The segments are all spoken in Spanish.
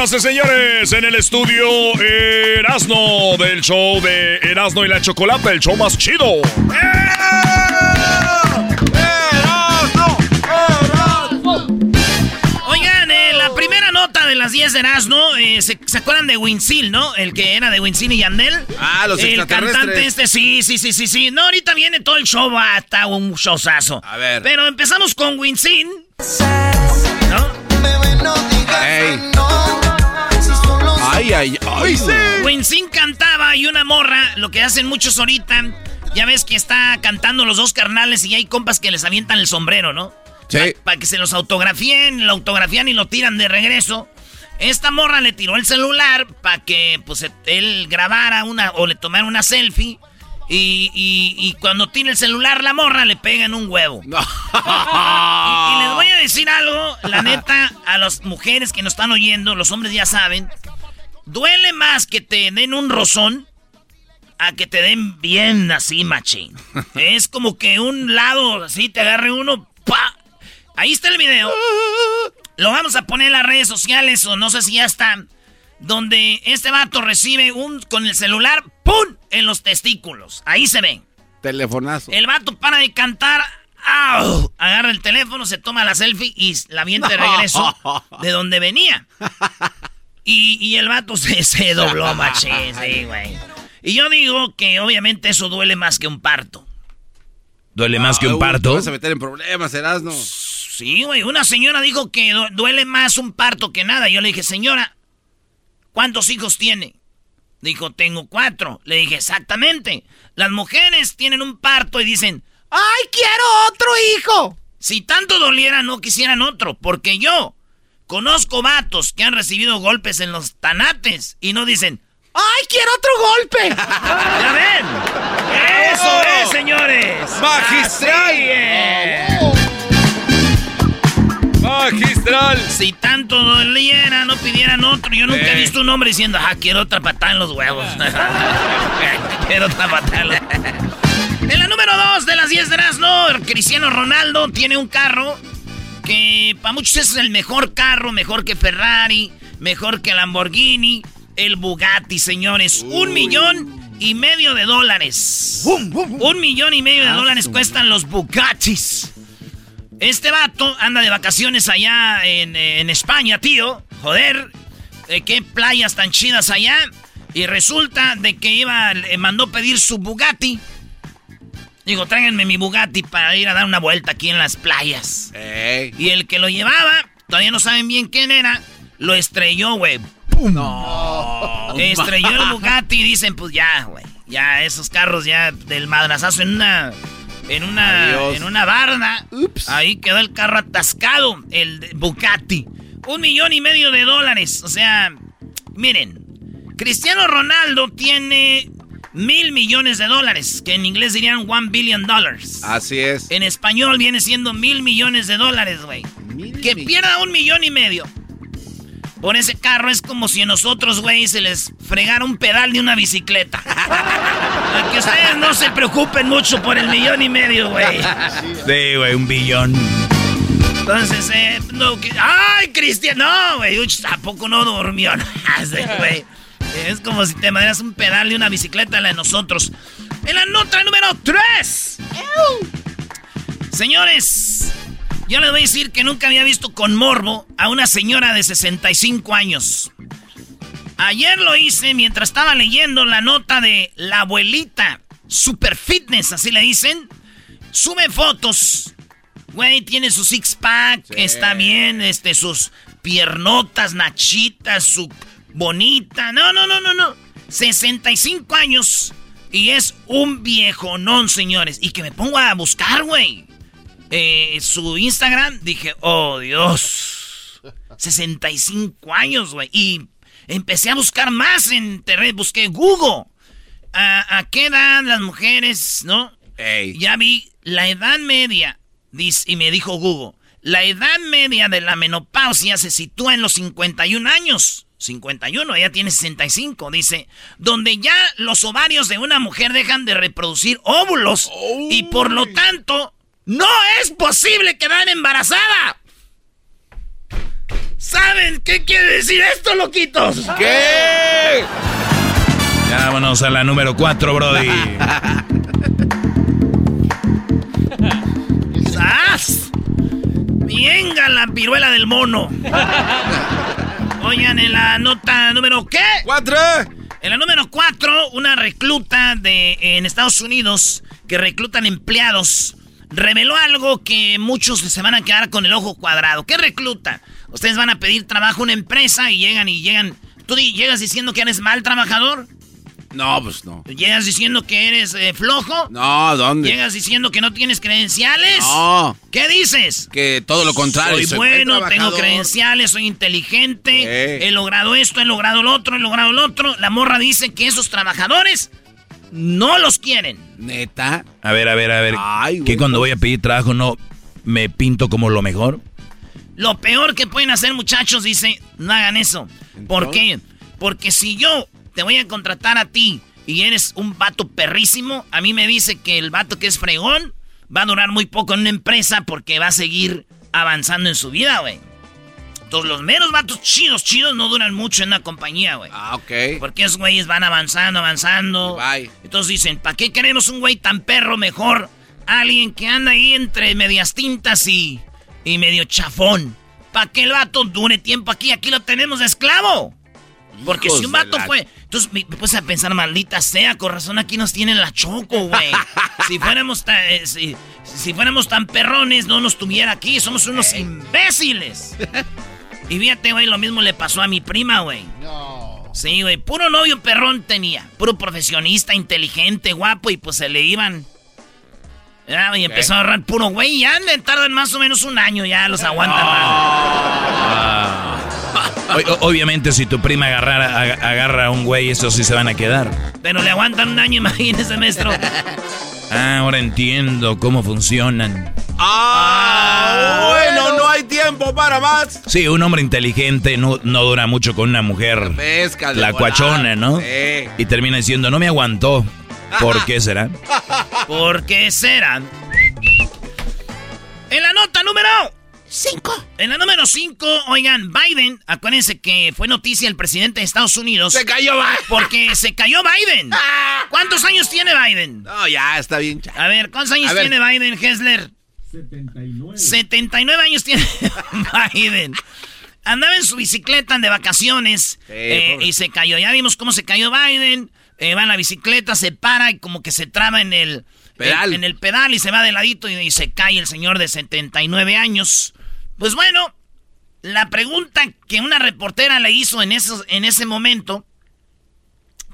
Señoras y señores, en el estudio Erasno del show de Erasno y la Chocolata, el show más chido. Oigan, eh, la primera nota de las 10 de Erasmo, eh, ¿se, se acuerdan de Winsil, no? El que era de Winsil y Yandel. Ah, los El cantante este, sí, sí, sí, sí, sí. No, ahorita viene todo el show, va, está un showzazo. A ver. Pero empezamos con Winsin, ¿no? Ey. Ay, ay, cantaba y una morra, lo que hacen muchos ahorita, ya ves que está cantando los dos carnales y hay compas que les avientan el sombrero, ¿no? Sí. Para que se los autografíen, lo autografían y lo tiran de regreso. Esta morra le tiró el celular para que pues él grabara una o le tomara una selfie. Y, y- y cuando tiene el celular la morra le pega en un huevo. Y, y les voy a decir algo, la neta, a las mujeres que nos están oyendo, los hombres ya saben, duele más que te den un rozón a que te den bien así, machín. Es como que un lado así te agarre uno, pa. Ahí está el video. Lo vamos a poner en las redes sociales o no sé si ya está. Donde este vato recibe un con el celular, ¡pum! en los testículos. Ahí se ve. Telefonazo. El vato para de cantar. ¡au! Agarra el teléfono, se toma la selfie y la avienta de regreso de donde venía. Y, y el vato se, se dobló, machín, sí, güey. Y yo digo que obviamente eso duele más que un parto. ¿Duele más que Ah, un uy, parto? te vas a meter en problemas, Erasno. Sí, güey. Una señora dijo que du- duele más un parto que nada. Yo le dije, señora, ¿cuántos hijos tiene? Dijo, tengo cuatro. Le dije, exactamente. Las mujeres tienen un parto y dicen, ¡ay, quiero otro hijo! Si tanto doliera, no quisieran otro. Porque yo conozco vatos que han recibido golpes en los tanates y no dicen, ¡ay, quiero otro golpe! ¿Ya ven? ¡Eso es, señores! ¡Magistral! ¡Magistral! Si tanto doliera, no pidieran otro. Yo nunca he Eh. visto un hombre diciendo, ah, quiero otra patada en los huevos. quiero otra patada en los En la número 2 de las 10 de no Cristiano Ronaldo tiene un carro que para muchos es el mejor carro, mejor que Ferrari, mejor que Lamborghini, el Bugatti, señores. Un millón y medio de dólares. Un millón y medio de dólares cuestan los Bugattis. Este vato anda de vacaciones allá en, en España, tío. Joder, eh, qué playas tan chidas allá. Y resulta de que iba, le mandó pedir su Bugatti. Digo, tráiganme mi Bugatti para ir a dar una vuelta aquí en las playas. Ey. Y el que lo llevaba, todavía no saben bien quién era, lo estrelló, güey. No. Estrelló el Bugatti y dicen, pues ya, güey. Ya esos carros ya del madrazazo en una... en una, en una barda. Ahí quedó el carro atascado, el Bugatti. Un millón y medio de dólares. O sea, miren, Cristiano Ronaldo tiene mil millones de dólares, que en inglés dirían one billion dollars. Así es. En español viene siendo mil millones de dólares, güey. Que pierda un millón y medio. Por ese carro es como si a nosotros, güey, se les fregara un pedal de una bicicleta. que ustedes no se preocupen mucho por el millón y medio, güey. Sí, güey, un billón. Entonces, eh, no, que, ¡ay, Cristian! No, güey, tampoco no durmió. güey. Es como si te mandas un pedal de una bicicleta la de nosotros. En la nota número 3. Señores, yo les voy a decir que nunca había visto con morbo a una señora de 65 años. Ayer lo hice mientras estaba leyendo la nota de la abuelita. Super fitness, así le dicen. Sube fotos. Güey, tiene su six pack, está bien, este, sus piernotas, nachitas, su bonita. No, no, no, no, no. 65 años y es un viejo non, señores. Y que me pongo a buscar, güey. Eh, su Instagram, dije, oh Dios. 65 años, güey. Y empecé a buscar más en internet. Busqué Google. ¿A, qué edad las mujeres, no? Ya vi la edad media. y me dijo Google. La edad media de la menopausia se sitúa en los 51 años. 51, ella tiene 65, dice, donde ya los ovarios de una mujer dejan de reproducir óvulos y por lo tanto no es posible quedar embarazada. ¿Saben qué quiere decir esto, loquitos? ¿Qué? Ya vámonos a la número 4, Brody. ¡Sas! ¡Venga la piruela del mono! Oigan, en la nota número ¿qué? ¡Cuatro! En la número cuatro, una recluta de en Estados Unidos que reclutan empleados reveló algo que muchos se van a quedar con el ojo cuadrado. ¿Qué recluta? Ustedes van a pedir trabajo a una empresa y llegan y llegan. ¿Tú llegas diciendo que eres mal trabajador? No, pues no. ¿Llegas diciendo que eres eh, flojo? No, ¿dónde? ¿Llegas diciendo que no tienes credenciales? No. ¿Qué dices? Que todo lo contrario. Soy, bueno, tengo credenciales, soy inteligente, he logrado esto, he logrado lo otro, he logrado lo otro. La morra dice que esos trabajadores no los quieren. ¿Neta? A ver, a ver, a ver. Ay, ¿Que cuando voy a pedir trabajo no me pinto como lo mejor? Lo peor que pueden hacer muchachos, dice, no hagan eso. ¿Por qué? Porque si yo te voy a contratar a ti y eres un vato perrísimo, a mí me dice que el vato que es fregón va a durar muy poco en una empresa porque va a seguir avanzando en su vida, güey. Entonces los meros vatos chidos, chidos no duran mucho en una compañía, güey. Ah, ok. Porque esos güeyes van avanzando, avanzando. Bye. Entonces dicen, ¿para qué queremos un güey tan perro mejor? Alguien que anda ahí entre medias tintas y, y medio chafón. ¿Para que el vato dure tiempo aquí? Aquí lo tenemos de esclavo. Porque si un vato fue. Entonces me, puse a pensar, maldita sea, con razón aquí nos tienen la choco, güey. si fuéramos tan. Eh, si, fuéramos tan perrones, no nos tuviera aquí. Somos unos imbéciles. y fíjate, güey, lo mismo le pasó a mi prima, güey. No. Sí, güey, puro novio perrón tenía. Puro profesionista, inteligente, guapo, y pues se le iban. y empezó a ahorrar puro güey. Ya tardan más o menos un año, ya los aguantan. Ah. obviamente, si tu prima agarra, agarra a un güey, eso sí se van a quedar. Pero le aguantan un año, imagínese, maestro. Ah, ahora entiendo cómo funcionan. Ah, bueno, no hay tiempo para más. Sí, un hombre inteligente no, no dura mucho con una mujer. la cuachona, ¿no? Sí. Y termina diciendo, no me aguantó. ¿Por qué será? ¿Por qué será? En la nota número Cinco. En la número cinco, oigan, Biden, acuérdense que fue noticia el presidente de Estados Unidos. Se cayó Biden. Porque se cayó Biden. Ah. ¿Cuántos años tiene Biden? No, ya está bien. A ver, ¿cuántos años tiene Biden, Hessler? 79. 79 años tiene Biden. Andaba en su bicicleta de vacaciones eh, y se cayó. Ya vimos cómo se cayó Biden. Eh, va en la bicicleta, se para y como que se traba en el pedal, en, el pedal y se va de ladito y, y se cae el señor de 79 años. Pues bueno, la pregunta que una reportera le hizo en, en ese momento,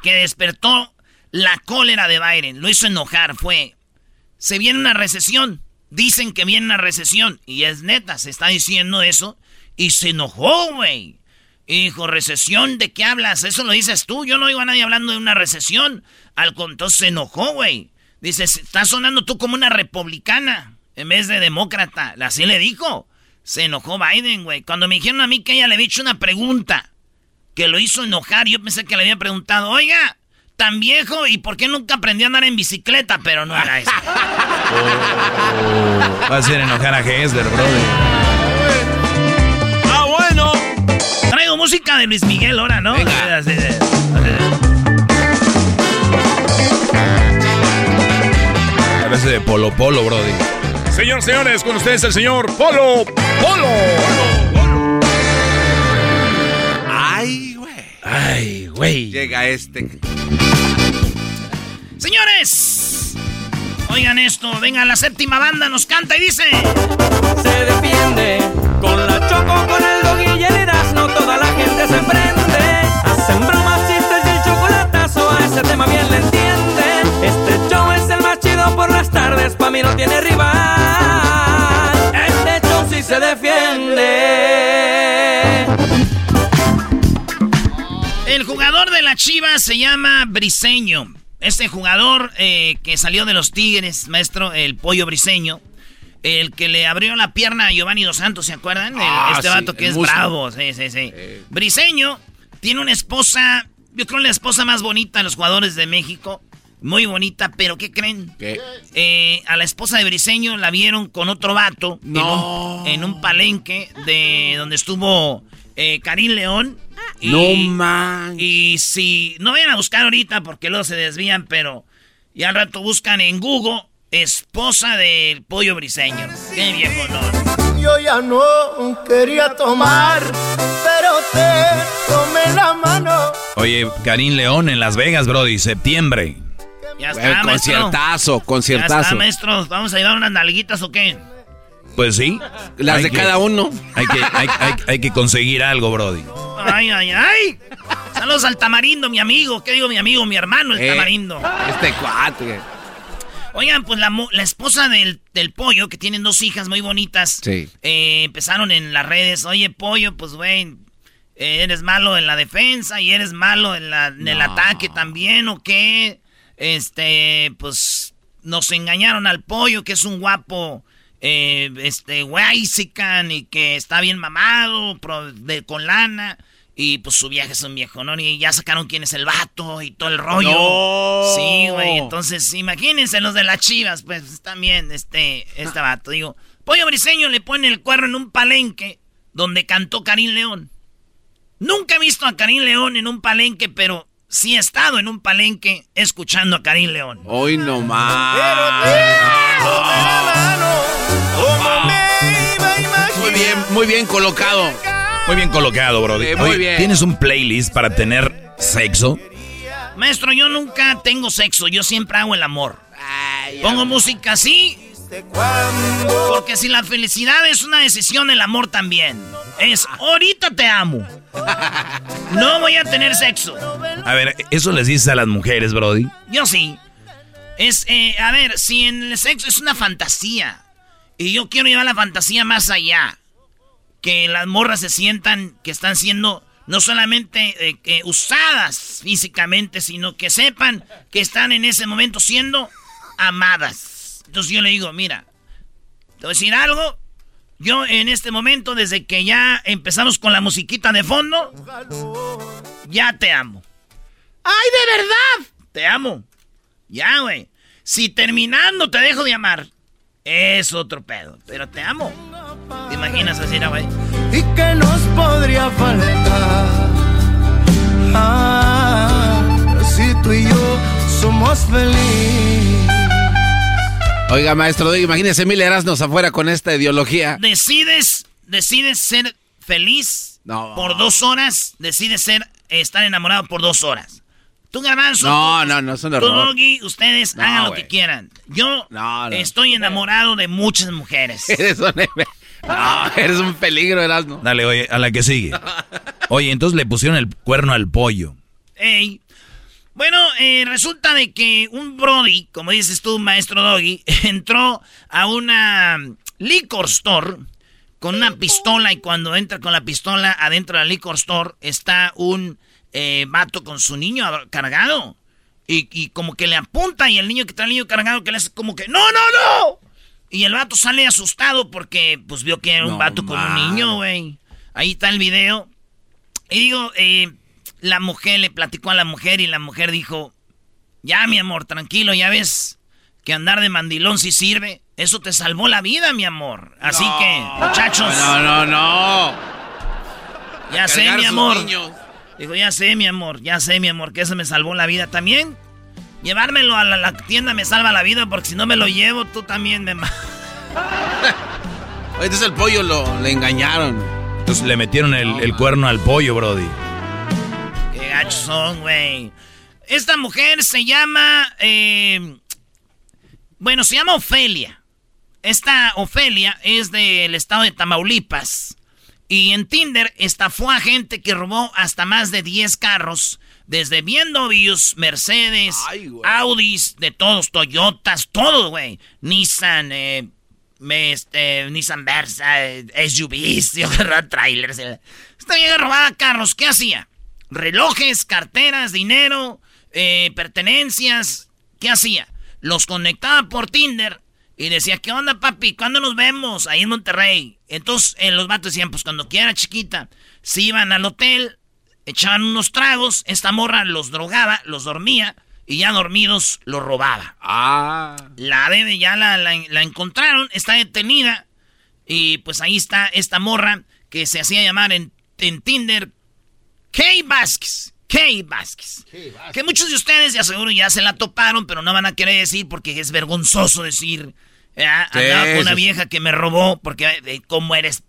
que despertó la cólera de Biden, lo hizo enojar, fue, se viene una recesión. Dicen que viene una recesión. Y es neta, se está diciendo eso. Y se enojó, güey. Hijo, recesión, ¿de qué hablas? Eso lo dices tú. Yo no oigo a nadie hablando de una recesión. Al contrario, se enojó, güey. Dice, estás sonando tú como una republicana en vez de demócrata. Así le dijo. Se enojó Biden, güey. Cuando me dijeron a mí que ella le había hecho una pregunta que lo hizo enojar, yo pensé que le había preguntado, oiga, tan viejo y por qué nunca aprendió a andar en bicicleta, pero no era eso. Va a hacer enojar a Hesler, brother. Ah, bueno. Traigo música de Luis Miguel ahora, ¿no? Venga. Parece de Polo Polo, brody. Señor, señores, con ustedes el señor Polo Polo. Ay, güey. Ay, güey. Llega este. Señores, oigan esto. Venga, la séptima banda nos canta y dice: Se defiende con la choco, con el dog y el Toda la gente se prende. Hacen bromas, chistes y el chocolatazo. A ese tema bien le entienden. Este show es el más chido por las tardes. Pa' mí no tiene rival. Se defiende. El jugador de la Chivas se llama Briseño. Este jugador eh, que salió de los Tigres, maestro, el pollo briseño, el que le abrió la pierna a Giovanni Dos Santos, ¿se acuerdan? Ah, este vato que es bravo, sí, sí, sí. Briseño tiene una esposa, yo creo la esposa más bonita de los jugadores de México. Muy bonita, pero ¿qué creen? ¿Qué? Eh, a la esposa de Briseño la vieron con otro vato no. en, un, palenque de donde estuvo eh, Karim León. Y, no man. Y si no vayan a buscar ahorita porque luego se desvían, pero ya al rato buscan en Google esposa del pollo briseño. Qué viejo no. Yo ya no quería tomar, pero te tomé la mano. Oye, Karim León en Las Vegas, Brody, septiembre. Ya está, conciertazo, conciertazo. Ya está, maestro. ¿Vamos a llevar unas nalguitas o qué? Pues sí. Las de cada uno. Hay que, hay, hay, hay que conseguir algo, Brody. Ay, ay, ay. Saludos al tamarindo, mi amigo. ¿Qué digo, mi amigo? Mi hermano, el Eh, tamarindo. Este cuate. Oigan, pues la, la esposa del, del pollo, que tienen dos hijas muy bonitas, Sí. eh, empezaron en las redes. Oye, pollo, pues, güey, eh, eres malo en la defensa y eres malo en, la, en el ataque también, ¿o qué? Este, pues, nos engañaron al pollo, que es un guapo, eh, este, Waxican y que está bien mamado, pro- de, con lana. Y pues su viaje es un viejo, ¿no? Y ya sacaron quién es el vato y todo el rollo. No. Sí, güey. Entonces, imagínense los de las chivas, pues también, este, este vato. Digo, Pollo Briseño le pone el cuerno en un palenque donde cantó Karim León. Nunca he visto a Karim León en un palenque, pero sí he estado en un palenque escuchando a Karim León. Hoy no más. Muy bien, muy bien colocado. Muy bien colocado, muy Oye, bien. ¿Tienes un playlist para tener sexo? Maestro, yo nunca tengo sexo, yo siempre hago el amor. Pongo música así, Porque si la felicidad es una decisión, el amor también. Es ahorita te amo. No voy a tener sexo. A ver, ¿eso les dices a las mujeres, Brody? Yo sí. Es, eh, a ver, si en el sexo es una fantasía. Y yo quiero llevar la fantasía más allá. Que las morras se sientan que están siendo no solamente eh, usadas físicamente, sino que sepan que están en ese momento siendo amadas. Entonces yo le digo, mira, te voy a decir algo. Yo en este momento, desde que ya empezamos con la musiquita de fondo, ya te amo. ¡Ay, de verdad! Te amo. Ya, güey. Si terminando te dejo de amar, es otro pedo. Pero te amo. ¿Te imaginas así, güey? y que nos podría faltar. Ah, si tú y yo somos felices. Oiga, maestro, imagínese mil Erasnos afuera con esta ideología. Decides, decides ser feliz No. por dos horas. Decides ser, estar enamorado por dos horas. Tú, Garbanzo. No, tú- no, no, es un Tú, error. Doggy, ustedes No, hagan lo que quieran. Yo No, no. estoy enamorado de muchas mujeres. Eres un, no, eres un peligro, Erasno. Dale, oye, a la que sigue. Oye, entonces le pusieron el cuerno al pollo. Ey, Bueno, eh, resulta de que un Brody, como dices tú, maestro Doggy, entró a una liquor store con una pistola y cuando entra con la pistola adentro de la liquor store está un eh, vato con su niño cargado. Y, como que le apunta y el niño que está el niño cargado que le hace como que ¡No, no, no! Y el vato sale asustado porque pues vio que era un vato con un niño, güey. Ahí está el video. Y digo, eh, la mujer le platicó a la mujer y la mujer dijo, ya mi amor, tranquilo, ya ves que andar de mandilón sí sirve. Eso te salvó la vida, mi amor. Así que, muchachos. No, no, no. Ya sé, mi amor. Dijo, ya sé, mi amor, ya sé, mi amor, que eso me salvó la vida también. Llevármelo a la, tienda me salva la vida porque si no me lo llevo, tú también me... Entonces el pollo lo, le engañaron. Entonces le metieron el, cuerno al pollo, Brody. Qué gachos son, güey. Esta mujer se llama... Eh, bueno, se llama Ofelia. Esta Ofelia es del estado de Tamaulipas. Y en Tinder estafó a gente que robó hasta más de 10 carros. Desde BMWs, Mercedes, Audis, de todos, Toyotas, todo, güey. Nissan, eh, este, Nissan Versa, eh, SUVs, trailers. Esta vieja robaba carros, ¿qué hacía? Relojes, carteras, dinero, eh, pertenencias. ¿Qué hacía? Los conectaba por Tinder y decía, ¿qué onda, papi? ¿Cuándo nos vemos? Ahí en Monterrey. Entonces, eh, los vatos decían, pues cuando quiera, chiquita. Se iban al hotel, echaban unos tragos, esta morra los drogaba, los dormía, y ya dormidos los robaba. Ah. La bebé ya la, la, encontraron, está detenida, y pues ahí está esta morra que se hacía llamar en, en Tinder Kay Vázquez. Kay Vázquez. Que muchos de ustedes ya seguro ya se la toparon, pero no van a querer decir porque es vergonzoso decir. andaba con una vieja que me robó porque eh, cómo eres.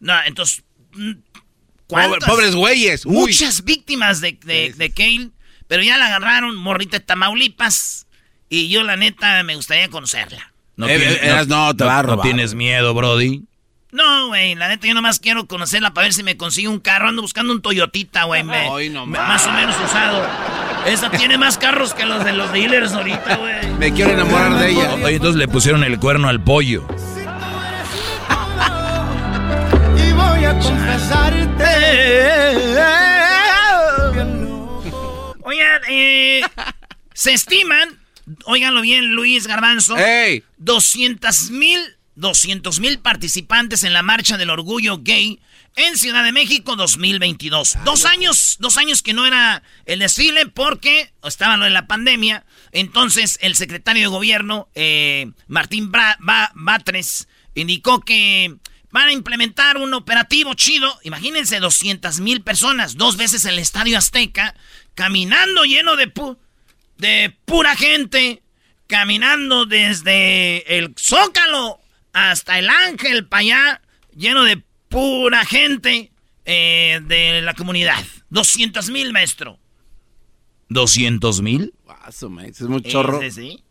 No, entonces. Mm, pobres güeyes. Muchas víctimas de, de, Kale, pero ya la agarraron, morrita de Tamaulipas. Y yo, la neta, me gustaría conocerla. No, eh, tienes, no, te va a robar. No tienes miedo, Brody. No, güey, la neta yo nomás quiero conocerla para ver si me consigo un carro. Ando buscando un Toyotita, güey. más o menos usado. Esa tiene más carros que los de los dealers ahorita, güey. Me quiero enamorar de ella. Oye, entonces le pusieron el cuerno al pollo. y voy a confesarte. Oigan, eh, se estiman, óiganlo bien, Luis Garbanzo, ¡Ey! 200 mil 200 mil participantes en la marcha del orgullo gay en Ciudad de México 2022. dos años, dos años que no era el desfile porque estaba lo de la pandemia. Entonces el secretario de gobierno, eh, Martín Batres, indicó que van a implementar un operativo chido. Imagínense 200 mil personas, dos veces en el Estadio Azteca, caminando lleno de, de pura gente, caminando desde el Zócalo hasta el Ángel para allá, lleno de pura gente eh, de la comunidad. 200 mil, maestro. ¿200 mil? Es muy chorro. Sí, sí.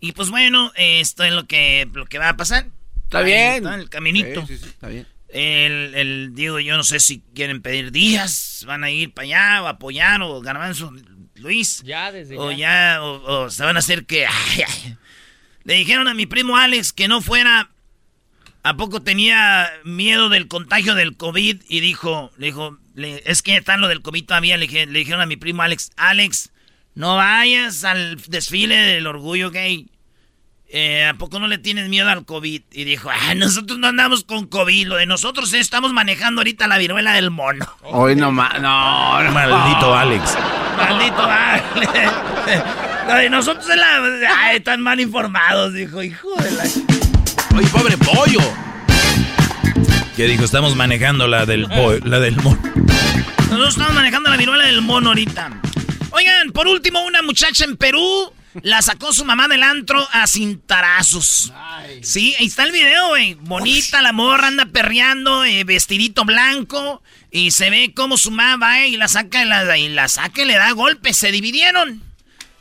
Y pues bueno, esto es lo que, lo que va a pasar. Está bien. Está en el caminito. Sí, sí, está bien. El, el, digo, yo no sé si quieren pedir días, van a ir para allá o apoyar o garbanzo, Luis. Ya, desde o ya. o, se van a hacer que... Le dijeron a mi primo Alex que no fuera. ¿A poco tenía miedo del contagio del COVID? Y dijo, le dijo, es que está lo del COVID todavía. Le, le, dijeron a mi primo Alex, Alex, no vayas al desfile del orgullo gay. Eh, ¿A poco no le tienes miedo al COVID? Y dijo, ah, nosotros no andamos con COVID. Lo de nosotros estamos manejando ahorita la viruela del mono. Hoy no más, no, no, Maldito Alex. Maldito Alex. Lo de nosotros es la. Ay, están mal informados, dijo, hijo de la. Oye, pobre pollo. ¿Qué dijo? Estamos manejando la del, la del mono. Nosotros estamos manejando la viruela del mono ahorita. Oigan, por último, una muchacha en Perú la sacó su mamá del antro a cintarazos. Sí, ahí está el video, güey. Bonita, la morra anda perreando, eh, vestidito blanco. Y se ve como su mamá va y la saca y la, y la saca y le da golpes. Se dividieron.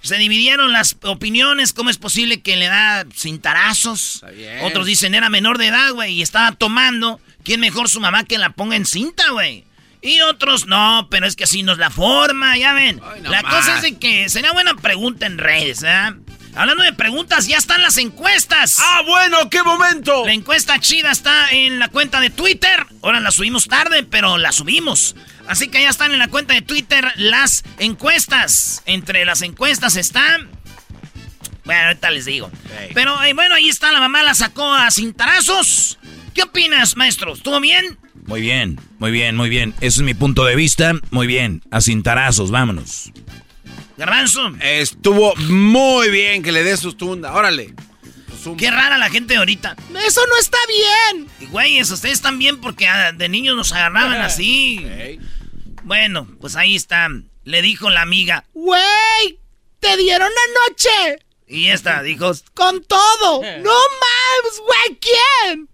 Se dividieron las opiniones. ¿Cómo es posible que le da cintarazos? Otros dicen era menor de edad, güey, y estaba tomando. ¿Quién mejor su mamá que la ponga en cinta, güey? Y otros, no, pero es que así nos la forma, ya ven. la cosa es de que sería buena pregunta en redes, ¿eh? Hablando de preguntas, ya están las encuestas. ¡Ah, bueno! ¡Qué momento! La encuesta chida está en la cuenta de Twitter. Ahora la subimos tarde, pero la subimos. Así que ya están en la cuenta de Twitter las encuestas. Entre las encuestas están... Bueno, ahorita les digo. Pero eh, bueno, ahí está, la mamá la sacó a cintarazos. ¿Qué opinas, maestro? ¿Estuvo bien? Muy bien, muy bien, muy bien. Ese es mi punto de vista. Muy bien, a cintarazos, vámonos. Garbanzo. Estuvo muy bien que le des sus tunda. Órale. Qué rara la gente ahorita. Eso no está bien. Y güeyes, ustedes están bien porque ah, de niños nos agarraban así. Bueno, pues ahí está. Le dijo la amiga. Güey, te dieron anoche. Y esta dijo, con todo. No mames, güey, ¿quién?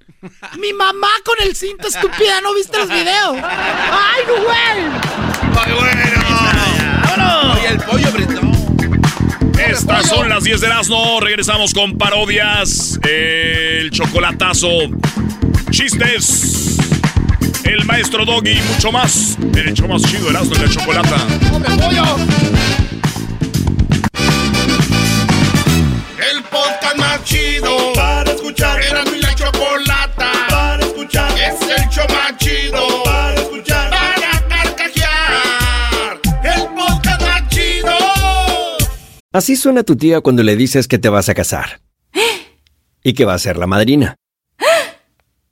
Mi mamá con el cinto estúpida, ¿no viste los videos? ¡Ay, güey! ¡Ay, bueno! ¡Vámonos! el pollo Estas son las 10 de Erasmo. Regresamos con parodias. El chocolatazo. Chistes. El maestro Doggy y mucho más. El hecho más chido, Erasmo de chocolata. ¡Hombre, pollo! El podcast más chido para escuchar. Era mi la chocolata para escuchar. Es el show más chido para escuchar. Para carcajear. El podcast más chido. Así suena tu tía cuando le dices que te vas a casar. Y que va a ser la madrina.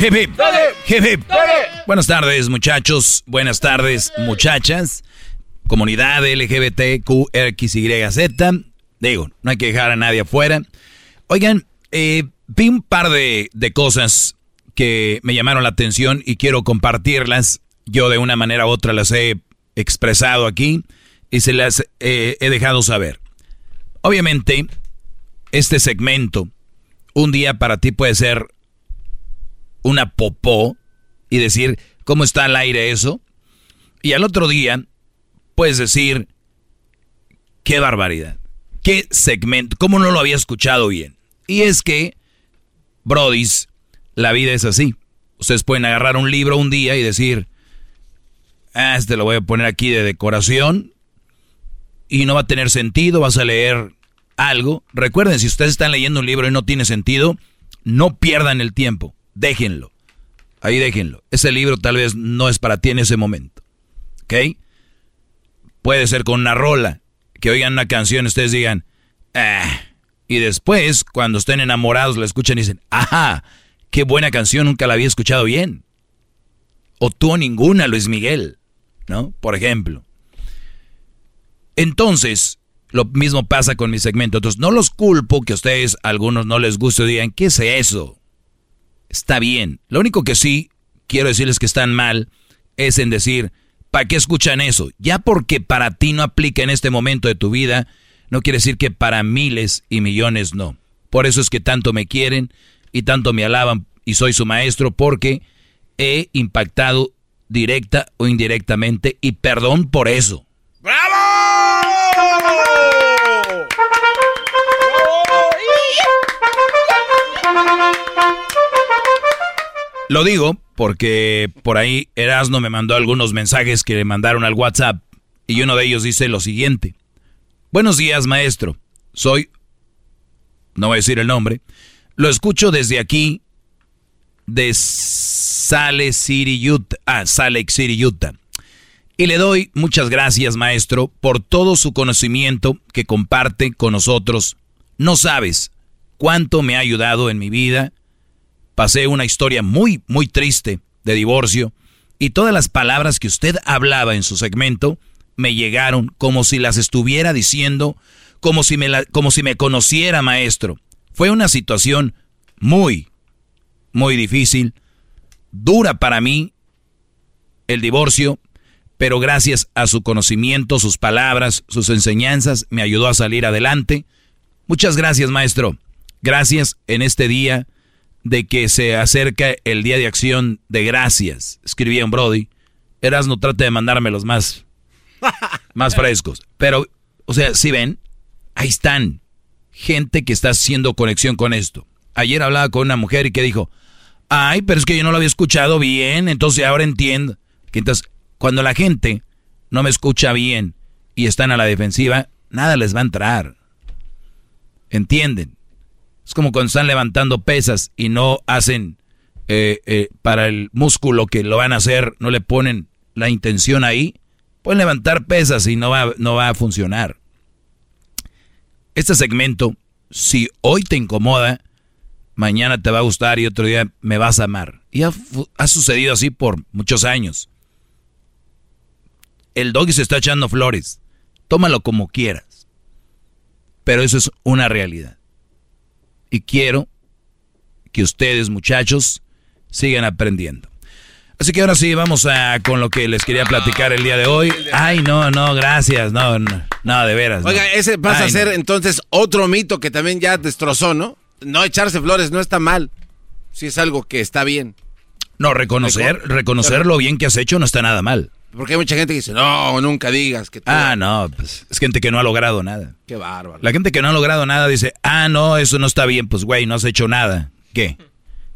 Hip, hip. Dale. Hip, hip. Dale. Buenas tardes, muchachos. Buenas tardes, muchachas. Comunidad LGBTQXYZ. Digo, no hay que dejar a nadie afuera. Oigan, eh, vi un par de, de cosas que me llamaron la atención y quiero compartirlas. Yo de una manera u otra las he expresado aquí y se las eh, he dejado saber. Obviamente, este segmento, un día para ti puede ser una popó y decir, ¿cómo está al aire eso? Y al otro día puedes decir, qué barbaridad, qué segmento, ¿cómo no lo había escuchado bien? Y es que, brodis, la vida es así. Ustedes pueden agarrar un libro un día y decir, ah, este lo voy a poner aquí de decoración y no va a tener sentido, vas a leer algo. Recuerden, si ustedes están leyendo un libro y no tiene sentido, no pierdan el tiempo, déjenlo. Ahí déjenlo. Ese libro tal vez no es para ti en ese momento. ¿Ok? Puede ser con una rola, que oigan una canción ustedes digan, ah. Y después, cuando estén enamorados, la escuchan y dicen, ajá, qué buena canción, nunca la había escuchado bien. O tú ninguna, Luis Miguel. ¿no? Por ejemplo. Entonces, lo mismo pasa con mi segmento. Entonces, no los culpo que a ustedes, a algunos no les guste digan, ¿qué es eso? Está bien. Lo único que sí quiero decirles que están mal es en decir, ¿para qué escuchan eso? Ya porque para ti no aplica en este momento de tu vida, no quiere decir que para miles y millones no. Por eso es que tanto me quieren y tanto me alaban y soy su maestro porque he impactado directa o indirectamente y perdón por eso. ¡Bravo! Lo digo porque por ahí Erasno me mandó algunos mensajes que le mandaron al WhatsApp y uno de ellos dice lo siguiente. Buenos días, maestro. Soy, no voy a decir el nombre, lo escucho desde aquí, de Sale City, Utah, ah, Lake City, Utah. Y le doy muchas gracias, maestro, por todo su conocimiento que comparte con nosotros. No sabes cuánto me ha ayudado en mi vida. Pasé una historia muy, muy triste de divorcio y todas las palabras que usted hablaba en su segmento me llegaron como si las estuviera diciendo, como si me, como si me conociera, maestro. Fue una situación muy, muy difícil, dura para mí el divorcio, pero gracias a su conocimiento, sus palabras, sus enseñanzas, me ayudó a salir adelante. Muchas gracias, maestro. Gracias en este día de que se acerca el Día de Acción de Gracias. Escribía en Brody. Eras no trate de mandármelos más más frescos. Pero, o sea, si ven, ahí están. Gente que está haciendo conexión con esto. Ayer hablaba con una mujer y que dijo, ay, pero es que yo no lo había escuchado bien, entonces ahora entiendo. Que entonces, cuando la gente no me escucha bien y están a la defensiva, nada les va a entrar. ¿Entienden? Es como cuando están levantando pesas y no hacen eh, eh, para el músculo que lo van a hacer, no le ponen la intención ahí Pueden levantar pesas y no va, no va a funcionar. Este segmento, si hoy te incomoda, mañana te va a gustar y otro día me vas a amar. Y ha, sucedido así por muchos años. El doggy se está echando flores. Tómalo como quieras. Pero eso es una realidad. Y quiero que ustedes, muchachos, sigan aprendiendo. Así que ahora sí, vamos a con lo que les quería platicar el día de hoy. Ay, no, no, gracias, no, no, de veras. Oiga, ese pasa a ser entonces otro mito que también ya destrozó, ¿no? No echarse flores no está mal, si es algo que está bien. No, reconocer, reconocer lo bien que has hecho no está nada mal. Porque hay mucha gente que dice, no, nunca digas que Ah, no, pues es gente que no ha logrado nada. Qué bárbaro. La gente que no ha logrado nada dice, ah, no, eso no está bien, pues güey, no has hecho nada. ¿Qué?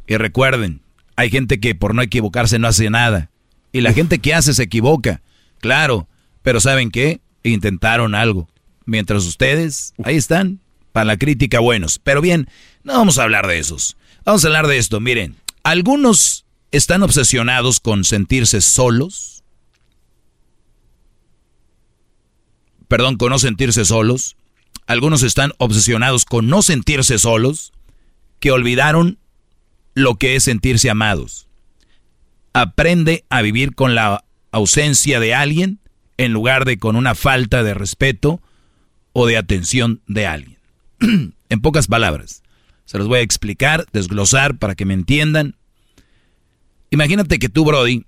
Y recuerden, hay gente que por no equivocarse no hace nada. Y la gente que hace se equivoca. Claro. Pero ¿saben qué? Intentaron algo. Mientras ustedes, ahí están, para la crítica buenos. Pero bien, no vamos a hablar de esos. Vamos a hablar de esto. Miren, algunos están obsesionados con sentirse solos. Perdón, con no sentirse solos. Algunos están obsesionados con no sentirse solos, que olvidaron lo que es sentirse amados. Aprende a vivir con la ausencia de alguien en lugar de con una falta de respeto o de atención de alguien. en pocas palabras, se los voy a explicar, desglosar para que me entiendan. Imagínate que tú, Brody,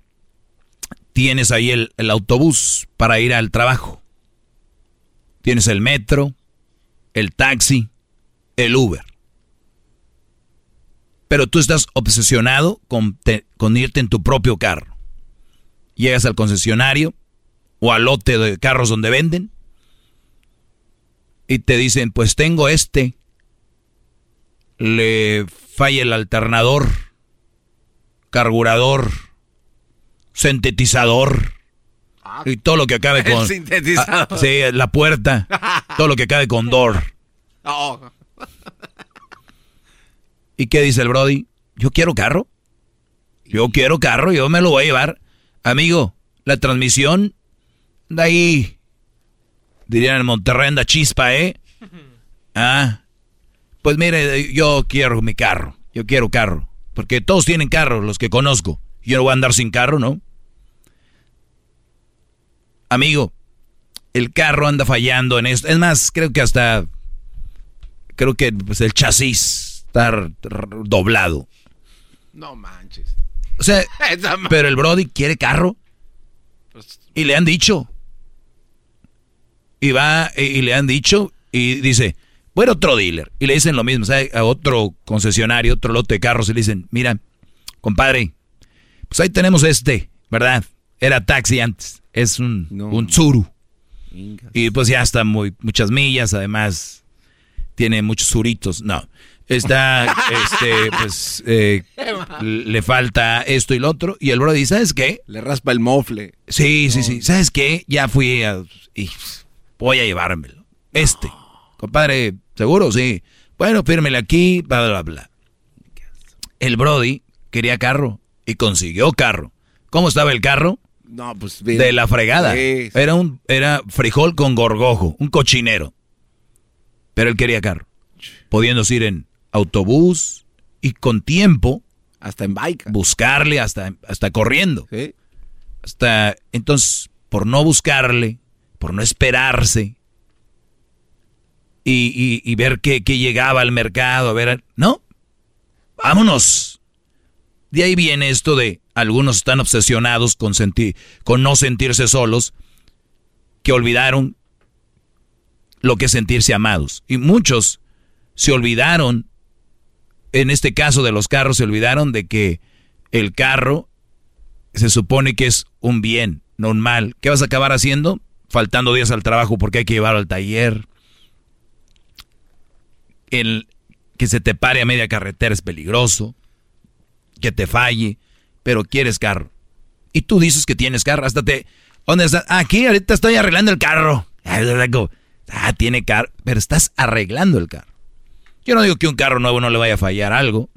tienes ahí el, el autobús para ir al trabajo. Tienes el metro, el taxi, el Uber. Pero tú estás obsesionado con, con irte en tu propio carro. Llegas al concesionario o al lote de carros donde venden y te dicen, pues tengo este, le falla el alternador, carburador, sintetizador y todo lo que acabe con... El sintetizador. Ah, sí, la puerta, todo lo que acabe con door. Oh. ¿Y qué dice el Brody? Yo quiero carro. Yo quiero carro, yo me lo voy a llevar. Amigo, la transmisión de ahí, dirían en Monterrey, anda chispa, ¿eh? Ah, pues mire, yo quiero mi carro, yo quiero carro. Porque todos tienen carro, los que conozco. Yo no voy a andar sin carro, ¿no? Amigo, el carro anda fallando en esto. Es más, creo que hasta, creo que pues, el chasis está doblado. No manches. O sea, pero el Brody quiere carro. Y le han dicho. Y va, y, le han dicho, y dice, bueno, otro dealer. Y le dicen lo mismo, o sea, a otro concesionario, otro lote de carros, y le dicen, mira, compadre, pues ahí tenemos este, ¿verdad? Era taxi antes, es un, un Tsuru. Y pues ya está muy, muchas millas, además tiene muchos suritos. No, está, este, pues, eh, le falta esto y lo otro. Y el bro dice, ¿sabes qué? Le raspa el mofle. Sí, sí, sí. ¿Sabes qué? Ya fui a... y voy a llevármelo. Este. Compadre, ¿seguro? Sí. Bueno, fírmele aquí, bla, bla, bla. El Brody quería carro y consiguió carro. ¿Cómo estaba el carro? No, pues bien. De la fregada. Sí, sí. Era un era frijol con gorgojo, un cochinero. Pero él quería carro. Pudiéndose ir en autobús y con tiempo. Hasta en bike. Buscarle hasta, hasta corriendo. Hasta entonces, por no buscarle, por no esperarse y, y- y ver que llegaba al mercado, a ver, no, vámonos. De ahí viene esto de algunos están obsesionados con, sentir, con no sentirse solos, que olvidaron lo que es sentirse amados. Y muchos se olvidaron, en este caso de los carros, se olvidaron de que el carro se supone que es un bien, no un mal. ¿Qué vas a acabar haciendo? Faltando días al trabajo porque hay que llevarlo al taller. El que se te pare a media carretera es peligroso. Que te falle. Pero quieres carro. Y tú dices que tienes carro. Hasta te... ¿Dónde estás? "Ah, Aquí, ahorita estoy arreglando el carro. Ah, tiene carro. Pero estás arreglando el carro. Yo no digo que un carro nuevo no le vaya a fallar algo.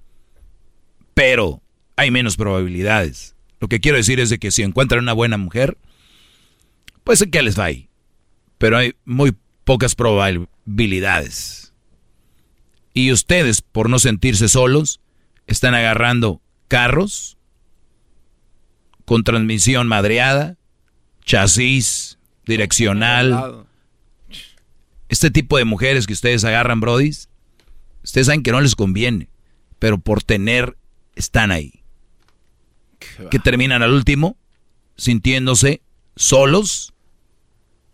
Pero hay menos probabilidades. Lo que quiero decir es de que si encuentran una buena mujer, pues que les falle. Pero hay muy pocas probabilidades. Y ustedes, por no sentirse solos, están agarrando carros con transmisión madreada, chasis, direccional. Este tipo de mujeres que ustedes agarran, brodis, ustedes saben que no les conviene, pero por tener están ahí. Que terminan al último sintiéndose solos,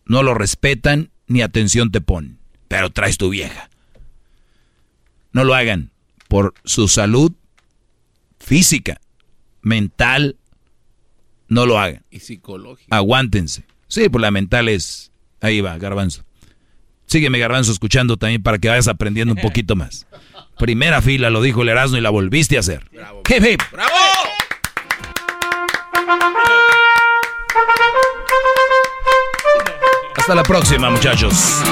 no lo respetan ni atención te ponen, pero traes tu vieja. No lo hagan por su salud física, mental, no lo hagan. Y psicológico. Aguántense. Sí, pues la mental es... Ahí va, garbanzo. Sígueme, garbanzo, escuchando también para que vayas aprendiendo un poquito más. Primera fila, lo dijo el Erasmo y la volviste a hacer. Hip, hip. ¡Bravo! Hasta la próxima, muchachos.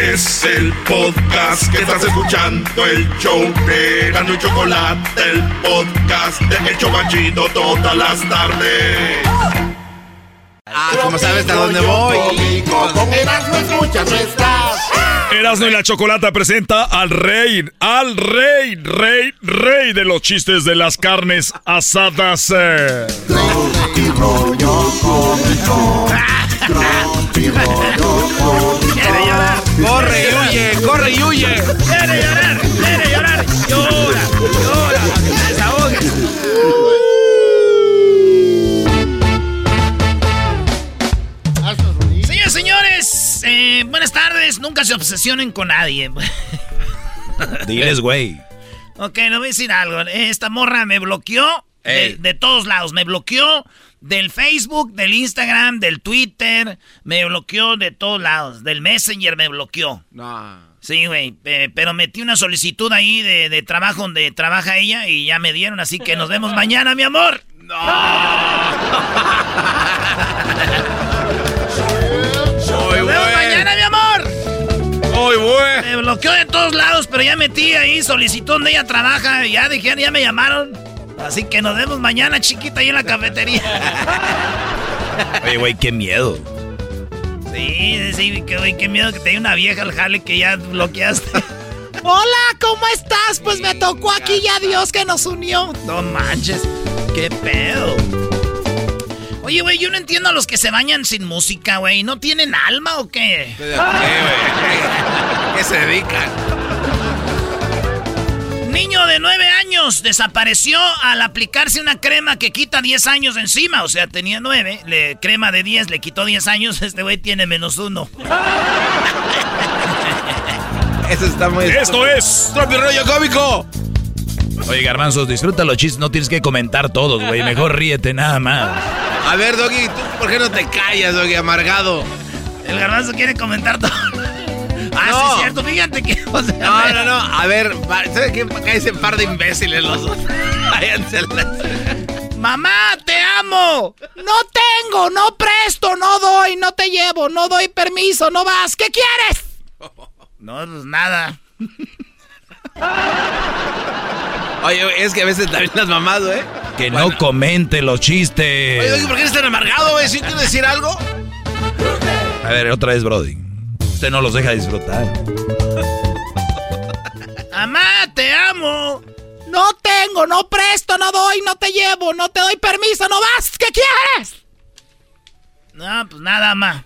Es el podcast que estás escuchando, el show de Gano y Chocolate, el podcast de El Chocachito todas las tardes. Ah, ¿cómo sabes a dónde voy? Con Erasmo escuchas no estás. Erasmo y la Chocolata presenta al rey, al rey, rey, rey de los chistes de las carnes asadas. eh. Quiere se obsesionen con nadie. Diles, güey. Ok, le voy a decir algo. Esta morra me bloqueó de, todos lados. Me bloqueó del Facebook, del Instagram, del Twitter. Me bloqueó de todos lados. Del Messenger me bloqueó. No. Sí, güey. eh, pero metí una solicitud ahí de, de trabajo donde trabaja ella y ya me dieron. Así que nos vemos mañana, mi amor. Muy Nos vemos mañana, mi amor. Muy bueno. Me bloqueó de todos lados, pero ya metí ahí solicitud donde ella trabaja. y Ya dijeron, ya me llamaron. Así que nos vemos mañana, chiquita, ahí en la cafetería. Oye, güey, qué miedo. Sí, sí, que, güey, qué miedo que te dé una vieja al jale que ya bloqueaste. Hola, ¿cómo estás? Pues me tocó aquí ya Dios que nos unió. No manches, qué pedo. Oye, güey, yo no entiendo a los que se bañan sin música, güey. ¿No tienen alma o qué? ¿Qué, güey? ¿Qué se dedican? Niño de 9 años desapareció al aplicarse una crema que quita 10 años encima. O sea, tenía 9, le, crema de 10, le quitó 10 años. Este güey tiene menos uno. Eso está muy... Esto es... ¡Tropi rollo cómico! Oye, Garbanzos, disfruta los chistes, no tienes que comentar todos, güey. Mejor ríete nada más. A ver, Doggy, ¿tú por qué no te callas, Doggy, amargado? El garbanzo quiere comentar todo. Ah, No. sí, es cierto, fíjate que. o sea, No, no, no. A ver, ¿sabes qué? Cállese par de imbéciles los dos. Mamá, te amo. No tengo, no presto, no doy, no te llevo, no doy permiso, no vas. ¿Qué quieres? No, pues nada. Oye, es que a veces también las mamás, ¿eh? Que no comente los Oye, chistes. Doggy, ¿por qué eres tan amargado, güey? ¿Sí quieres decir algo? A ver, otra vez, Brody. Usted no los deja disfrutar. Mamá, te amo. No tengo, no presto, no doy, no te llevo, no te doy permiso, no vas. ¿Qué quieres? No, pues nada, mamá.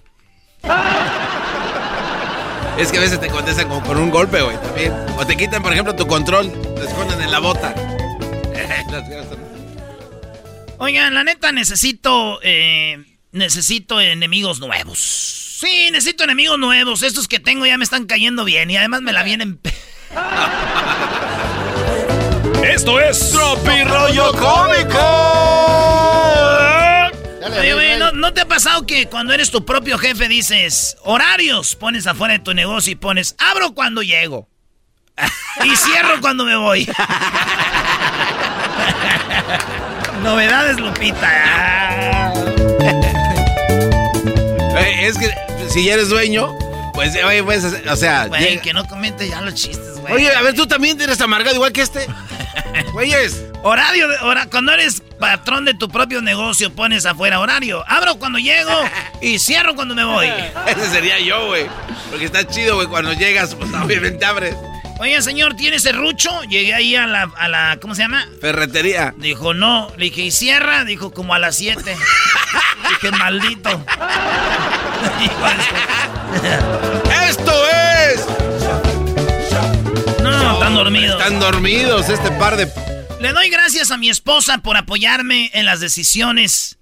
Es que a veces te contestan como con un golpe, güey, también. O te quitan, por ejemplo, tu control. Te esconden en la bota. Oigan, la neta necesito, eh, necesito enemigos nuevos. Sí, necesito enemigos nuevos. Estos que tengo ya me están cayendo bien y además me la vienen... Esto es... ¡Tropi rollo cómico! Oye, güey, ¿no, no te ha pasado que cuando eres tu propio jefe dices horarios? Pones afuera de tu negocio y pones abro cuando llego. Y cierro cuando me voy. Novedades, Lupita. Es que si ya eres dueño, pues, oye, pues, o sea... Güey, llega- que no comente ya los chistes, güey. Oye, a ver, tú también eres amargado igual que este. Güeyes. Horario, de, hora- cuando eres patrón de tu propio negocio, pones afuera horario. Abro cuando llego y cierro cuando me voy. Ese sería yo, güey. Porque está chido, güey. Cuando llegas, pues obviamente abres. Oye, señor, ¿tiene serrucho? Llegué ahí a la, a la, ¿cómo se llama? Ferretería. Dijo, no. Le dije, ¿y cierra? Dijo, como a las 7. dije, maldito. ¡Esto es! su- No, están dormidos. Están dormidos este par de... Le doy gracias a mi esposa por apoyarme en las decisiones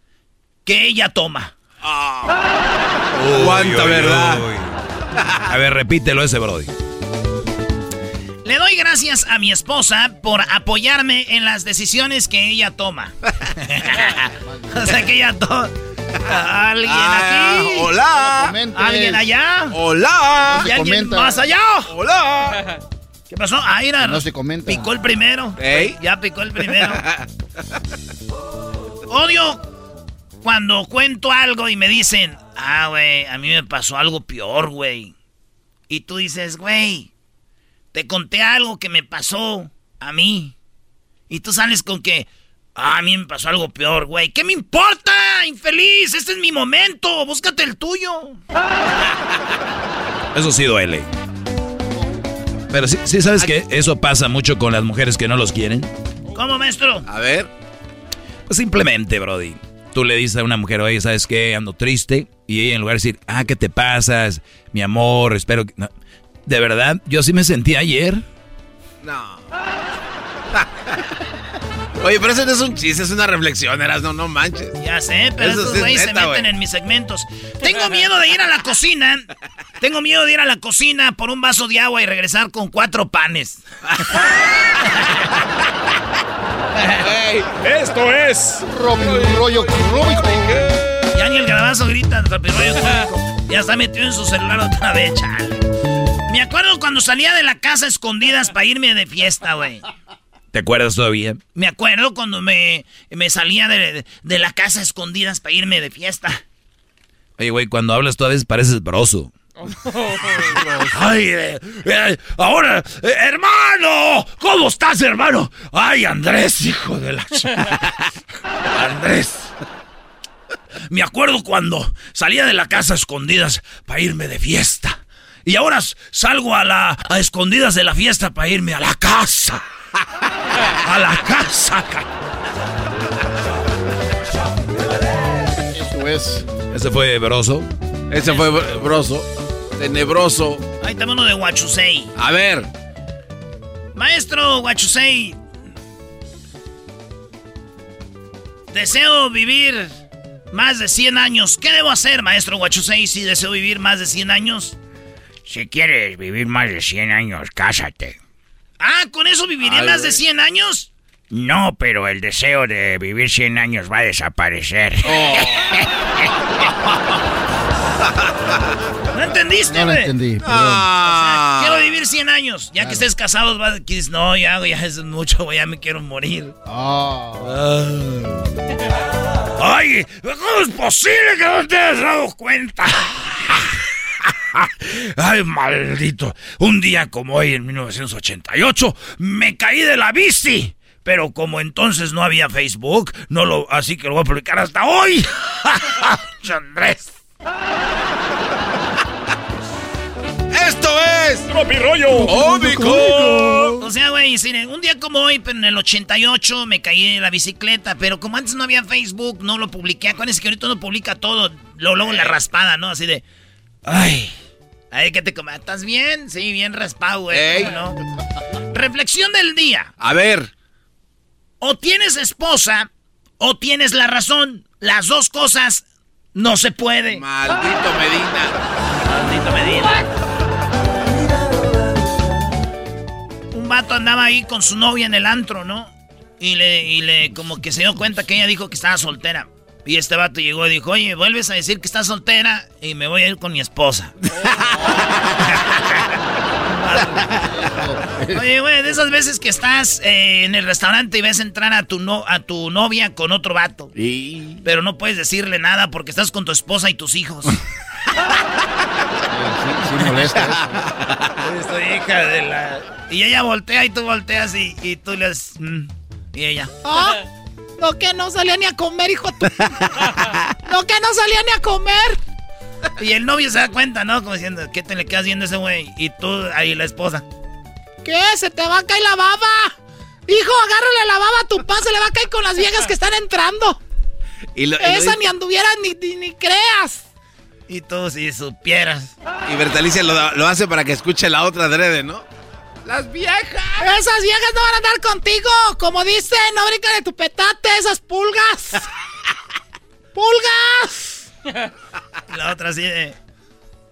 que ella toma. Cuánta Uy, uy, verdad. uy. A ver, repítelo ese, Brody. Le doy gracias a mi esposa por apoyarme en las decisiones que ella toma. o sea que ella toma. ¿Alguien Ah, aquí? hola. ¿Alguien allá? Hola. ¿Y alguien comenta. más allá? Hola. ¿Qué pasó? Ah, mira, No se comenta. Picó el primero. Ey. Ya picó el primero. Odio cuando cuento algo y me dicen, ah, güey, a mí me pasó algo peor, güey. Y tú dices, güey, te conté algo que me pasó a mí. Y tú sales con que, ah, a mí me pasó algo peor, güey. ¿Qué me importa, infeliz? Este es mi momento. Búscate el tuyo. Eso sí duele. Pero sí, sí sabes que eso pasa mucho con las mujeres que no los quieren. ¿Cómo, maestro? A ver. Pues simplemente, Brody. Tú le dices a una mujer, oye, ¿sabes qué? Ando triste. Y ella en lugar de decir, ah, ¿qué te pasas? Mi amor, espero que... no". De verdad, yo sí me sentí ayer. No. Oye, pero eso no es un chiste, es una reflexión, eras no, no manches. Ya sé, pero Eso estos sí es güeyes se meten güey. en mis segmentos. Tengo miedo de ir a la cocina. Tengo miedo de ir a la cocina por un vaso de agua y regresar con cuatro panes. Esto es... Robin rollo cómico. Ya ni el grabazo grita, rapirollo cómico. Ya está metido en su celular otra vez, chale. Me acuerdo cuando salía de la casa a escondidas para irme de fiesta, güey. ¿Te acuerdas todavía? Me acuerdo cuando me, me salía de, de la casa a escondidas para irme de fiesta. Oye, güey, cuando hablas tú a veces pareces broso. Ay, eh, eh, ahora, eh, hermano, ¿cómo estás, hermano? Ay, Andrés, hijo de la... Andrés. Me acuerdo cuando salía de la casa a escondidas para irme de fiesta. Y ahora salgo a la a escondidas de la fiesta para irme a la casa. A la casa. ca- ves? Ese fue Broso. Ese fue Broso. Tenebroso. Ahí está uno de Huachusei. A ver. Maestro Huachusei. Deseo vivir más de 100 años. ¿Qué debo hacer, maestro Huachusei, si deseo vivir más de 100 años? Si quieres vivir más de 100 años, cásate. Ah, ¿con eso viviré Ay, más güey. de 100 años? No, pero el deseo de vivir 100 años va a desaparecer. Oh. ¿No entendiste, No lo güey? entendí, perdón. O sea, Ah. quiero vivir 100 años. Ya que estés casado, vas a decir, no, ya, güey, ya es mucho, güey, ya me quiero morir. Ah. ¡Ay! ¿Cómo es posible que no te hayas dado cuenta? ¡Ay, maldito! Un día como hoy, en 1988, me caí de la bici. Pero como entonces no había Facebook, no lo, así que lo voy a publicar hasta hoy. Andrés. ¡Esto es! ¡Tropi rollo! O sea, güey, sí, un día como hoy, pero en el 88 me caí de la bicicleta, pero como antes no había Facebook, no lo publiqué. Acuérdense que ahorita uno publica todo, luego, luego la raspada, ¿no? Así de, ay, ay, ¿qué te comes? ¿Estás bien? Sí, bien raspado, güey. Ey. ¿cómo no? Reflexión del día. A ver. O tienes esposa o tienes la razón. Las dos cosas no se puede. Maldito Medina. Maldito Medina. Un vato andaba ahí con su novia en el antro, ¿no? Y le, y le como que se dio cuenta que ella dijo que estaba soltera. Y este vato llegó y dijo, oye, vuelves a decir que estás soltera y me voy a ir con mi esposa. Oye, güey, de esas veces que estás eh, en el restaurante y ves entrar a tu, no, a tu novia con otro vato. Pero no puedes decirle nada porque estás con tu esposa y tus hijos. Sí, sí molesta eso. Hija de la... Y ella voltea y tú volteas y, y tú le haces... mm, y ella... ¿Ah? No, que no salía ni a comer, hijo. tú. No, que no salía ni a comer. Y el novio se da cuenta, ¿no? Como diciendo, ¿qué te le quedas viendo a ese güey? Y tú, ahí la esposa. ¿Qué? ¿Se te va a caer la baba? Hijo, agárrale la baba a tu pa, se le va a caer con las viejas que están entrando. Y, lo- y lo- Esa ni anduviera ni, ni, ni creas. Y tú, si supieras. y Bertalicia lo, lo hace para que escuche la otra drede, ¿no? Las viejas. Esas viejas no van a andar contigo. Como dicen, no brincan de tu petate, esas pulgas. ¡Pulgas! Y la otra así de...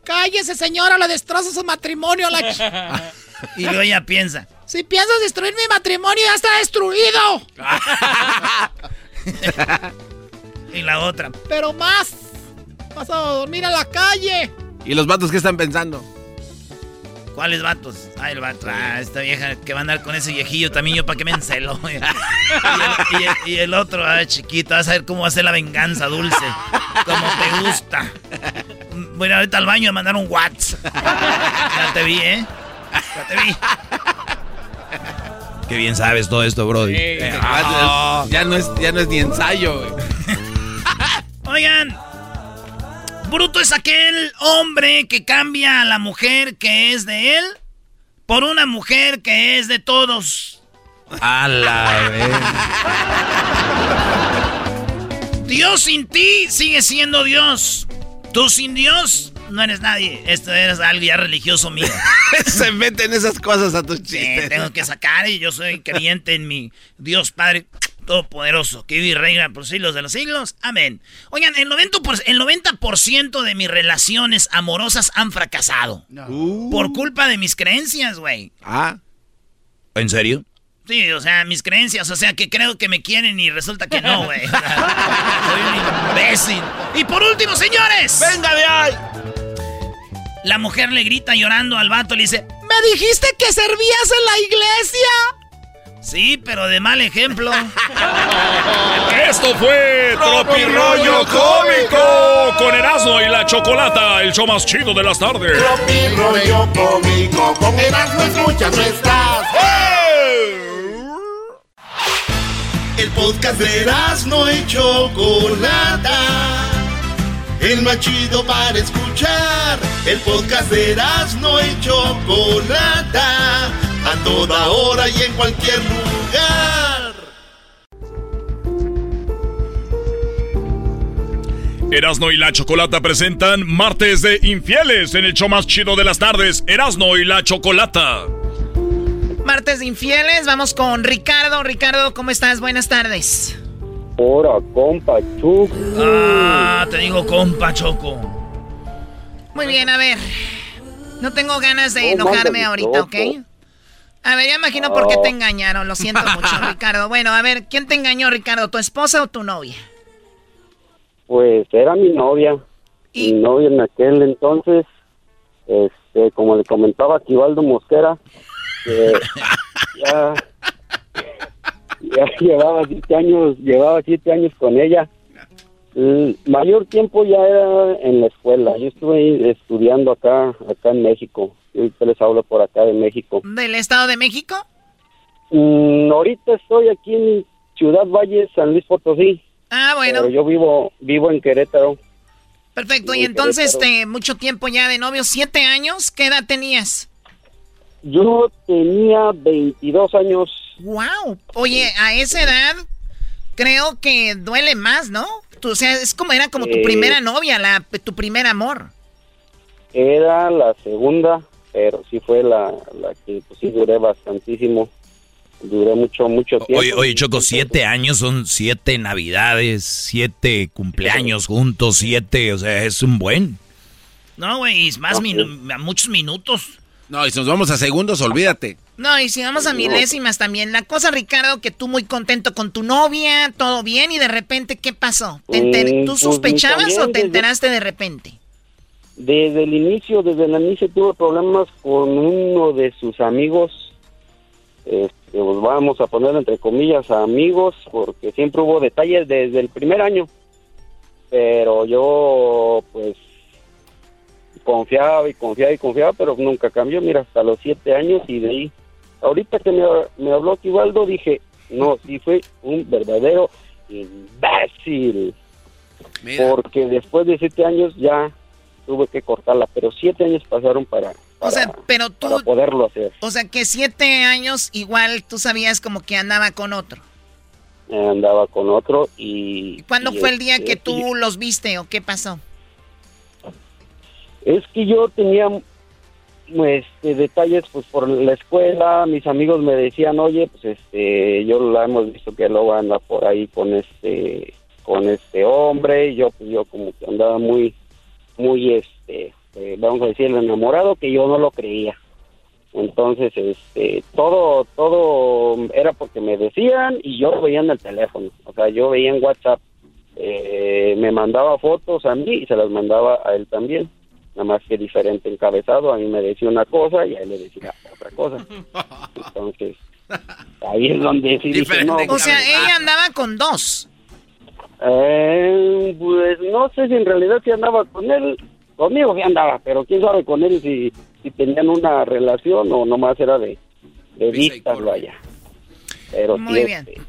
Cállese, señora, le destroza su matrimonio. La ch- Y luego ella piensa. si piensas destruir mi matrimonio, ya está destruido. Y la otra. Pero más. Vas a dormir en la calle. ¿Y los vatos qué están pensando? ¿Cuáles vatos? Ah, el vato. Ah, esta vieja que va a andar con ese viejillo también yo para que me encelo. y, el, y el- y el otro, ah, chiquito, vas a ver cómo va a ser la venganza dulce. Como te gusta. Voy a ir ahorita al baño a mandar un WhatsApp. Ya te vi, ¿eh? Ya te vi. Qué bien sabes todo esto, Brody. Eh, ah, ya, no es, ya no es ni ensayo, güey. Oigan, bruto es aquel hombre que cambia a la mujer que es de él por una mujer que es de todos. A la vez. Dios sin ti sigue siendo Dios. Tú sin Dios no eres nadie. Esto eres algo ya religioso mío. Se meten esas cosas a tus chistes. tengo que sacar y yo soy creyente en mi Dios Padre Todopoderoso, que vive y reina por siglos de los siglos. Amén. Oigan, el 90%, por- el 90 de mis relaciones amorosas han fracasado. Por culpa de mis creencias, güey. Ah. ¿En serio? Sí, o sea, mis creencias, o sea, que creo que me quieren y resulta que no, güey. Soy un imbécil. Y por último, señores. ¡Venga de ahí! La mujer le grita llorando al vato y le dice, ¿Me dijiste que servías en la iglesia? Sí, pero de mal ejemplo. Esto fue Tropi Rollo Cómico con Erasmo y la Chocolata, el show más chido de las tardes. Tropi rollo cómico, con Erasmo escuchas no estás. El podcast de Erasmo y Chocolata. El más chido para escuchar. El podcast de Erasmo y Chocolata. A toda hora y en cualquier lugar. Erasno y la Chocolata presentan Martes de Infieles en el show más chido de las tardes, Erasno y la Chocolata. Martes de Infieles, vamos con Ricardo. Ricardo, ¿cómo estás? Buenas tardes. Hola, compa Choco. Ah, te digo compa Choco. Muy bien, a ver. No tengo ganas de No, enojarme ahorita, ¿ok? A ver, ya imagino por qué te engañaron. Lo siento mucho, Ricardo. Bueno, a ver, ¿quién te engañó, Ricardo? ¿Tu esposa o tu novia? Pues era mi novia. Mi novia en aquel entonces, este, como le comentaba a Quivaldo Mosquera, que ya, ya llevaba siete años, llevaba siete años con ella. El mayor tiempo ya era en la escuela. Yo estuve estudiando acá, acá en México. Yo les hablo por acá de México. ¿Del Estado de México? Mm, ahorita estoy aquí en Ciudad Valle, San Luis Potosí. Ah, bueno. Pero yo vivo, vivo en Querétaro. Perfecto. Y entonces, Querétaro. este, mucho tiempo ya de novio, siete años, ¿qué edad tenías? Yo tenía 22 años. Wow. Oye, a esa edad creo que duele más, ¿no? Tú, o sea, es como era como tu Eh. primera novia, la, tu primer amor. Era la segunda, pero sí fue la, la que pues, sí duré bastantísimo. Duré mucho, mucho tiempo. Oye, oye, Choco, siete años son siete navidades, siete cumpleaños juntos, siete, o sea, es un buen. No, güey, es más minu- a muchos minutos. No, y si nos vamos a segundos, olvídate. No, y si vamos a milésimas también. La cosa, Ricardo, que tú muy contento con tu novia, todo bien, y de repente, ¿qué pasó? ¿Te Mm, ¿Tú pues, sospechabas también o te enteraste de repente? Desde el inicio, desde el inicio tuve problemas con uno de sus amigos. Este, pues vamos a poner entre comillas amigos, porque siempre hubo detalles desde el primer año. Pero yo, pues, confiaba y confiaba y confiaba, pero nunca cambió. Mira, hasta los siete años y de ahí. Ahorita que me, me habló Tibaldo, dije, no, sí fue un verdadero imbécil. Porque después de siete años ya tuve que cortarla, pero siete años pasaron para, O sea, pero tú, para poderlo hacer. o sea, que siete años igual tú sabías como que andaba con otro. Andaba con otro y... ¿Cuándo y fue el día este, que tú los viste o qué pasó? Es que yo tenía este, detalles pues por la escuela, mis amigos me decían, oye, pues este, yo la hemos visto que luego anda por ahí con este, con este hombre, y yo pues yo como que andaba muy, muy este, eh, vamos a decir, enamorado, que yo no lo creía. Entonces, este, todo, todo era porque me decían y yo lo veía en el teléfono, o sea, yo veía en WhatsApp, eh, me mandaba fotos a mí y se las mandaba a él también nada más que diferente encabezado, a mí me decía una cosa y a él le decía otra cosa. Entonces, ahí es donde sí dije, no, O sea, ella andaba con dos. Eh, pues no sé si en realidad si andaba con él, conmigo sí andaba, pero quién sabe con él si, si tenían una relación o nomás era de, de vistas, vaya. Pero sí, Muy bien. este,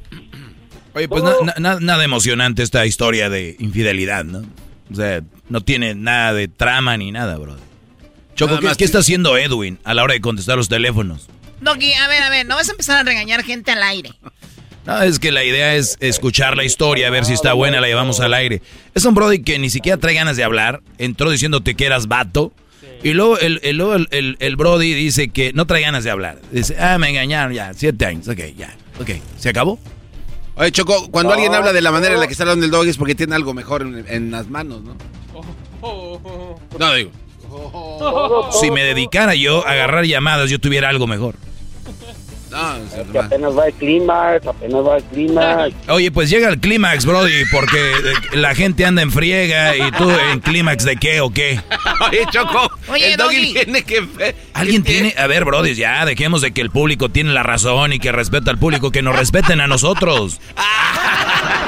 Oye, pues na- na- na- nada emocionante esta historia de infidelidad, ¿no? O sea, no tiene nada de trama ni nada, bro. Choco, Nada ¿qué, más qué que- está haciendo Edwin a la hora de contestar los teléfonos? Doggy, a ver, a ver, no vas a empezar a regañar gente al aire. No, es que la idea es escuchar la historia, a ver si está buena, la llevamos al aire. Es un brody que ni siquiera trae ganas de hablar, entró diciéndote que eras vato, y luego el, el, luego el, el- el brody dice que no trae ganas de hablar. Dice, ah, me engañaron ya, siete años, ok, ya, ok, ¿se acabó? Oye, Choco, cuando alguien habla de la manera en la que está hablando el dog es porque tiene algo mejor en, en las manos, ¿no? No, digo. Si me dedicara yo a agarrar llamadas, yo tuviera algo mejor. No, que apenas va el clima, apenas va el clima. Oye, pues llega el clímax, Brody, porque eh, la gente anda en friega y tú en clímax de qué o qué. Oye, Choco, Oye, el doggy Doggy. tiene que... Alguien tiene, a ver, Brody, ya dejemos de que el público tiene la razón y que respeta al público, que nos respeten a nosotros.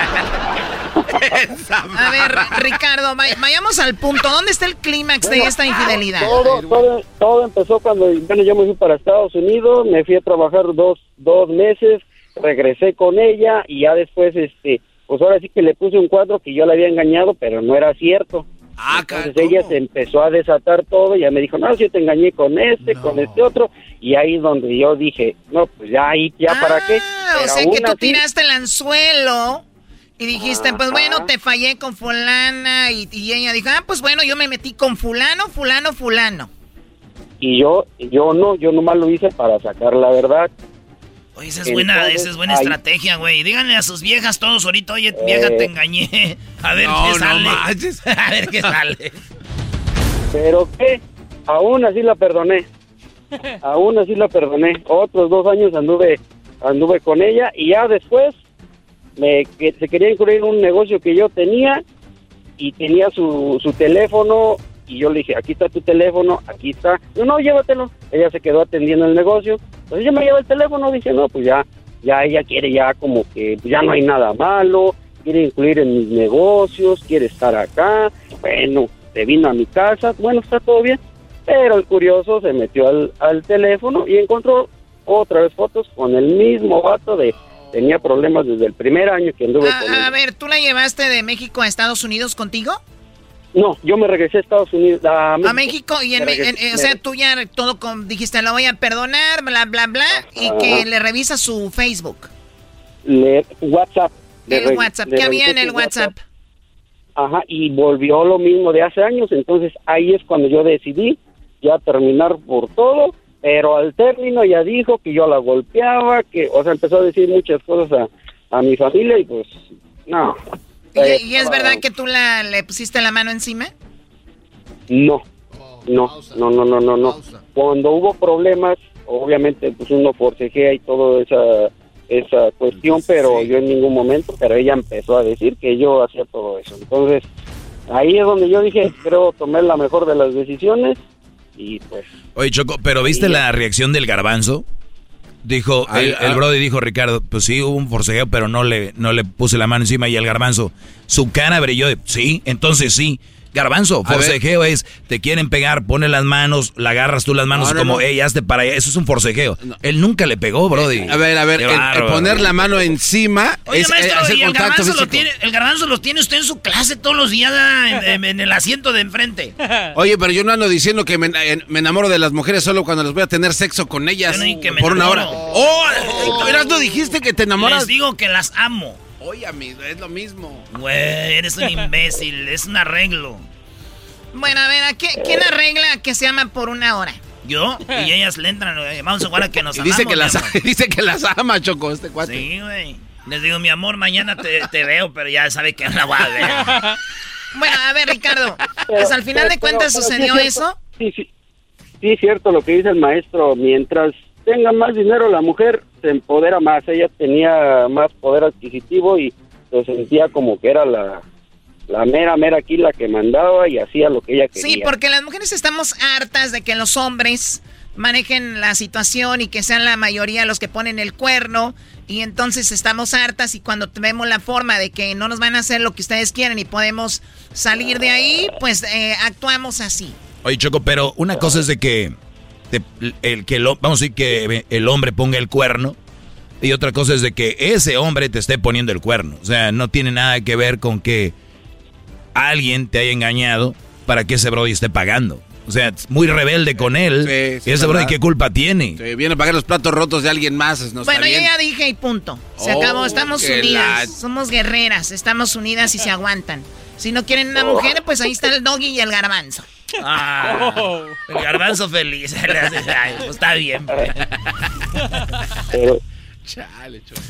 A ver, Ricardo, vay- vayamos al punto. ¿Dónde está el clímax de esta infidelidad? Todo, todo, todo empezó cuando bueno, yo me fui para Estados Unidos, me fui a trabajar dos, dos meses, regresé con ella y ya después, este, pues ahora sí que le puse un cuadro que yo le había engañado, pero no era cierto. Entonces ella se empezó a desatar todo y ya me dijo, no, si yo te engañé con este, con este otro, y ahí es donde yo dije, no, pues ya ahí, ya para qué. Ah, o Pero sea que aún tú así- tiraste el anzuelo Y dijiste, pues bueno, te fallé con fulana. Y, y ella dijo, ah, pues bueno, yo me metí con fulano, fulano, fulano. Y yo, yo no, yo nomás lo hice para sacar la verdad. Oye, esa es buena, esa es buena estrategia, güey. Díganle a sus viejas todos ahorita, oye, vieja, te engañé. A ver No, qué no sale. manches. a ver qué sale. Pero qué, aún así la perdoné. Aún así la perdoné. Otros dos años anduve, anduve con ella y ya después me que, se quería incluir en un negocio que yo tenía y tenía su, su teléfono y yo le dije, aquí está tu teléfono, aquí está. No, no, llévatelo. Ella se quedó atendiendo el negocio. Entonces yo me llevo el teléfono, dije, no, pues ya, ya ella quiere ya como que pues ya no hay nada malo, quiere incluir en mis negocios, quiere estar acá. Bueno, se vino a mi casa, bueno, está todo bien. Pero el curioso se metió al, al teléfono y encontró otra vez fotos con el mismo vato de... Tenía problemas desde el primer año que anduve con él. A, ver, ¿tú la llevaste de México a Estados Unidos contigo? No, yo me regresé a Estados Unidos. A México, A México y en, en- o sea, tú ya todo con, dijiste, lo voy a perdonar, bla, bla, bla, y que le revisa su Facebook. le- WhatsApp. Le El re- WhatsApp, ¿qué había en el WhatsApp? Ajá, y volvió lo mismo de hace años. Entonces ahí es cuando yo decidí ya terminar por todo. Pero al término ya dijo que yo la golpeaba, que, o sea, empezó a decir muchas cosas a, a mi familia y pues, no. ¿Y, Eh, y es verdad que tú la, le pusiste la mano encima? No, no, no, no, no, no, no. Cuando hubo problemas, obviamente, pues uno forcejea y toda esa, esa cuestión, pero yo en ningún momento, pero ella empezó a decir que yo hacía todo eso. Entonces, ahí es donde yo dije, creo tomé la mejor de las decisiones y pues, Oye, Choco, ¿pero viste la reacción del garbanzo? Dijo, Ay, el, el ah. Brody dijo, Ricardo, pues sí, hubo un forcejeo, pero no le, no le puse la mano encima y el garbanzo, su cara brilló de, sí, entonces sí. Garbanzo, forcejeo es, te quieren pegar, pone las manos, la agarras tú las manos No, no, como, no. ey, hazte para allá. Eso es un forcejeo. Él nunca le pegó, Brody. A ver, a ver, el, el poner la mano encima Oye, es maestro, hacer y el contacto garbanzo, lo tiene, el garbanzo lo tiene usted en su clase todos los días ah, en, en- en el asiento de enfrente. Oye, pero yo no ando diciendo que me, en- me enamoro de las mujeres solo cuando les voy a tener sexo con ellas por una hora. Oh, verás, no dijiste que te enamoras. Les digo que las amo. Oye, amigo, es lo mismo. Güey, eres un imbécil, es un arreglo. Bueno, a ver, ¿a qué- ¿quién arregla que se aman por una hora? Yo y ellas le entran, vamos a jugar a que nos Y dice amamos, que, las, dice que las ama, Choco, este cuate. Sí, güey. Les digo, mi amor, mañana te, te veo, pero ya sabe que no la voy a ver. Bueno, a ver, Ricardo, Pero- pues al final de cuentas pero sucedió eso. Sí, sí. Sí, es cierto lo que dice el maestro. Mientras tenga más dinero, la mujer se empodera más. Ella tenía más poder adquisitivo y se sentía como que era la, la mera, mera aquí la que mandaba y hacía lo que ella quería. Sí, porque las mujeres estamos hartas de que los hombres manejen la situación y que sean la mayoría los que ponen el cuerno. Y entonces estamos hartas y cuando vemos la forma de que no nos van a hacer lo que ustedes quieren y podemos salir de ahí, pues eh, actuamos así. Oye, Choco, pero una cosa es de que te- el que lo, vamos a decir que el hombre ponga el cuerno y otra cosa es de que ese hombre te esté poniendo el cuerno. O sea, no tiene nada que ver con que alguien te haya engañado para que ese brody esté pagando. O sea, es muy rebelde con él. Sí, sí, y ese ¿verdad? brody, ¿qué culpa tiene? Sí, viene a pagar los platos rotos de alguien más. No bueno, yo ya dije y punto. Se Oh, acabó, estamos que unidas. la- Somos guerreras, estamos unidas y se aguantan. Si no quieren una mujer, pues ahí está el doggy y el garbanzo. Ah, el garbanzo feliz. Ay, pues está bien. Pero, Chale, Choco.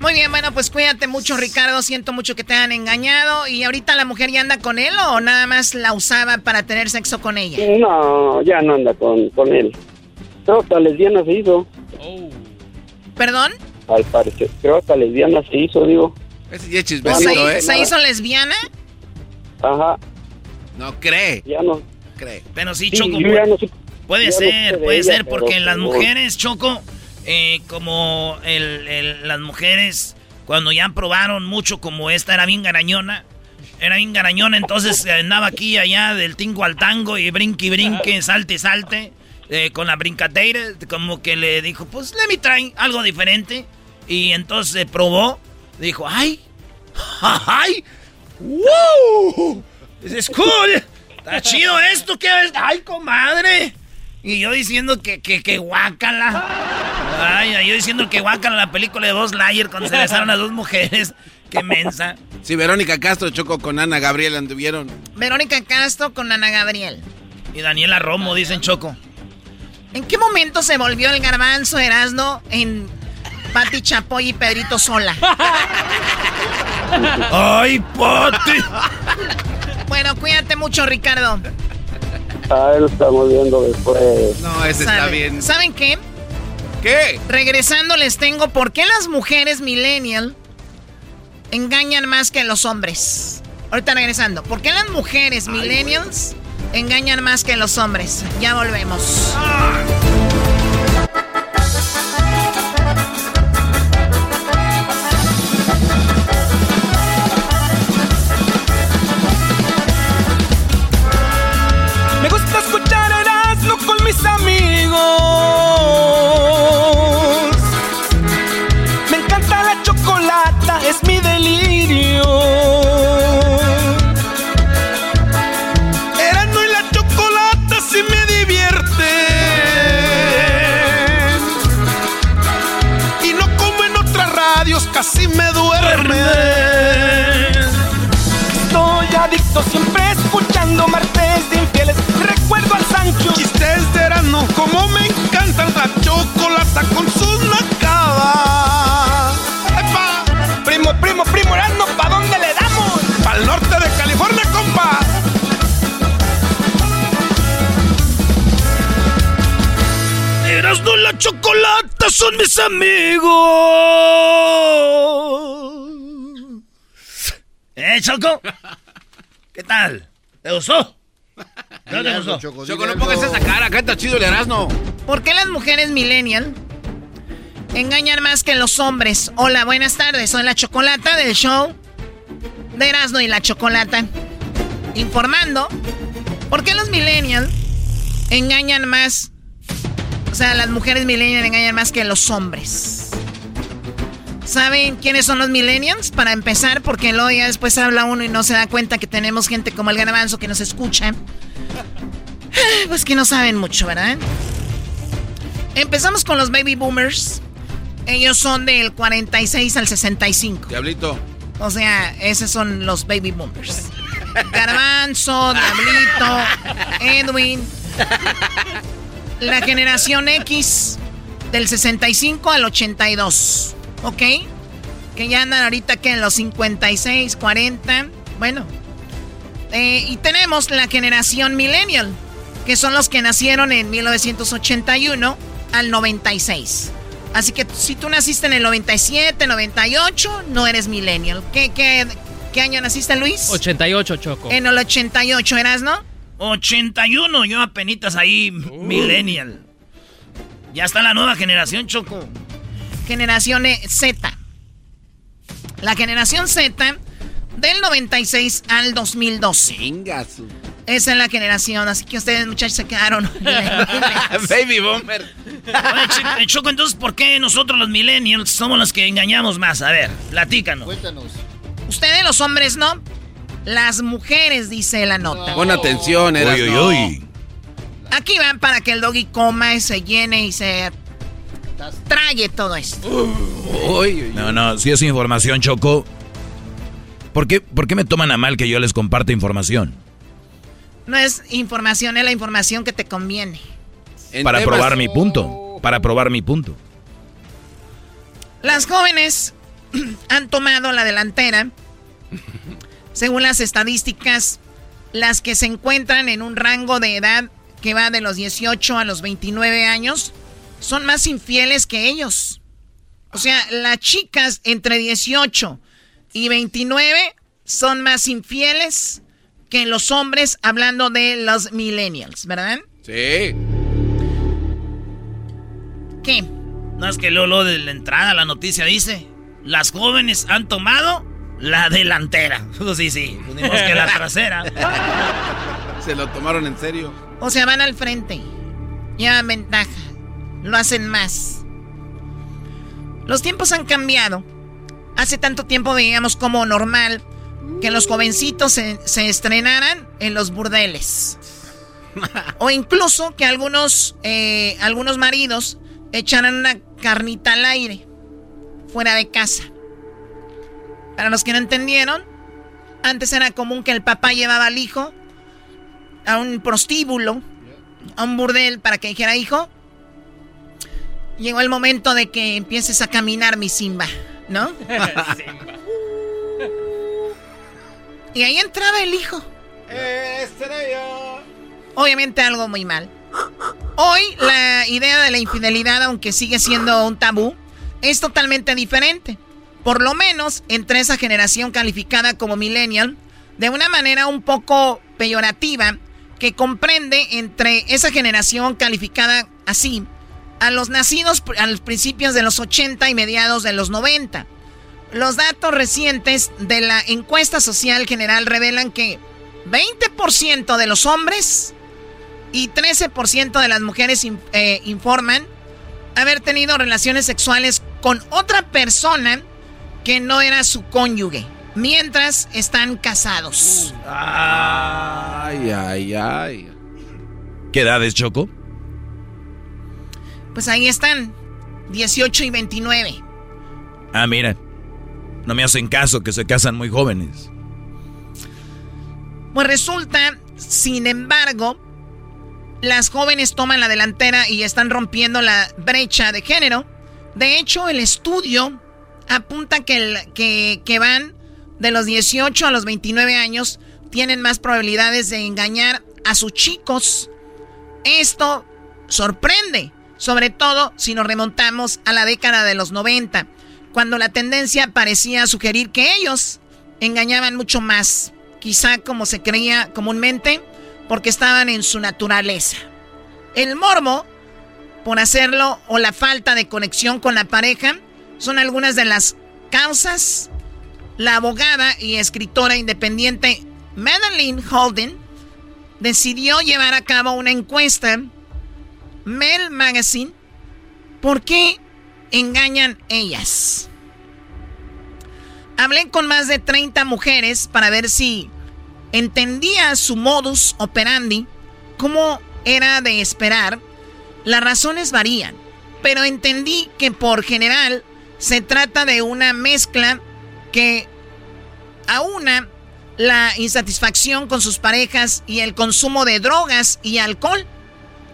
Muy bien, bueno, pues cuídate mucho, Ricardo. Siento mucho que te han engañado. ¿Y ahorita la mujer ya anda con él o nada más la usaba para tener sexo con ella? no, ya no anda con, con él. Creo que hasta lesbiana se hizo, ¿Perdón? al parecer. Creo que hasta lesbiana se hizo, digo. Ese ya es ¿Se, ¿eh? se hizo lesbiana? Ajá, No cree, ya no. cree. Pero sí, Sí, Choco, ya no puede no ser, puede ella, ser, pero porque las mujeres, Choco, eh, como el, el- las mujeres, cuando ya probaron mucho, como esta era bien garañona, era bien garañona, entonces eh, andaba aquí y allá del tingo al tango y brinque y brinque, salte y salte, eh, con la brincadeira, como que le dijo, pues let me try algo diferente. Y entonces eh, probó, dijo, ay, ay, wow, this is cool, está chido esto, ¿qué es? Ay, comadre. Y yo diciendo que, que, que guácala. Ay, ay, yo diciendo que guácala la película de Buzz Lightyear cuando se besaron a dos mujeres. Qué mensa. Sí, Verónica Castro chocó con Ana Gabriel, anduvieron. Verónica Castro con Ana Gabriel. Y Daniela Romo, dicen Choco. ¿En qué momento se volvió el garbanzo Erasno en Pati Chapoy y Pedrito Sola? ¡Ay, Pati! Bueno, cuídate mucho, Ricardo. Ah, lo estamos viendo después. No, ese está ¿Saben- bien. ¿Saben qué? ¿Qué? Regresando les tengo por qué las mujeres millennial engañan más que los hombres. Ahorita regresando. ¿Por qué las mujeres millennials engañan más que los hombres? Ya volvemos. Me Erasmo y la chocolata sí me divierten. Y no como en otras radios, casi me duermen. Estoy adicto siempre escuchando martes de infieles. Recuerdo al Sancho. Chistes de Erasmo, como me encanta la chocolata con sus Erasno y la chocolata son mis amigos. ¿Eh, Choco? ¿Qué tal? ¿Te gustó? ¿No te gustó? Choco, no pongas esa cara, acá está chido el Erasmo. ¿Por qué las mujeres millennial engañan más que los hombres? Hola, buenas tardes. Soy la chocolata del show de Erasmo y la chocolata. Informando. ¿Por qué los millennial engañan más? O sea, las mujeres millennial engañan más que los hombres. ¿Saben quiénes son los millennials? Para empezar, porque luego ya después habla uno y no se da cuenta que tenemos gente como el garbanzo que nos escucha. Pues que no saben mucho, ¿verdad? Empezamos con los baby boomers. Ellos son del 46 al 65. Diablito. O sea, esos son los baby boomers. Garbanzo, Diablito, Edwin. La generación X del 65 al 82. ¿Ok? Que ya andan ahorita que en los 56, 40. Bueno. Eh, y tenemos la generación millennial, que son los que nacieron en 1981 al 96. Así que si tú naciste en el 97, 98, no eres millennial. ¿Qué, qué, qué año naciste, Luis? 88, Choco. En el 88 eras, ¿no? 81, yo apenitas ahí, millennial. Ya está la nueva generación, Choco. Generación E- Z. La generación Z del 96 al 2012. Esa es la generación, así que ustedes muchachos se quedaron. Baby Bomber. Oye, eh, Choco, entonces, ¿por qué nosotros los millennials somos los que engañamos más? A ver, platícanos. Cuéntanos. Ustedes los hombres no. Las mujeres, dice la nota. Pon atención, Erasmo. Uy, uy, uy. Aquí van para que el doggy coma y se llene y se trague todo esto. No, no, si es información, Choco. ¿Por qué, ¿Por qué me toman a mal que yo les comparte información? No es información, es la información que te conviene. Para probar mi punto. Para probar mi punto. Las jóvenes han tomado la delantera. Según las estadísticas, las que se encuentran en un rango de edad que va de los 18 a los 29 años son más infieles que ellos. O sea, las chicas entre 18 y 29 son más infieles que los hombres hablando de los millennials, ¿verdad? Sí. ¿Qué? No es que Lolo de la entrada la noticia dice, las jóvenes han tomado la delantera. Pues sí, sí, pues que la trasera. Se lo tomaron en serio. O sea, van al frente. Llevan ventaja. Lo hacen más. Los tiempos han cambiado. Hace tanto tiempo veíamos como normal que los jovencitos se, se estrenaran en los burdeles. o incluso que algunos, eh, algunos maridos echaran una carnita al aire, fuera de casa. Para los que no entendieron, antes era común que el papá llevaba al hijo a un prostíbulo, a un burdel para que dijera, hijo, llegó el momento de que empieces a caminar mi Simba, ¿no? y ahí entraba el hijo. Este Obviamente algo muy mal. Hoy la idea de la infidelidad, aunque sigue siendo un tabú, es totalmente diferente. Por lo menos entre esa generación calificada como millennial, de una manera un poco peyorativa, que comprende entre esa generación calificada así a los nacidos a los principios de los 80 y mediados de los 90. Los datos recientes de la encuesta social general revelan que 20% de los hombres y 13% de las mujeres eh, informan haber tenido relaciones sexuales con otra persona que no era su cónyuge, mientras están casados. Ay, ay, ay. ¿Qué edades, Choco? Pues ahí están, 18 y 29. Ah, mira, no me hacen caso que se casan muy jóvenes. Pues resulta, sin embargo, las jóvenes toman la delantera y están rompiendo la brecha de género. De hecho, el estudio apunta que, que, van de los 18 a los 29 años, tienen más probabilidades de engañar a sus chicos. Esto sorprende, sobre todo si nos remontamos a la década de los 90, cuando la tendencia parecía sugerir que ellos engañaban mucho más, quizá como se creía comúnmente, porque estaban en su naturaleza. El morbo por hacerlo o la falta de conexión con la pareja son algunas de las causas. La abogada y escritora independiente Madeline Holden decidió llevar a cabo una encuesta, Mel Magazine, ¿por qué engañan ellas? Hablé con más de 30 mujeres para ver si entendía su modus operandi, como era de esperar. Las razones varían, pero entendí que por general se trata de una mezcla que aúna la insatisfacción con sus parejas y el consumo de drogas y alcohol.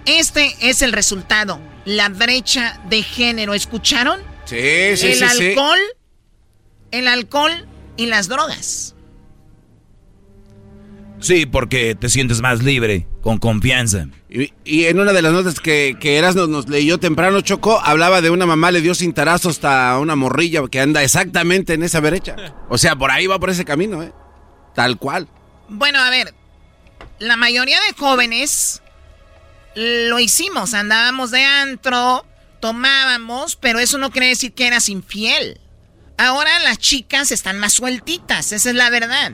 Este es el resultado, la brecha de género. ¿Escucharon? Sí, sí, el sí. alcohol, el alcohol y las drogas. Sí, porque te sientes más libre, con confianza. Y, en una de las notas que, que Erasmo nos leyó temprano, Choco, hablaba de una mamá le dio cintarazo hasta una morrilla que anda exactamente en esa brecha. O sea, por ahí va por ese camino, ¿eh? Tal cual. Bueno, a ver, la mayoría de jóvenes lo hicimos, andábamos de antro, tomábamos, pero eso no quiere decir que eras infiel. Ahora las chicas están más sueltitas, esa es la verdad.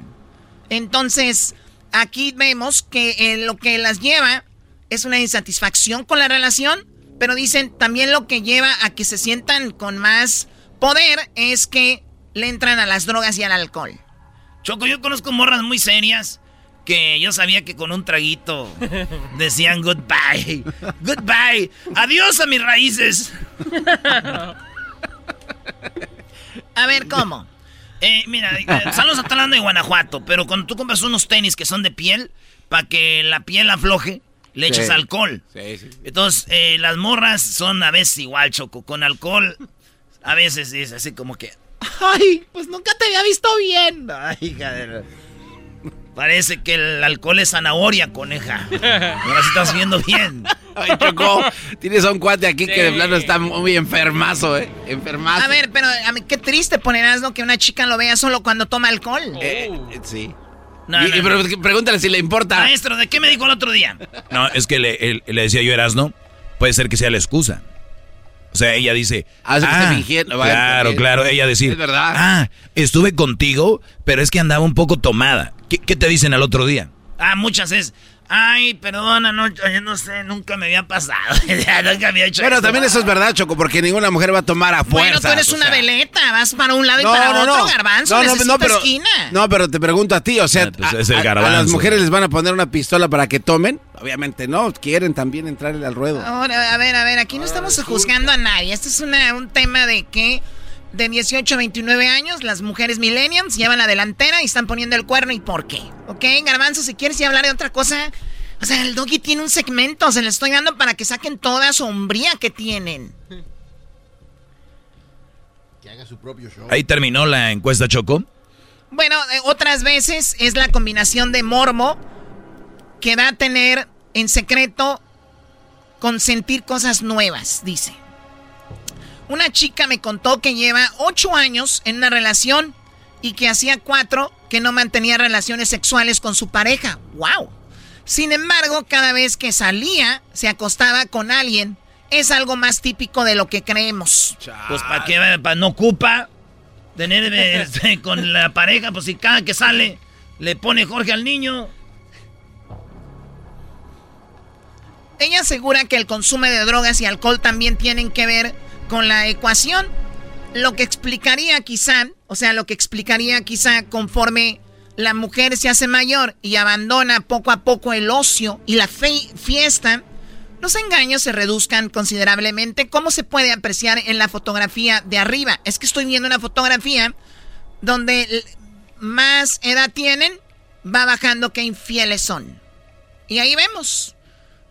Entonces, aquí vemos que eh, lo que las lleva es una insatisfacción con la relación, pero dicen también lo que lleva a que se sientan con más poder es que le entran a las drogas y al alcohol. Choco, yo conozco morras muy serias que yo sabía que con un traguito decían goodbye. Goodbye. Adiós a mis raíces. A ver, ¿cómo? Eh, mira, eh, saludos a de Guanajuato, pero cuando tú compras unos tenis que son de piel, para que la piel afloje, le echas Sí. alcohol. Sí, sí. Entonces, eh, las morras son a veces igual, Choco. Con alcohol, a veces es así como que... Ay, pues nunca te había visto bien. Ay, hija de... Parece que el alcohol es zanahoria, coneja. Ahora sí estás viendo bien. Ay, Choco, tienes a un cuate aquí que de plano está muy enfermazo, ¿eh? Enfermazo. A ver, pero a mí qué triste ponerás ¿no? que una chica lo vea solo cuando toma alcohol. Eh, eh, sí. No, Y- no, y pero no. pregúntale si le importa. Maestro, ¿de qué me dijo el otro día? No, es que le, le decía yo, Erasno, puede ser que sea la excusa. O sea, ella dice. Ah, está fingiendo. Bueno, Claro, también. claro. Ella decir. Es verdad. Ah, estuve contigo, pero es que andaba un poco tomada. ¿Qué, qué te dicen al otro día? Ah, muchas es. Ay, perdona, no, yo no sé, nunca me había pasado. nunca había hecho Pero eso. también eso es verdad, Choco, porque ninguna mujer va a tomar a fuerza. Bueno, tú eres una veleta, vas para un lado y para otro, garbanzo, No, no, no, pero, esquina. no, pero te pregunto a ti, o sea, pues a, es el a- a garbanzo. las mujeres les van a poner una pistola para que tomen? Obviamente no, quieren también entrarle al ruedo. Ahora, a ver, a ver, aquí no estamos juzgando a nadie. Este es una- un tema de que de 18 a 29 años las mujeres millennials llevan la delantera y están poniendo el cuerno. ¿Y por qué? ¿Ok? Garbanzo, si quieres ya hablar de otra cosa. O sea, el doggy tiene un segmento, se le estoy dando para que saquen toda sombría que tienen. Que haga su propio show. Ahí terminó la encuesta, Choco. Bueno, eh, otras veces es la combinación de morbo que da a tener en secreto consentir cosas nuevas, dice. Una chica me contó que lleva ocho años en una relación y que hacía cuatro que no mantenía relaciones sexuales con su pareja. ¡Wow! Sin embargo, cada vez que salía, se acostaba con alguien. Es algo más típico de lo que creemos. Pues para qué, para no ocupa tener este, con la pareja, pues si cada que sale le pone Jorge al niño. Ella asegura que el consumo de drogas y alcohol también tienen que ver con la ecuación, lo que explicaría quizá, o sea, lo que explicaría quizá conforme la mujer se hace mayor y abandona poco a poco el ocio y la fiesta, los engaños se reduzcan considerablemente, como se puede apreciar en la fotografía de arriba. Es que estoy viendo una fotografía donde más edad tienen, va bajando que infieles son. Y ahí vemos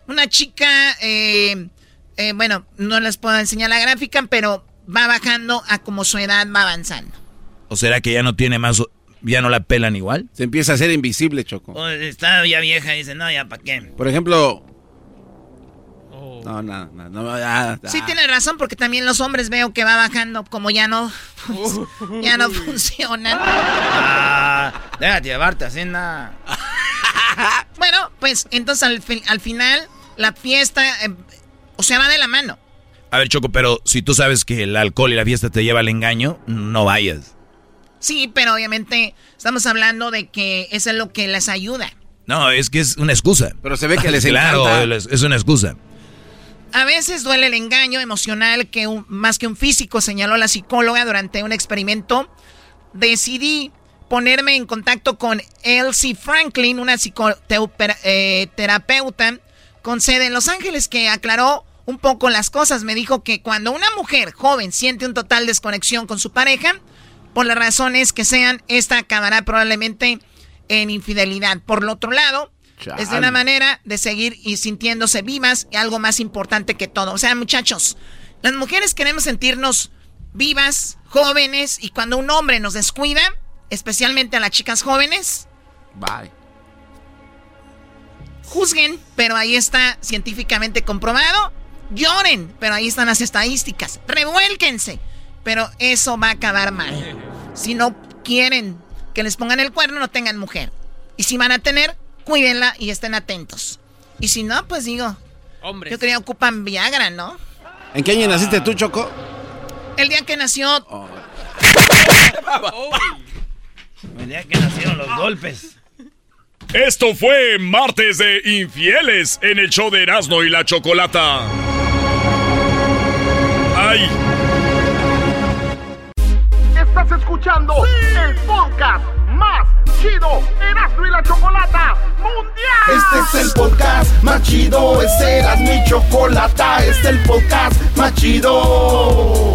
una chica, eh, eh, bueno, no les puedo enseñar la gráfica, pero va bajando a como su edad va avanzando. ¿O será que ya no tiene más, ya no la pelan igual? Se empieza a hacer invisible, Choco. O está ya vieja y dice, no, ya para qué. Por ejemplo... No, nada, nada, no, ya, Sí tiene razón, porque también los hombres veo que va bajando, como ya no, ya no funcionan. Ah, déjate llevarte así, nada. Bueno, pues entonces al, fin- al final la fiesta, eh, o sea, va de la mano. A ver, Choco, pero si tú sabes que el alcohol y la fiesta te lleva al engaño, no vayas. Sí, pero obviamente estamos hablando de que eso es lo que les ayuda. No, es que es una excusa. Pero se ve que les claro, encanta. es- es una excusa. A veces duele el engaño emocional que un- más que un físico, señaló la psicóloga durante un experimento. Decidí ponerme en contacto con Elsie Franklin, una psicoterapeuta con sede en Los Ángeles, que aclaró un poco las cosas. Me dijo que cuando una mujer joven siente un total desconexión con su pareja, por las razones que sean, esta acabará probablemente en infidelidad. Por el otro lado, Chale. es de una manera de seguir y sintiéndose vivas y algo más importante que todo. O sea, muchachos, las mujeres queremos sentirnos vivas, jóvenes, y cuando un hombre nos descuida, especialmente a las chicas jóvenes, Bye. Juzguen, pero ahí está científicamente comprobado. Lloren, pero ahí están las estadísticas. Revuélquense, pero eso va a acabar mal. Si no quieren que les pongan el cuerno, no tengan mujer. Y si van a tener, cuídenla y estén atentos. Y si no, pues digo, yo creo que ocupan Viagra, ¿no? ¿En qué año naciste tú, Choco? El día que nació, El día que nacieron los golpes. Esto fue Martes de Infieles en el show de Erasmo y la Chocolata. ¡Ay! Estás escuchando el podcast más chido Erasmo y la Chocolata Mundial. Este es el podcast más chido, este era mi chocolata, este es el podcast más chido.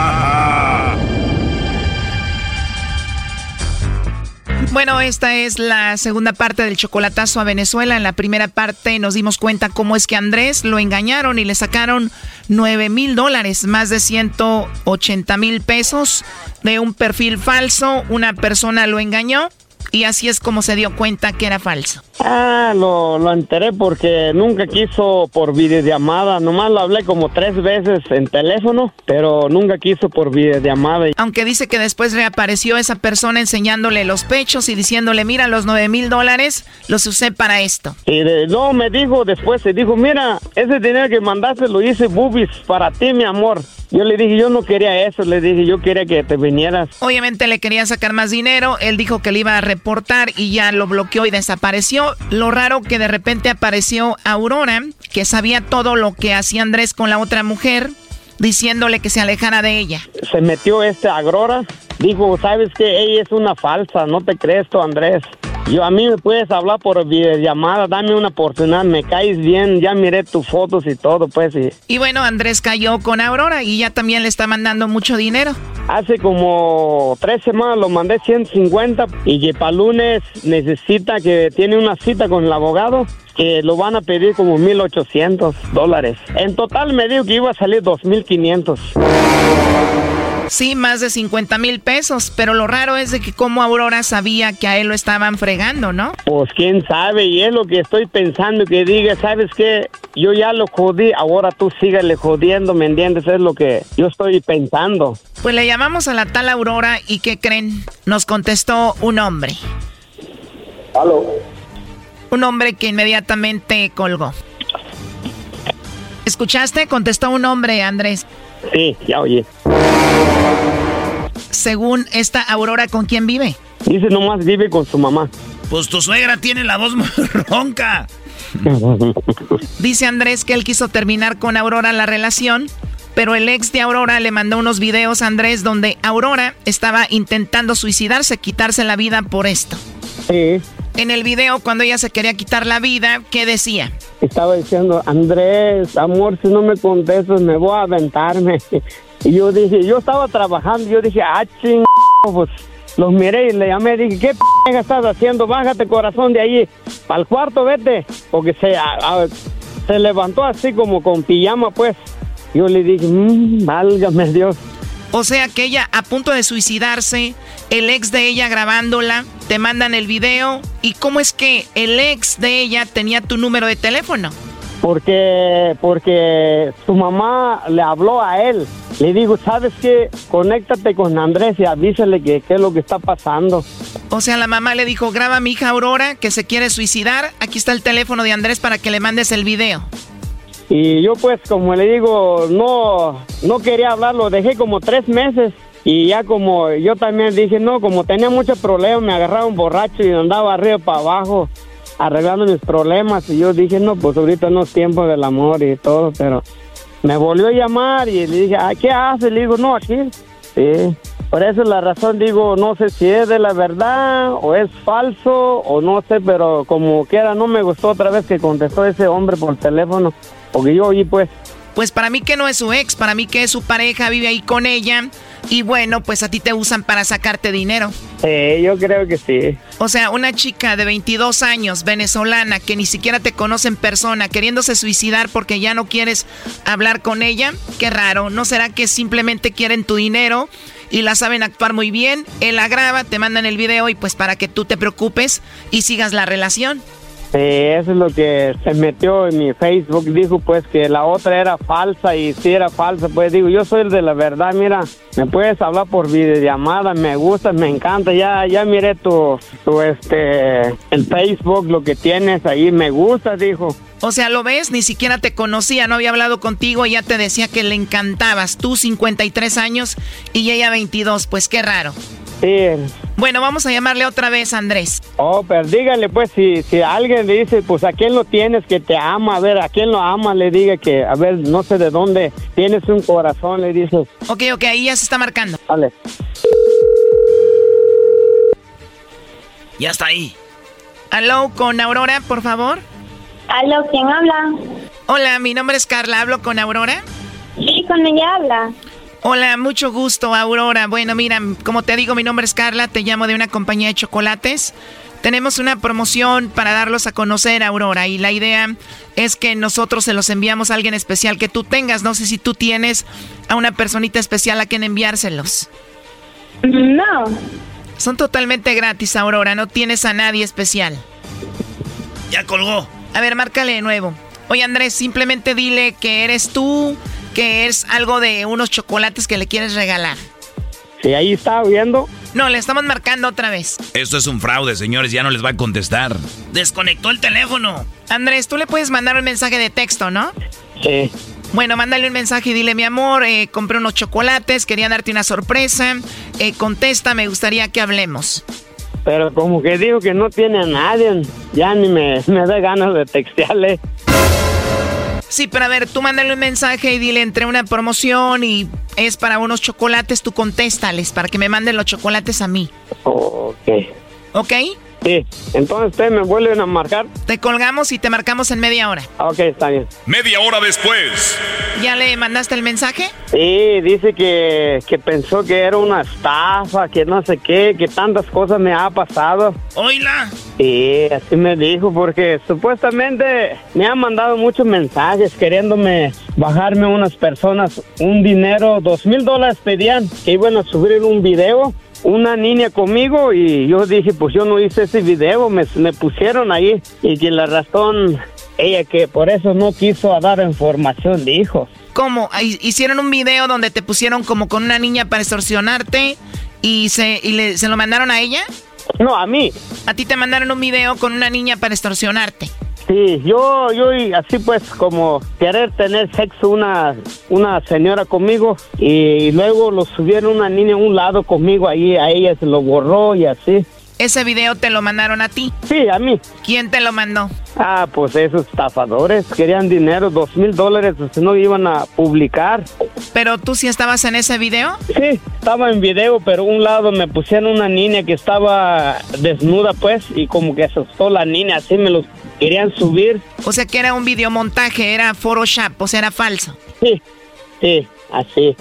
Bueno, esta es la segunda parte del chocolatazo a Venezuela. En la primera parte nos dimos cuenta cómo es que Andrés lo engañaron y le sacaron 9 mil dólares, más de 180 mil pesos de un perfil falso. Una persona lo engañó y así es como se dio cuenta que era falso. Ah, lo, lo enteré porque nunca quiso por videollamada. Nomás lo hablé como tres veces en teléfono, pero nunca quiso por videollamada. Aunque dice que después reapareció esa persona enseñándole los pechos y diciéndole, mira, los 9 mil dólares los usé para esto. Y de- no, me dijo después, se dijo, mira, ese dinero que mandaste lo hice boobies para ti, mi amor. Yo le dije, yo no quería eso, le dije, yo quería que te vinieras. Obviamente le quería sacar más dinero, él dijo que le iba a reportar y ya lo bloqueó y desapareció. Lo raro que de repente apareció Aurora, que sabía todo lo que hacía Andrés con la otra mujer, diciéndole que se alejara de ella. Se metió este Agrora, dijo, sabes que ella es una falsa, no te crees tú, Andrés. Yo a mí me puedes hablar por videollamada, dame una oportunidad, me caes bien, ya miré tus fotos y todo, pues. Y Y bueno, Andrés cayó con Aurora y ya también le está mandando mucho dinero. hace como tres semanas lo mandé 150 y que para lunes necesita que tiene una cita con el abogado que lo van a pedir como 1800 dólares. En total me dijo que iba a salir 2500. Sí, más de 50 mil pesos, pero lo raro es de que como Aurora sabía que a él lo estaban fregando, ¿no? Pues quién sabe, y es lo que estoy pensando que diga, ¿sabes qué? Yo ya lo jodí, ahora tú síguele jodiendo, ¿me entiendes? Es lo que yo estoy pensando. Pues le llamamos a la tal Aurora y ¿qué creen? Nos contestó un hombre. ¿Aló? Un hombre que inmediatamente colgó. ¿Escuchaste? Contestó un hombre, Andrés. Sí, ya oye. Según esta Aurora, ¿con quién vive? Dice nomás vive con su mamá. Pues tu suegra tiene la voz ronca. Dice Andrés que él quiso terminar con Aurora la relación, pero el ex de Aurora le mandó unos videos a Andrés donde Aurora estaba intentando suicidarse, quitarse la vida por esto. Sí. En el video, cuando ella se quería quitar la vida, ¿qué decía? Estaba diciendo, Andrés, amor, si no me contestas me voy a aventarme. Y yo dije, yo estaba trabajando, yo dije, ah, ching, pues los miré y le llamé, dije, ¿qué p estás haciendo? Bájate corazón de ahí, al cuarto vete, porque se, a- a- se levantó así como con pijama, pues. Yo le dije, mmm, válgame Dios. O sea que ella a punto de suicidarse, el ex de ella grabándola, te mandan el video. ¿Y cómo es que el ex de ella tenía tu número de teléfono? Porque, porque su mamá le habló a él. Le digo, ¿sabes qué? Conéctate con Andrés y avísale que qué es lo que está pasando. O sea, la mamá le dijo, graba a mi hija Aurora que se quiere suicidar. Aquí está el teléfono de Andrés para que le mandes el video. Y yo pues, como le digo, no, no quería hablar, lo dejé como tres meses. Y ya como yo también dije, no, como tenía muchos problemas, me agarraba un borracho y andaba arriba para abajo arreglando mis problemas. Y yo dije, no, pues ahorita no es tiempo del amor y todo, pero me volvió a llamar y le dije, "Ah, ¿qué hace? Le digo, no, aquí. Sí. Por eso la razón digo, no sé si es de la verdad o es falso o no sé, pero como quiera no me gustó otra vez que contestó ese hombre por teléfono, porque yo oí pues, Pues para mí que no es su ex, para mí que es su pareja, vive ahí con ella. Y bueno, pues a ti te usan para sacarte dinero. Sí, yo creo que sí. O sea, una chica de 22 años, venezolana, que ni siquiera te conoce en persona, queriéndose suicidar porque ya no quieres hablar con ella, qué raro. ¿No será que simplemente quieren tu dinero? y la saben actuar muy bien. Él la graba, te mandan el video y pues para que tú te preocupes y sigas la relación. Sí, eso es lo que se metió en mi Facebook. Dijo pues que la otra era falsa y si era falsa, pues digo, yo soy el de la verdad, mira, me puedes hablar por videollamada, me gusta, me encanta, ya ya miré tu, tu este, el Facebook, lo que tienes ahí, me gusta, dijo. O sea, lo ves, ni siquiera te conocía, no había hablado contigo, ya te decía que le encantabas. Tú 53 años y ella 22, pues qué raro. Sí. Bueno, vamos a llamarle otra vez a Andrés. Oh, pero dígale pues si, si alguien le dice, pues a quién lo tienes que te ama, a ver, a quién lo ama, le diga que, a ver, no sé de dónde tienes un corazón, le dices. Ok, ok, ahí ya se está marcando. Vale. Ya está ahí. Aló, con Aurora, por favor. Aló, ¿quién habla? Hola, mi nombre es Carla, ¿hablo con Aurora? Sí, con ella habla. Hola, mucho gusto, Aurora. Bueno, mira, como te digo, mi nombre es Carla, te llamo de una compañía de chocolates. Tenemos una promoción para darlos a conocer, Aurora, y la idea es que nosotros se los enviamos a alguien especial que tú tengas. No sé si tú tienes a una personita especial a quien enviárselos. No. Son totalmente gratis, Aurora, no tienes a nadie especial. Ya colgó. A ver, márcale de nuevo. Oye, Andrés, simplemente dile que eres tú, que es algo de unos chocolates que le quieres regalar. Sí, ahí está viendo. No, le estamos marcando otra vez. Esto es un fraude, señores, ya no les va a contestar. Desconectó el teléfono. Andrés, tú le puedes mandar un mensaje de texto, ¿no? Sí. Bueno, mándale un mensaje y dile, mi amor, eh, compré unos chocolates, quería darte una sorpresa. Eh, contesta, me gustaría que hablemos. Pero como que digo que no tiene a nadie, ya ni me, me da ganas de textearle. Sí, pero a ver, tú mándale un mensaje y dile entre una promoción y es para unos chocolates, tú contéstales para que me manden los chocolates a mí. Ok. ¿Ok? Sí, entonces ustedes me vuelven a marcar. Te colgamos y te marcamos en media hora. Ok, está bien. Media hora después. ¿Ya le mandaste el mensaje? Sí, dice que, que pensó que era una estafa, que no sé qué, que tantas cosas me ha pasado. Oíla. Sí, así me dijo, porque supuestamente me han mandado muchos mensajes queriéndome bajarme unas personas un dinero, dos mil dólares pedían que iban a subir un video una niña conmigo y yo dije, pues yo no hice ese video, me, me pusieron ahí y que la razón, ella que por eso no quiso dar información, dijo. ¿Cómo? Hi- Hicieron un video donde te pusieron como con una niña para extorsionarte y se, y le- se lo mandaron a ella? No, a mí. A ti te mandaron un video con una niña para extorsionarte. Sí, yo, yo y así pues como querer tener sexo una, una señora conmigo y luego lo subieron una niña a un lado conmigo ahí, a ella se lo borró y así. Ese video te lo mandaron a ti. Sí, a mí. ¿Quién te lo mandó? Ah, pues esos estafadores querían dinero, dos mil dólares, si no iban a publicar. ¿Pero tú sí estabas en ese video? Sí, estaba en video, pero un lado me pusieron una niña que estaba desnuda, pues, y como que asustó la niña, así me los querían subir. O sea que era un videomontaje, era Photoshop, o sea, era falso. Sí, sí, así.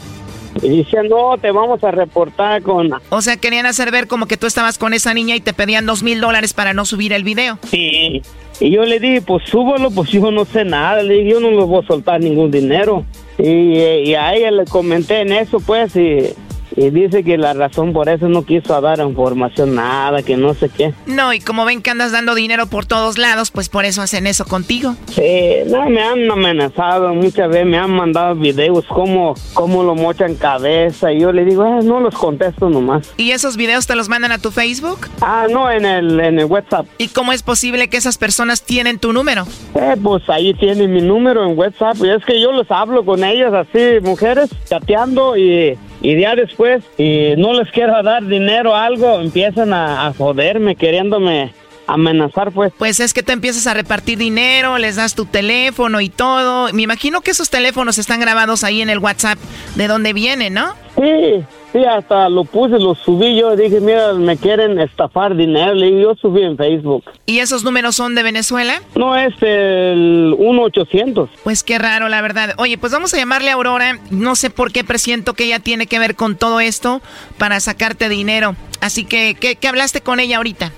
Y decían, no, te vamos a reportar con... O sea, querían hacer ver como que tú estabas con esa niña y te pedían dos mil dólares para no subir el video. Sí. Y yo le dije, pues súbalo, pues yo no sé nada. Le dije, yo no le voy a soltar ningún dinero. Y, eh, y a ella le comenté en eso, pues, y, y dice que la razón por eso no quiso dar información, nada, que no sé qué. No, y como ven que andas dando dinero por todos lados, pues por eso hacen eso contigo. Sí, no, me han amenazado muchas veces, me han mandado videos como, como lo mochan cabeza. Y yo le digo, ah, no los contesto nomás. ¿Y esos videos te los mandan a tu Facebook? Ah, no, en el, en el WhatsApp. ¿Y cómo es posible que esas personas tienen tu número? Eh, pues ahí tiene mi número en WhatsApp. Y es que yo les hablo con ellas así, mujeres, chateando y, y ya después, y no les quiero dar dinero o algo, empiezan a, a joderme, queriéndome amenazar, pues. Pues es que tú empiezas a repartir dinero, les das tu teléfono y todo. Me imagino que esos teléfonos están grabados ahí en el WhatsApp de dónde vienen, ¿no? Sí, Sí, hasta lo puse, lo subí yo. Dije, mira, me quieren estafar dinero. Le digo, yo subí en Facebook. ¿Y esos números son de Venezuela? No, es el 1-800. Pues qué raro, la verdad. Oye, pues vamos a llamarle a Aurora. No sé por qué presiento que ella tiene que ver con todo esto para sacarte dinero. Así que, ¿qué, qué hablaste con ella ahorita?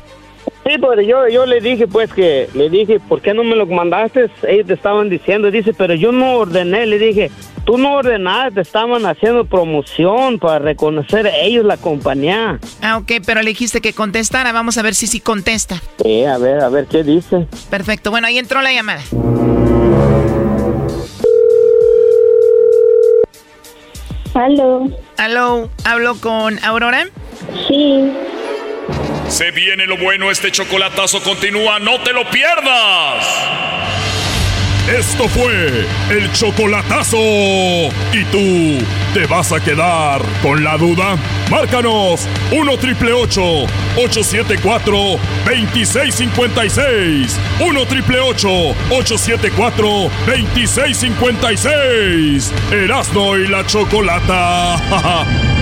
Sí, pues yo, yo le dije, pues que, le dije, ¿por qué no me lo mandaste? Ellos te estaban diciendo, dice, pero yo no ordené, le dije, tú no ordenaste, te estaban haciendo promoción para reconocer ellos la compañía. Ah, ok, pero le dijiste que contestara, vamos a ver si sí contesta. Sí, a ver, a ver qué dice. Perfecto, bueno, ahí entró la llamada. Aló. Aló, ¿hablo con Aurora? Sí. Se viene lo bueno, este chocolatazo continúa, no te lo pierdas. Esto fue el chocolatazo. ¿Y tú te vas a quedar con la duda? Márcanos 1 triple 874 2656. 1 triple 874 2656. Erasno y la chocolata.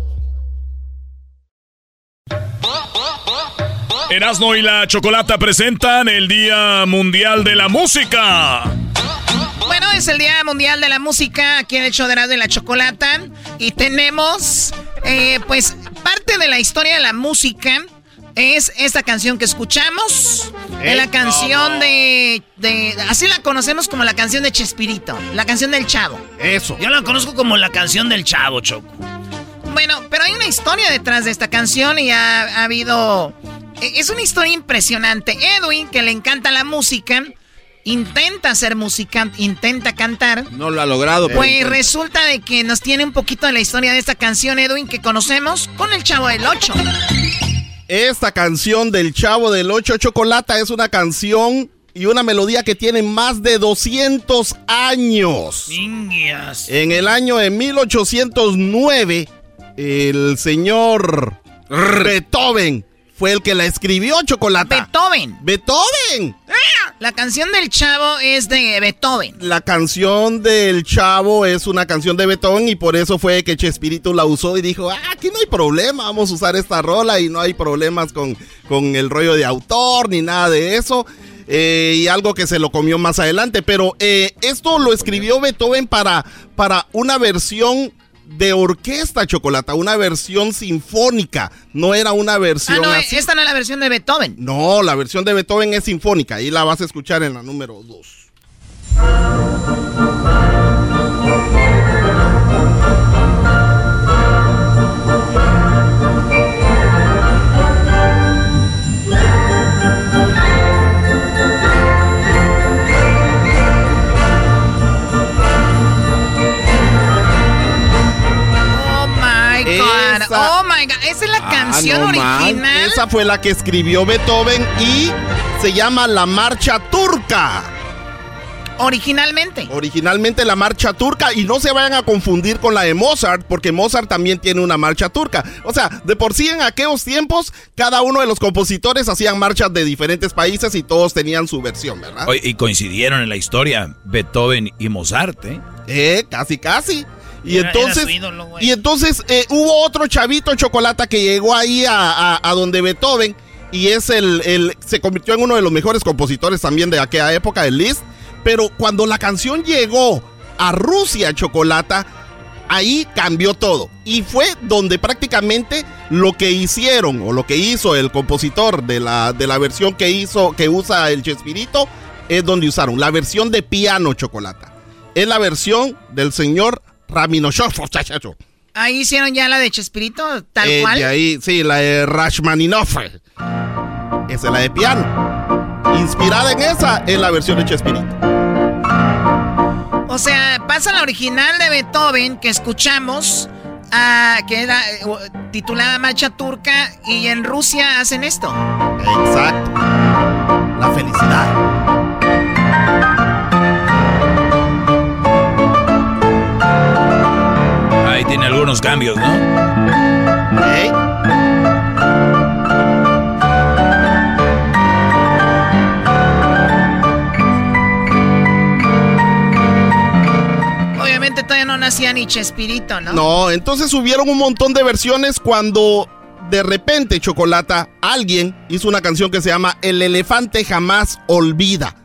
Erasno y la Chocolata presentan el Día Mundial de la Música. Bueno, es el Día Mundial de la Música aquí en el show de Erasmo y la Chocolata. Y tenemos, eh, pues, parte de la historia de la música. Es esta canción que escuchamos. Es la canción de, de. Así la conocemos como la canción de Chespirito. La canción del Chavo. Eso. Yo la conozco como la canción del Chavo, Choco. Bueno, pero hay una historia detrás de esta canción y ha, ha habido... e- Es una historia impresionante. Edwin, que le encanta la música, intenta hacer música, intenta cantar. No lo ha logrado. pero Pues resulta de que nos tiene un poquito de la historia de esta canción, Edwin, que conocemos con el Chavo del 8. Esta canción del Chavo del 8 Chocolata es una canción y una melodía que tiene más de 200 años. Indias. En el año de 1809, el señor Beethoven fue el que la escribió, Chocolata. Beethoven. Beethoven. La canción del Chavo es de Beethoven. La canción del Chavo es una canción de Beethoven y por eso fue que Chespirito la usó y dijo, ah, aquí no hay problema, vamos a usar esta rola y no hay problemas con, con el rollo de autor ni nada de eso. Eh, y algo que se lo comió más adelante, pero eh, esto lo escribió Beethoven para, para una versión de orquesta chocolata, una versión sinfónica, no era una Ah, versión no, así. esta no es la versión de Beethoven. No, la versión de Beethoven es sinfónica y la vas a escuchar en la número 2. My God. Esa es la canción Ah, man. original. Esa fue la que escribió Beethoven y se llama La Marcha Turca. Originalmente. Originalmente la marcha turca y no se vayan a confundir con la de Mozart porque Mozart también tiene una marcha turca. O sea, de por sí en aquellos tiempos cada uno de los compositores hacían marchas de diferentes países y todos tenían su versión, ¿verdad? Oye, y coincidieron en la historia Beethoven y Mozart, ¿eh? Eh, casi, casi. Y Era- entonces, ídolo, y entonces eh, hubo otro chavito chocolate que llegó ahí a, a- a donde Beethoven y es el, el- se convirtió en uno de los mejores compositores también de aquella época, el Liszt. Pero cuando la canción llegó a Rusia, Chocolata, ahí cambió todo. Y fue donde prácticamente lo que hicieron o lo que hizo el compositor de la, de la versión que hizo, que usa el Chespirito, es donde usaron la versión de piano Chocolata. Es la versión del señor Raminoshov, chachacho. Ahí hicieron ya la de Chespirito, tal Eh, cual. ahí, sí, la de Rachmaninoff. Esa es la de piano. Inspirada en esa es la versión de Chespirito. O sea, pasa la original de Beethoven que escuchamos, que era titulada Marcha Turca, y en Rusia hacen esto. Exacto. La felicidad. Tiene algunos cambios, ¿no? ¿Eh? Obviamente todavía no nacía ni Chespirito, ¿no? No, entonces hubieron un montón de versiones cuando de repente, Chocolata, alguien hizo una canción que se llama El elefante jamás olvida.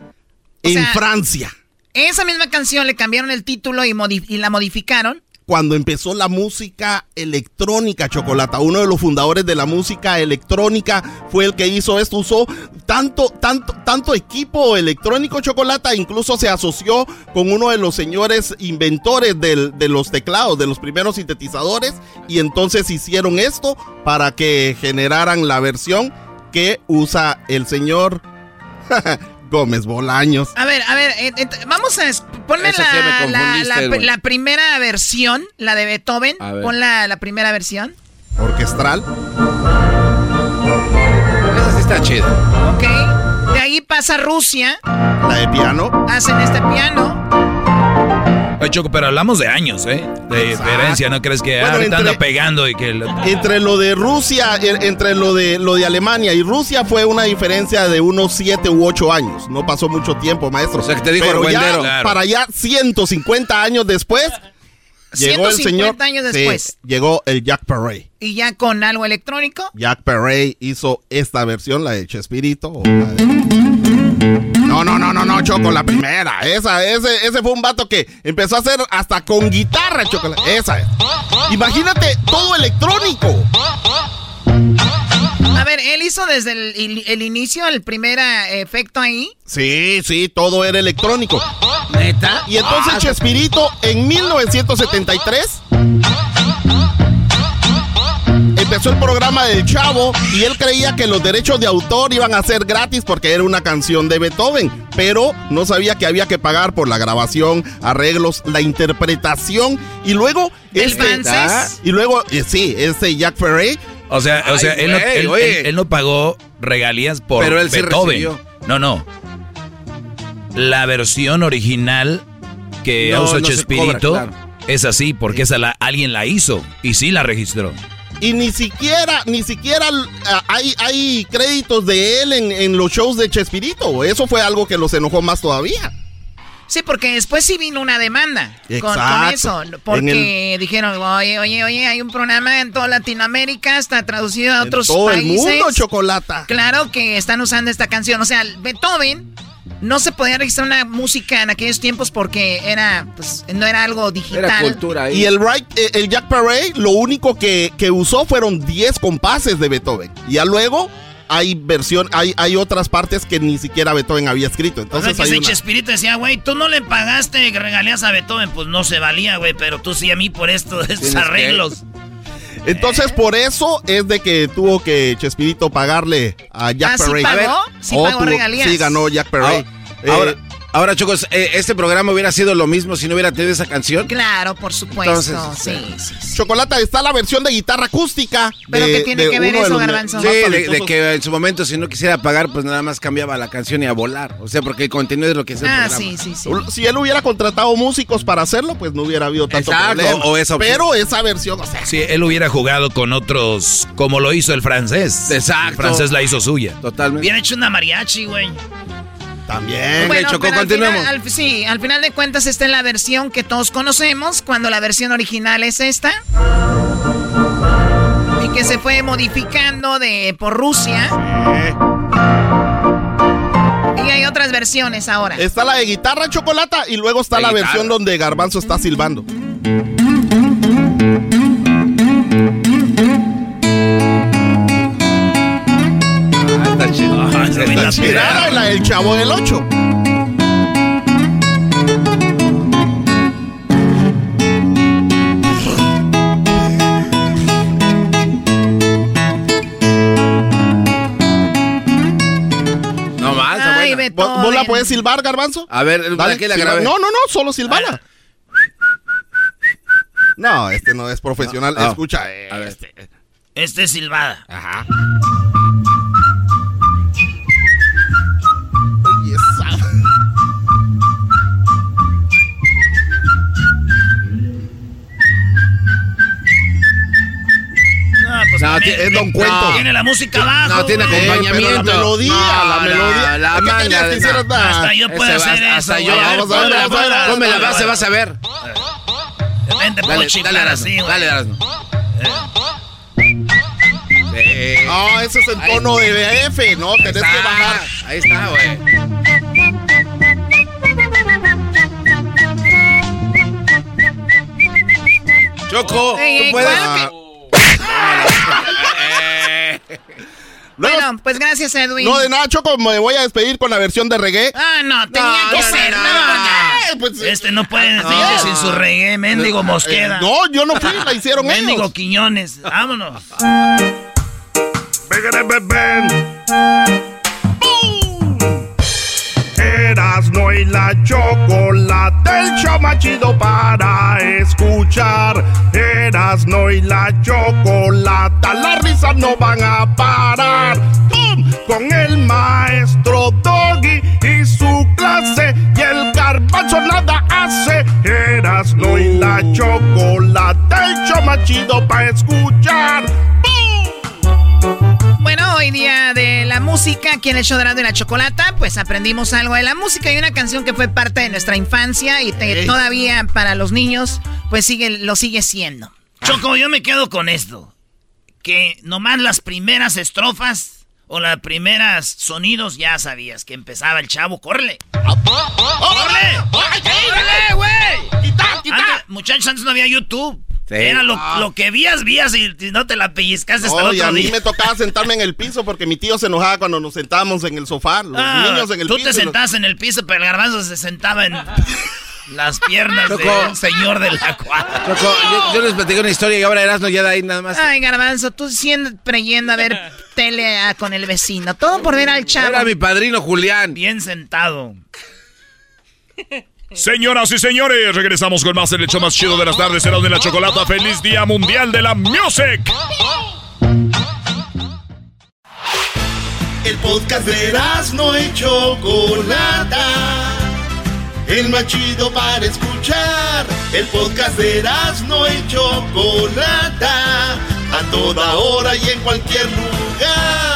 en sea, Francia. Esa misma canción le cambiaron el título y la modificaron. Cuando empezó la música electrónica, Chocolata, uno de los fundadores de la música electrónica fue el que hizo esto. Usó tanto, tanto, tanto equipo electrónico, Chocolata, incluso se asoció con uno de los señores inventores de los teclados, de los primeros sintetizadores, y entonces hicieron esto para que generaran la versión que usa el señor Gómez Bolaños. A ver, a ver, eh, eh, vamos a... sí me la, la, primera versión, la de Beethoven. Pon la, la primera versión. Orquestral. Esa sí está chida. Ok. De ahí pasa Rusia. La de piano. Hacen este piano. Oye, Choco, pero hablamos de años, ¿eh? De diferencia, ¿no crees que Bueno, ahorita entre- anda pegando y que... lo- Entre lo de Rusia, en- entre lo de lo de Alemania y Rusia fue una diferencia de unos 7 u 8 años. No pasó mucho tiempo, maestro. O sea, que te dijo Pero ya. Claro. para allá 150 años después, llegó el 150 señor. años Sí, llegó el Jack Perret. Y ya con algo electrónico. Jack Perret hizo esta versión, la de Chespirito. o la de- No, no, no, no, no, Choco, la primera. Esa, ese, ese fue un vato que empezó a hacer hasta con guitarra, Choco. Esa es. Imagínate todo electrónico. A ver, él hizo desde el, el- el inicio el primer eh, efecto ahí. Sí, sí, todo era electrónico. ¿Neta? Y entonces Chespirito en 1973 empezó el programa del Chavo y él creía que los derechos de autor iban a ser gratis porque era una canción de Beethoven, pero no sabía que había que pagar por la grabación, arreglos, la interpretación y luego ¿El este francés? y luego eh, sí, este Jack Ferret O sea, o Ay, sea él, no, güey, él- oye. él- él no pagó regalías por Pero él sí Beethoven. no, no. La versión original que No, se Chespirito cobra, claro. es así porque esa la, alguien la hizo y sí la registró. Y ni siquiera, ni siquiera ah, hay, hay créditos de él en, en los shows de Chespirito. Eso fue algo que los enojó más todavía. Sí, porque después sí vino una demanda con, con eso. Porque dijeron, oye, oye, oye, hay un programa en toda Latinoamérica, está traducido a otros Todo el países. mundo, Chocolata. Claro que están usando esta canción. O sea, Beethoven no se podía registrar una música en aquellos tiempos porque era, pues, no era algo digital. Y el, right, eh, el Jack Perret, lo único que, que usó fueron 10 compases de Beethoven. Y ya luego hay versión, hay, hay otras partes que ni siquiera Beethoven había escrito. O sea, Entonces que hay ese una- Chespirito decía, güey, tú no le pagaste regalías a Beethoven, pues no se valía, güey, pero tú sí a mí por esto, estos arreglos. Entonces, por eso es de que tuvo que Chespirito pagarle a Jack ¿Ah, sí Perret. pagó? ¿Sí Oh, pagó tuvo- regalías? Sí, ganó Jack. Eh, Ahora, ahora, chicos, eh, este programa hubiera sido lo mismo si no hubiera tenido esa canción. Claro, por supuesto. Entonces, sí, sí. Chocolata, está la versión de guitarra acústica. ¿Pero de- qué tiene de que ver eso, Garbanzo? Sí, de, que en su momento si no quisiera pagar, pues nada más cambiaba la canción y a volar. O sea, porque el contenido es lo que es el Ah, programa. sí, sí, sí. Si él hubiera contratado músicos para hacerlo, pues no hubiera habido tanto Exacto, problema. o esa. Pero esa versión, o sea, Si él hubiera jugado con otros, como lo hizo el francés. Exacto. El francés la hizo suya. Totalmente. Hubiera hecho una mariachi, güey. También. Bueno, Choco, pero al continuemos. final- al- sí, al final de cuentas esta es la versión que todos conocemos, cuando la versión original es esta. Y que se fue modificando de por Rusia. Y hay otras versiones ahora. Está la de guitarra chocolata y luego está la guitarra. versión donde Garbanzo está silbando. Ah, no la del chavo del 8. No más, Ay, ¿Vos, ¿Vos, la puedes silbar, Garbanzo? A ver, ¿para qué la grabé? No, no, no, solo silbala. Ah. No, este no es profesional. No, no. Escucha, eh, a ver. este. Eh. Este es silbada. Ajá. No, No, tiene, es Don Cuento. Tiene la música abajo. No, tiene acompañamiento. la melodía, No, la melodía. La, ¿Qué manga no. Hasta yo puedo hacer hasta eso. yo. güey. A ver, Vamos a ver, Ponme la base, vas a ver. Ven, te puedo Dale, dale, así, dale, Erasmo. Sí. No, ese es el tono de BF, ¿no? Tenés que bajar. Ahí está, güey. Choco, Ey, tú puedes. claro Eh, Luego- Bueno, pues gracias, Edwin. No, de nada, Choco, me voy a despedir con la versión de reggae. Ah, no, tenía No, que no, ser, no, ¿no? no, pues, Este no puede No. decir sin su reggae, mendigo Mosqueda. eh, no, yo no fui, la hicieron Mendigo ellos. Quiñones. Vámonos. Erasno y la chocolate, el show más chido para escuchar. Erasno y la chocolate, las risas no van a parar. ¡Pum! Con el maestro Doggy y su clase, y el garbanzo nada hace. Erasno y la chocolate, el show más chido para escuchar. Bueno, hoy día de la música, aquí en el show de y la Chocolata, pues aprendimos algo de la música y una canción que fue parte de nuestra infancia y te- todavía para los niños, pues sigue, lo sigue siendo. Choco, yo me quedo con esto. Que nomás las primeras estrofas o las primeras sonidos ya sabías que empezaba el chavo. ¡Córrele! ¡Córrele! ¡Córrele, güey! Muchachos, antes no había YouTube. Sí. Era lo, Ah. lo que vías, vías y, y no te la pellizcaste hasta No, el y otro a mí día. me tocaba sentarme en el piso porque mi tío se enojaba cuando nos sentábamos en el sofá, los Ah, niños en el tú piso. te y los- sentabas en el piso, pero el garbanzo se sentaba en las piernas de Choco. un señor de la cuadra. Choco, yo, yo les platiqué una historia y ahora Erasmo ya de ahí nada más. Ay, Garbanzo, tú siempre yendo a ver tele con el vecino. Todo por ver al chavo. Era mi padrino Julián. Bien sentado. Señoras y señores, regresamos con más en el show más chido de las tardes. Será de la chocolata. ¡Feliz Día Mundial de la Music! El podcast de no y Chocolata. El más chido para escuchar. El podcast de no y Chocolata. A toda hora y en cualquier lugar.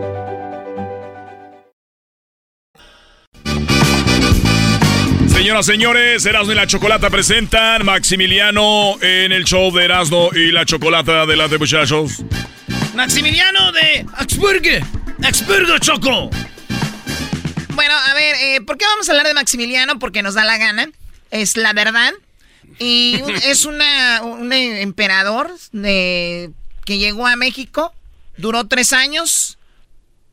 Señoras, señores, Erasmo y la Chocolata presentan Maximiliano en el show de Erasmo y la Chocolata. Adelante, muchachos. Maximiliano de Augsburgo. Augsburgo, Choco. Bueno, a ver, eh, ¿por qué vamos a hablar de Maximiliano? Porque nos da la gana. Es la verdad. Y es una, un emperador de, que llegó a México, duró tres años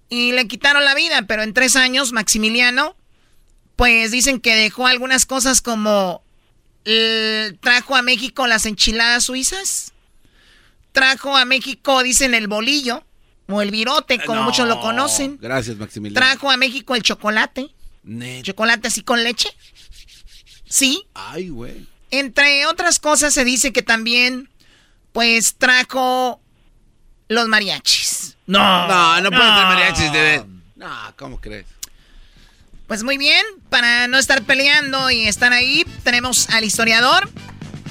y le quitaron la vida, pero en tres años Maximiliano, pues dicen que dejó algunas cosas como eh, trajo a México las enchiladas suizas, trajo a México, dicen, el bolillo o el virote, como No. muchos lo conocen. Gracias, Maximiliano. Trajo a México el chocolate. Chocolate así con leche. Sí. Ay, güey. Entre otras cosas se dice que también, pues, trajo los mariachis. No. No, no puede ser mariachis de... No, ¿cómo crees? Pues muy bien, para no estar peleando y estar ahí, tenemos al historiador,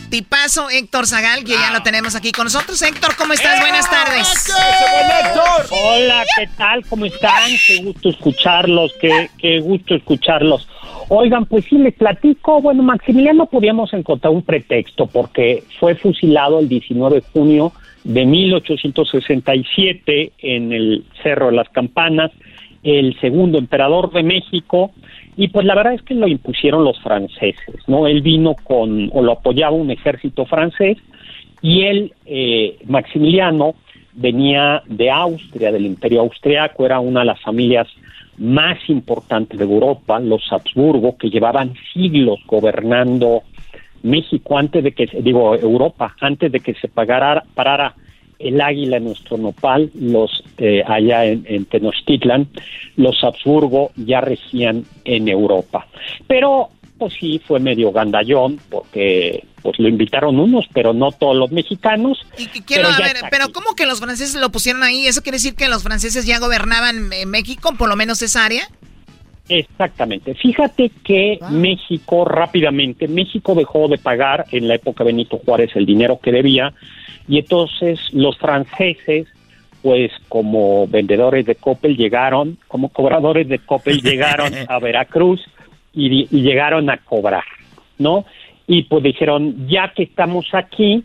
tipazo Héctor Zagal, que ya lo tenemos aquí con nosotros. Héctor, ¿cómo estás? Buenas tardes. Hola, ¿qué tal? ¿Cómo están? Qué gusto escucharlos, qué, qué gusto escucharlos. Oigan, pues sí, les platico. Bueno, Maximiliano podíamos encontrar un pretexto porque fue fusilado el 19 de junio de 1867 en el Cerro de las Campanas, el segundo emperador de México, Y pues la verdad es que lo impusieron los franceses, ¿no? Él vino con, o lo apoyaba un ejército francés, y él, eh, Maximiliano, venía de Austria, del imperio austriaco, era una de las familias más importantes de Europa, los Habsburgo, que llevaban siglos gobernando México antes de que, digo, Europa, antes de que se pagara, parara el águila nuestro nopal, los eh, allá en, en, Tenochtitlan, los Habsburgo ya regían en Europa. Pero, pues sí, fue medio gandallón, porque pues lo invitaron unos, pero no todos los mexicanos. Y quiero, pero, ver, pero ¿cómo que los franceses lo pusieron ahí? ¿Eso quiere decir que los franceses ya gobernaban en México, por lo menos esa área? Exactamente. Fíjate que México rápidamente, México dejó de pagar en la época de Benito Juárez el dinero que debía y entonces los franceses, pues como vendedores de Coppel llegaron, como cobradores de Coppel llegaron a Veracruz y, y llegaron a cobrar, ¿no? Y pues dijeron, ya que estamos aquí,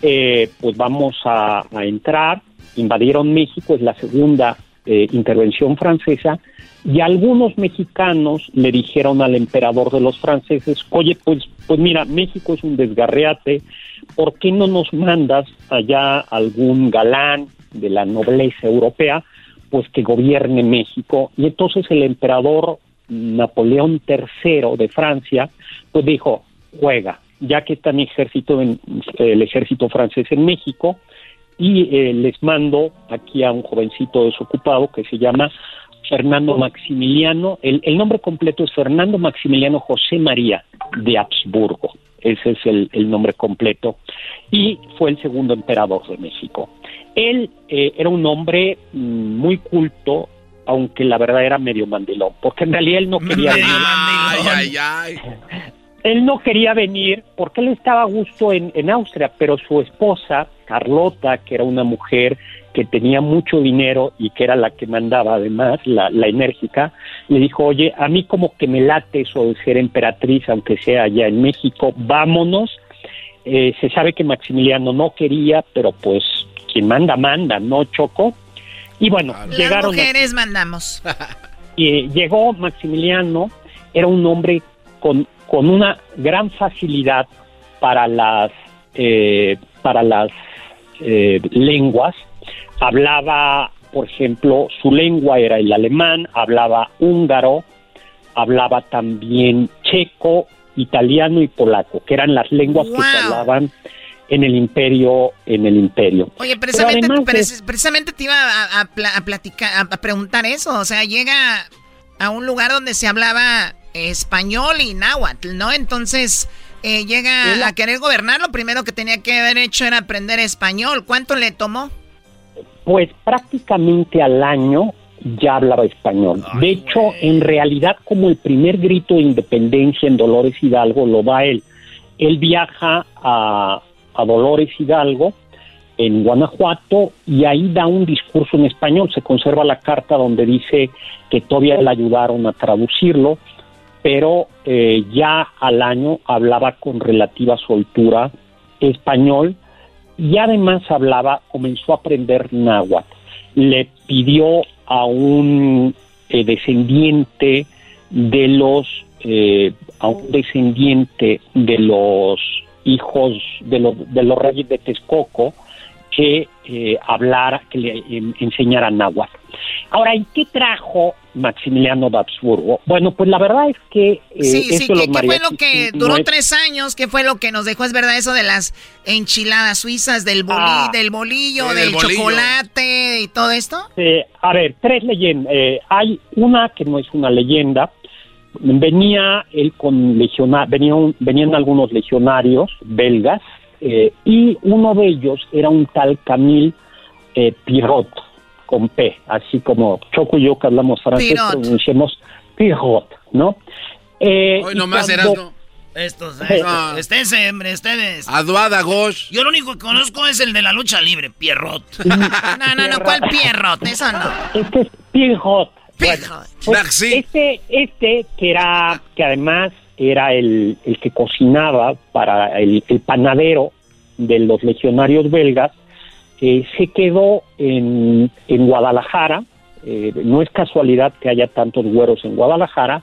eh, pues vamos a, a, entrar, invadieron México, es la segunda eh, intervención francesa, y algunos mexicanos le dijeron al emperador de los franceses, oye, pues, pues mira, México es un desgarreate, ¿por qué no nos mandas allá algún galán de la nobleza europea, pues que gobierne México? Y entonces el emperador Napoleón III de Francia, pues dijo, juega, ya que está mi ejército, en, el ejército francés en México, y eh, les mando aquí a un jovencito desocupado que se llama Fernando Maximiliano, el, el, nombre completo es Fernando Maximiliano José María de Habsburgo, ese es el, el nombre completo, y fue el segundo emperador de México. Él eh, era un hombre mm, muy culto, aunque la verdad era medio mandilón, porque en realidad él no quería venir. Ay, ay, ay. Él no quería venir porque él estaba a gusto en, en Austria, pero su esposa, Carlota, que era una mujer que tenía mucho dinero y que era la que mandaba además, la, la, enérgica, le dijo, oye, a mí como que me late eso de ser emperatriz, aunque sea allá en México, vámonos. Eh, se sabe que Maximiliano no quería, pero pues quien manda, manda, ¿no, Choco? Y bueno, Las llegaron... mujeres mandamos. Y llegó Maximiliano, era un hombre con, con una gran facilidad para las, eh, para las eh, lenguas, hablaba, por ejemplo, su lengua era el alemán, hablaba húngaro, hablaba también checo, italiano y polaco, que eran las lenguas wow. que se hablaban en el imperio, en el imperio. Oye, precisamente, precisamente te iba a, a, a platicar, a preguntar eso, o sea, llega a un lugar donde se hablaba español y náhuatl, ¿no? Entonces, eh, llega la... a querer gobernar, lo primero que tenía que haber hecho era aprender español. ¿Cuánto le tomó? Pues prácticamente al año ya hablaba español. Ay, de hecho, en realidad, como el primer grito de independencia en Dolores Hidalgo lo da él. Él viaja a, a Dolores Hidalgo, en Guanajuato, y ahí da un discurso en español. Se conserva la carta donde dice que todavía le ayudaron a traducirlo, pero eh, ya al año hablaba con relativa soltura español y además hablaba, comenzó a aprender náhuatl. Le pidió a un eh, descendiente de los, eh, a un descendiente de los hijos de los, de los reyes de Texcoco que eh, hablara, que le eh, enseñara náhuatl. Ahora, ¿y qué trajo Maximiliano de Habsburgo? Bueno, pues la verdad es que... Eh, sí, sí, ¿qué, ¿qué fue lo que duró no es... tres años? ¿Qué fue lo que nos dejó? Es verdad eso de las enchiladas suizas, del, boli, ah, del bolillo, del, del bolillo. chocolate y todo esto. Eh, a ver, tres leyendas. Eh, hay una que no es una leyenda. Venía él con legionarios, venía venían algunos legionarios belgas eh, y uno de ellos era un tal Camille eh, Pirot con P, así como Choco y yo que hablamos francés Pirot. pronunciamos Pirot, ¿no? Eh, Hoy nomás cuando... eras, ¿no? Estos, estos, esténse, hombre, ustedes. Aduada Gosh. Yo lo único que conozco es el de la lucha libre, Pierrot. no, no, no, ¿cuál Pierrot? Eso no. Este es Pierrot. Bueno, pues este, este que era, que además era el, el que cocinaba para el, el, panadero de los legionarios belgas, eh, se quedó en, en Guadalajara. Eh, no es casualidad que haya tantos güeros en Guadalajara,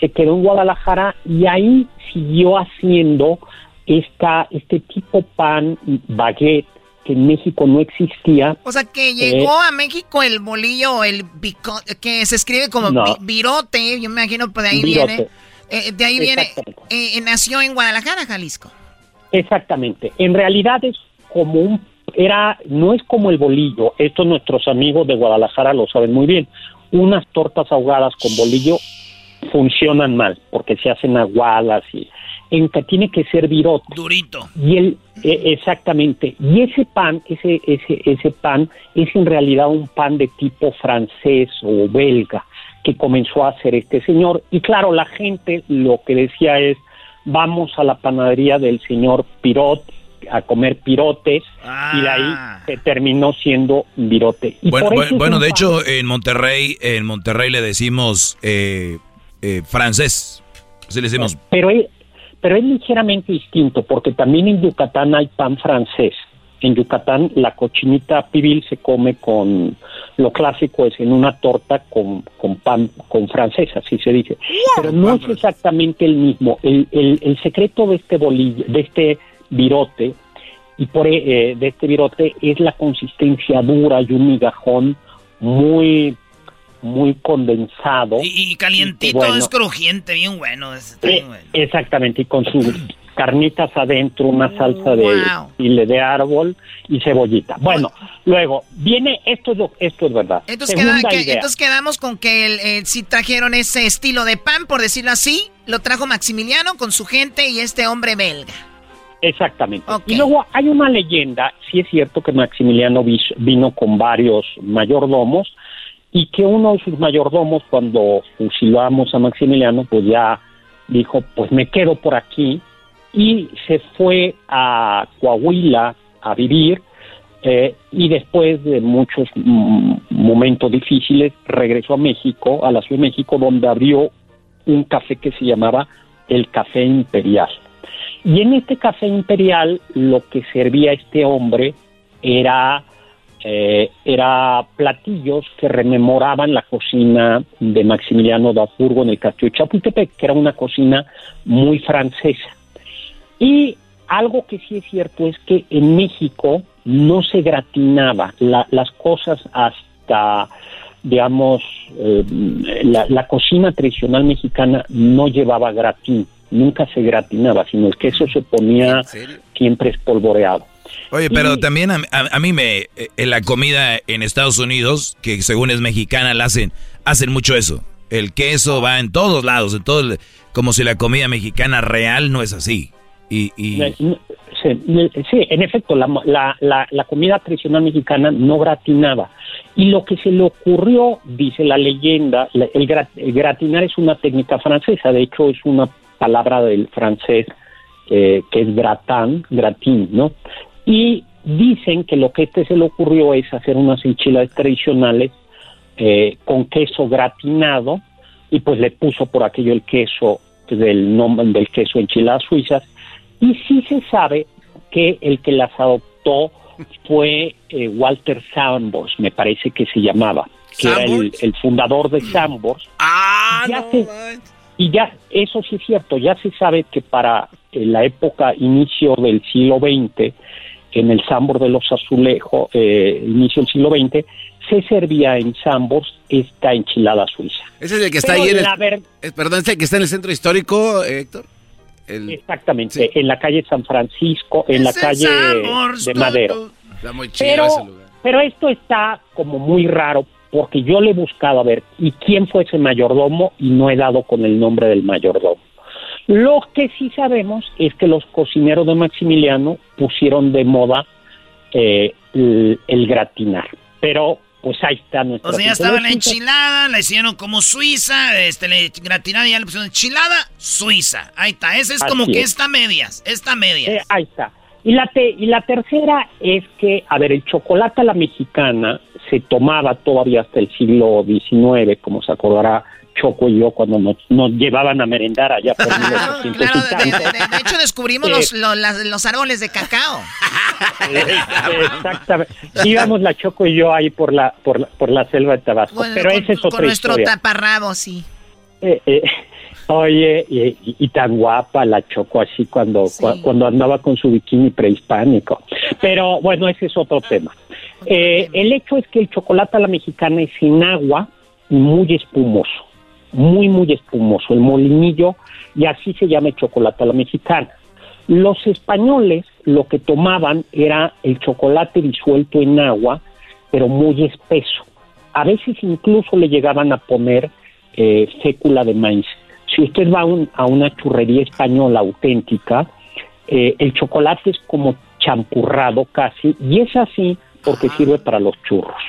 se quedó en Guadalajara y ahí siguió haciendo esta, este tipo pan baguette que en México no existía. O sea, que llegó Eh, a México el bolillo, el bico- que se escribe como No. vi- virote, yo me imagino, pues de ahí Virote. viene. Eh, de ahí viene, Exactamente. eh, nació en Guadalajara, Jalisco. Exactamente. En realidad es como un era no es como el bolillo. Esto nuestros amigos de Guadalajara lo saben muy bien. Unas tortas ahogadas con bolillo funcionan mal porque se hacen aguadas y en que tiene que ser virote. Durito. Y el e- exactamente. Y ese pan, ese ese ese pan es en realidad un pan de tipo francés o belga que comenzó a hacer este señor y claro, la gente lo que decía es vamos a la panadería del señor Pirot a comer pirotes y de ahí se terminó siendo virote. Y Bueno, bueno, de hecho, en Monterrey, en Monterrey le decimos eh, eh, francés. Así le decimos. pero es, pero es ligeramente distinto porque también en Yucatán hay pan francés. En Yucatán la cochinita pibil se come con lo clásico es en una torta con, con pan con francés, así se dice. Pero no es exactamente el mismo. El, el, el secreto de este bolillo, de este virote y por eh, de este virote es la consistencia dura y un migajón muy muy condensado. Y, y calientito, Bueno. es crujiente, bien bueno. ese está bien Eh, bueno. Exactamente, y con sus carnitas adentro, una salsa de Wow. chile de árbol y cebollita. Bueno, luego viene, esto es, lo- esto es verdad. Entonces, Segunda queda- que- idea. entonces quedamos con que el, eh, si trajeron ese estilo de pan, por decirlo así, lo trajo Maximiliano con su gente y este hombre belga. Exactamente. Y luego hay una leyenda, sí es cierto que Maximiliano vino con varios mayordomos y que uno de sus mayordomos cuando fusilamos a Maximiliano pues ya dijo pues me quedo por aquí y se fue a Coahuila a vivir eh, y después de muchos mm, momentos difíciles regresó a México, a la Ciudad de México donde abrió un café que se llamaba el Café Imperial. Y en este café imperial lo que servía este hombre era, eh, era platillos que rememoraban la cocina de Maximiliano de Habsburgo en el castillo de Chapultepec, que era una cocina muy francesa. Y algo que sí es cierto es que en México no se gratinaba la- las cosas hasta, digamos, eh, la, la cocina tradicional mexicana no llevaba gratín, nunca se gratinaba, sino el queso se ponía siempre espolvoreado. Oye, pero también a, a- a mí me, eh, en la comida en Estados Unidos, que según es mexicana, la hacen, hacen mucho eso. El queso va en todos lados, en todo, como si la comida mexicana real no es así. Y, Sí, en efecto, la, comida tradicional mexicana no gratinaba. Y lo que se le ocurrió, dice la leyenda, el gratinar es una técnica francesa, de hecho es una palabra del francés eh, que es gratin, gratin, ¿no? Y dicen que lo que este se le ocurrió es hacer unas enchiladas tradicionales eh, con queso gratinado y pues le puso por aquello el queso del nombre del queso enchiladas suizas y sí se sabe que el que las adoptó fue eh, Walter Sambors, me parece que se llamaba, que era el, el fundador de Sambors. Ah, Ya se- y ya, eso sí es cierto, ya se sabe que para eh, la época inicio del siglo XX, en el Sambor de los Azulejos, eh, inicio del siglo XX, se servía en Sambors esta enchilada suiza. Ese es el que está Pero ahí en el... ver- eh, Perdón, es el que está en el centro histórico, eh, Héctor. El- Exactamente, en la calle San Francisco, en la calle de Madero. Está muy chido Pero, ese lugar. pero esto está como muy raro porque yo le he buscado a ver y quién fue ese mayordomo y no he dado con el nombre del mayordomo. Lo que sí sabemos es que los cocineros de Maximiliano pusieron de moda eh, el, el gratinar, pero pues ahí está nuestra O sea, ya estaba la enchilada, la hicieron como suiza, este, le gratinaron y ya le pusieron enchilada suiza. Ahí está, ese es como Así que es. está medias, está medias. Eh, ahí está. Y la, te- y la tercera es que, a ver, el chocolate a la mexicana se tomaba todavía hasta el siglo XIX, como se acordará Choco y yo cuando nos, nos llevaban a merendar allá por 1800 Claro, de, de- de- hecho descubrimos Eh. los, los, las- los árboles de cacao. Exactamente. Íbamos la Choco y yo ahí por la, por la, por la selva de Tabasco. Bueno, Pero con, esa es con otra nuestro historia. taparrabo, sí. Eh, eh, Oye, y, y tan guapa la Choco así cuando, cua- cuando andaba con su bikini prehispánico. Pero bueno, ese es otro tema. Eh, el hecho es que el chocolate a la mexicana es sin agua y muy espumoso. Muy, muy espumoso. El molinillo, y así se llama el chocolate a la mexicana. Los españoles lo que tomaban era el chocolate disuelto en agua, pero muy espeso. A veces incluso le llegaban a poner eh, fécula de maíz. Si usted va a, un- a una churrería española auténtica, eh, el chocolate es como champurrado casi, y es así porque sirve para los churros.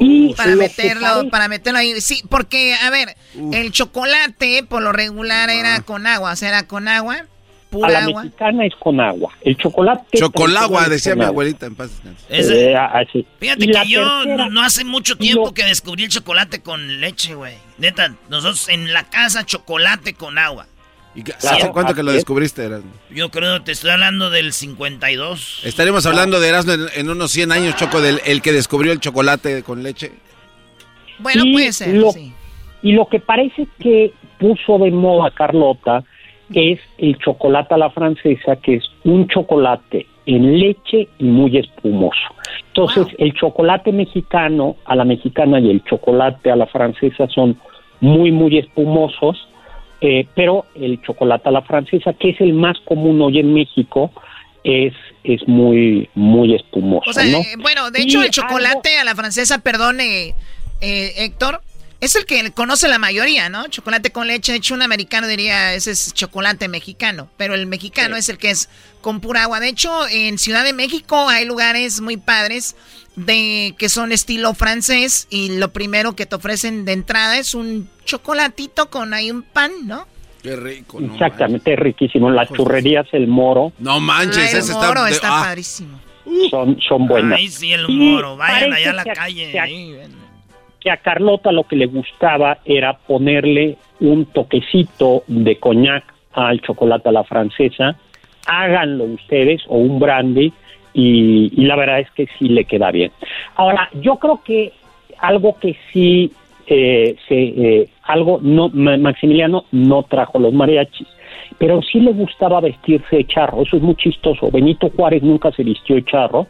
Y Para meterlo, para meterlo ahí. Sí, porque, a ver, el chocolate por lo regular era con agua, o sea, era con agua, a pura la agua. mexicana es con agua. El chocolate. Chocolagua, decía mi agua. abuelita en paz. Eh, así. Fíjate Y que yo tercera- no, no hace mucho tiempo que descubrí el chocolate con leche, güey. Neta, nosotros en la casa chocolate con agua. ¿Hace cuánto que lo descubriste, Erasmo? Yo creo, te estoy hablando del 52. Estaremos hablando de Erasmo en, en unos 100 años, Choco, del el que descubrió el chocolate con leche. Bueno, Y puede ser, lo- sí. Y lo que parece que puso de moda Carlota es el chocolate a la francesa, que es un chocolate en leche y muy espumoso. Entonces, el chocolate mexicano a la mexicana y el chocolate a la francesa son muy, muy espumosos, eh, pero el chocolate a la francesa, que es el más común hoy en México, es, es muy, muy espumoso. O sea, ¿no? eh, bueno, de Y hecho, el algo- chocolate a la francesa, perdone, eh, Héctor, es el que conoce la mayoría, ¿no? Chocolate con leche, de hecho, un americano diría, ese es chocolate mexicano, pero el mexicano es el que es con pura agua. De hecho, en Ciudad de México hay lugares muy padres de que son estilo francés y lo primero que te ofrecen de entrada es un chocolatito con ahí un pan, ¿no? Qué rico, Exactamente, es riquísimo. Las churrerías, el moro. No manches, Ah, el ese moro está... ah, padrísimo. Son, son buenas. Ay, sí, el moro. Vayan allá a la calle. ahí, ven. Que a Carlota lo que le gustaba era ponerle un toquecito de coñac al chocolate a la francesa. Háganlo ustedes o un brandy y, la verdad es que sí le queda bien. Ahora, yo creo que algo que sí eh, se, eh, algo no Ma- Maximiliano no trajo los mariachis, pero sí le gustaba vestirse de charro. Eso es muy chistoso. Benito Juárez nunca se vistió de charro.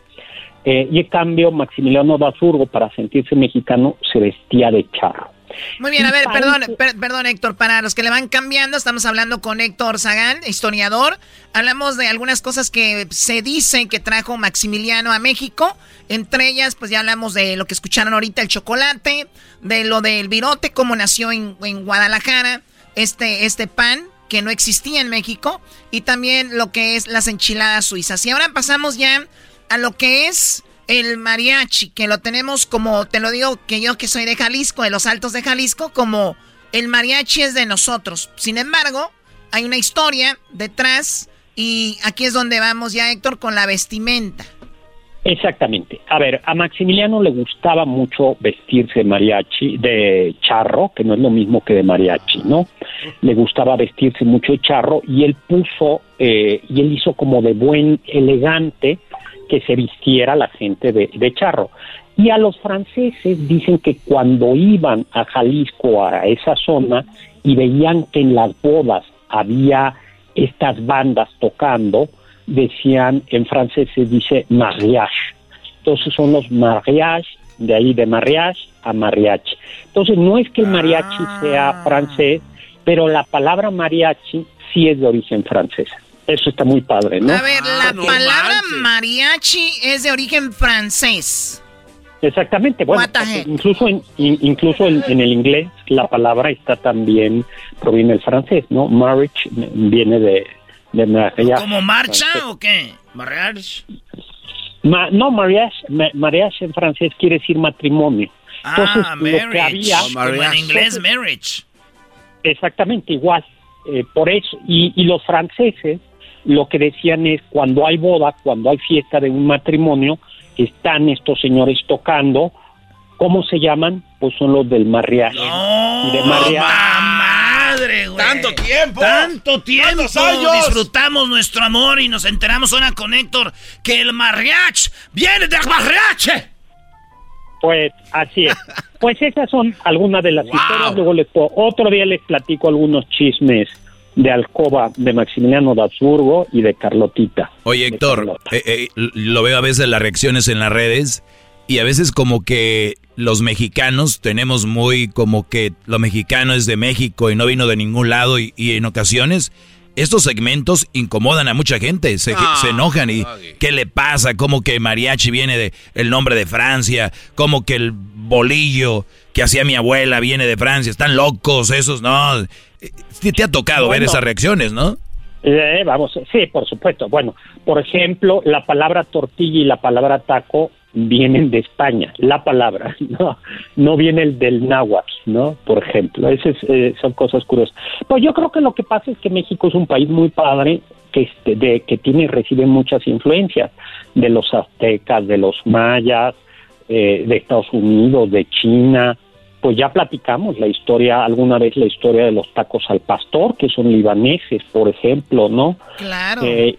Eh, y en cambio, Maximiliano Basurgo, para sentirse mexicano, se vestía de charro. Muy bien, a ver, perdón, per- perdón Héctor, para los que le van cambiando, estamos hablando con Héctor Zagán, historiador. Hablamos de algunas cosas que se dicen que trajo Maximiliano a México. Entre ellas, pues ya hablamos de lo que escucharon ahorita, el chocolate, de lo del virote, cómo nació en, en Guadalajara, este, este pan que no existía en México, y también lo que es las enchiladas suizas. Y ahora pasamos ya a lo que es el mariachi, que lo tenemos como, te lo digo que yo que soy de Jalisco, de los altos de Jalisco, como el mariachi es de nosotros. Sin embargo, hay una historia detrás y aquí es donde vamos ya, Héctor, con la vestimenta. Exactamente. A ver, a Maximiliano le gustaba mucho vestirse mariachi, de charro, que no es lo mismo que de mariachi, ¿no? Le gustaba vestirse mucho de charro y él puso, eh, y él hizo como de buen elegante que se vistiera la gente de, de charro. Y a los franceses dicen que cuando iban a Jalisco, a esa zona, y veían que en las bodas había estas bandas tocando, decían, en francés se dice mariage. Entonces son los mariage, de ahí de mariage a mariachi. Entonces no es que el mariachi sea francés, pero la palabra mariachi sí es de origen francés. Eso está muy padre, ¿no? A ver, la palabra mariachi es de origen francés. Exactamente, bueno, incluso en, in- incluso en, en el inglés la palabra está también proviene del francés, ¿no? Marriage viene de, de mariage. ¿Como marcha o qué? ¿Mariage? Ma- no, mariage, ma- mariage en francés quiere decir matrimonio. Entonces, ah, lo que marriage. había, Como en inglés, marriage. Exactamente igual. Eh, por eso, y, y los franceses lo que decían es cuando hay boda, cuando hay fiesta de un matrimonio, están estos señores tocando. ¿Cómo se llaman? Pues son los del mariage. y de madre, güey! ¡Tanto tiempo! ¡Tanto tiempo! ¡Tantos años! Disfrutamos nuestro amor y nos enteramos ahora con Héctor que el mariachi viene del mariachi. Pues así es. Pues esas son algunas de las historias. Luego les puedo- otro día les platico algunos chismes de Alcoba, de Maximiliano de Habsburgo y de Carlotita. Oye, Héctor, eh, eh, lo veo a veces las reacciones en las redes y a veces como que los mexicanos tenemos muy como que lo mexicano es de México y no vino de ningún lado y, y en ocasiones estos segmentos incomodan a mucha gente, se, Ah, se enojan y ¿qué le pasa? Como que mariachi viene de el nombre de Francia, como que el bolillo que hacía mi abuela viene de Francia, están locos esos, no. Sí te ha tocado ver esas reacciones, ¿no? Eh, vamos, sí, por supuesto. Bueno, por ejemplo, la palabra tortilla y la palabra taco vienen de España. La palabra, no, no viene el del náhuatl, ¿no? Por ejemplo, esas eh, son cosas curiosas. Pues yo creo que lo que pasa es que México es un país muy padre que este, de que tiene y recibe muchas influencias de los aztecas, de los mayas, eh, de Estados Unidos, de China. Pues ya platicamos la historia, alguna vez la historia de los tacos al pastor, que son libaneses, por ejemplo, ¿no? Claro. Eh,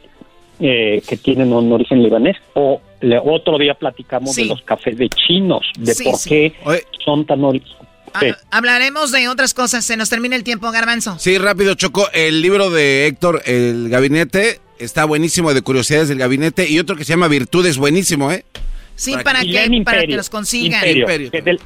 eh, que tienen un origen libanés. O le- otro día platicamos Sí. de los cafés de chinos, de Sí, por sí. qué son tan originales. Hablaremos de otras cosas. Se nos termina el tiempo, Garbanzo. Sí, rápido, Choco. El libro de Héctor, El Gabinete, está buenísimo, de curiosidades del gabinete. Y otro que se llama Virtudes, buenísimo, ¿eh? Sí, Para para que- para que los consigan. Imperio, que del-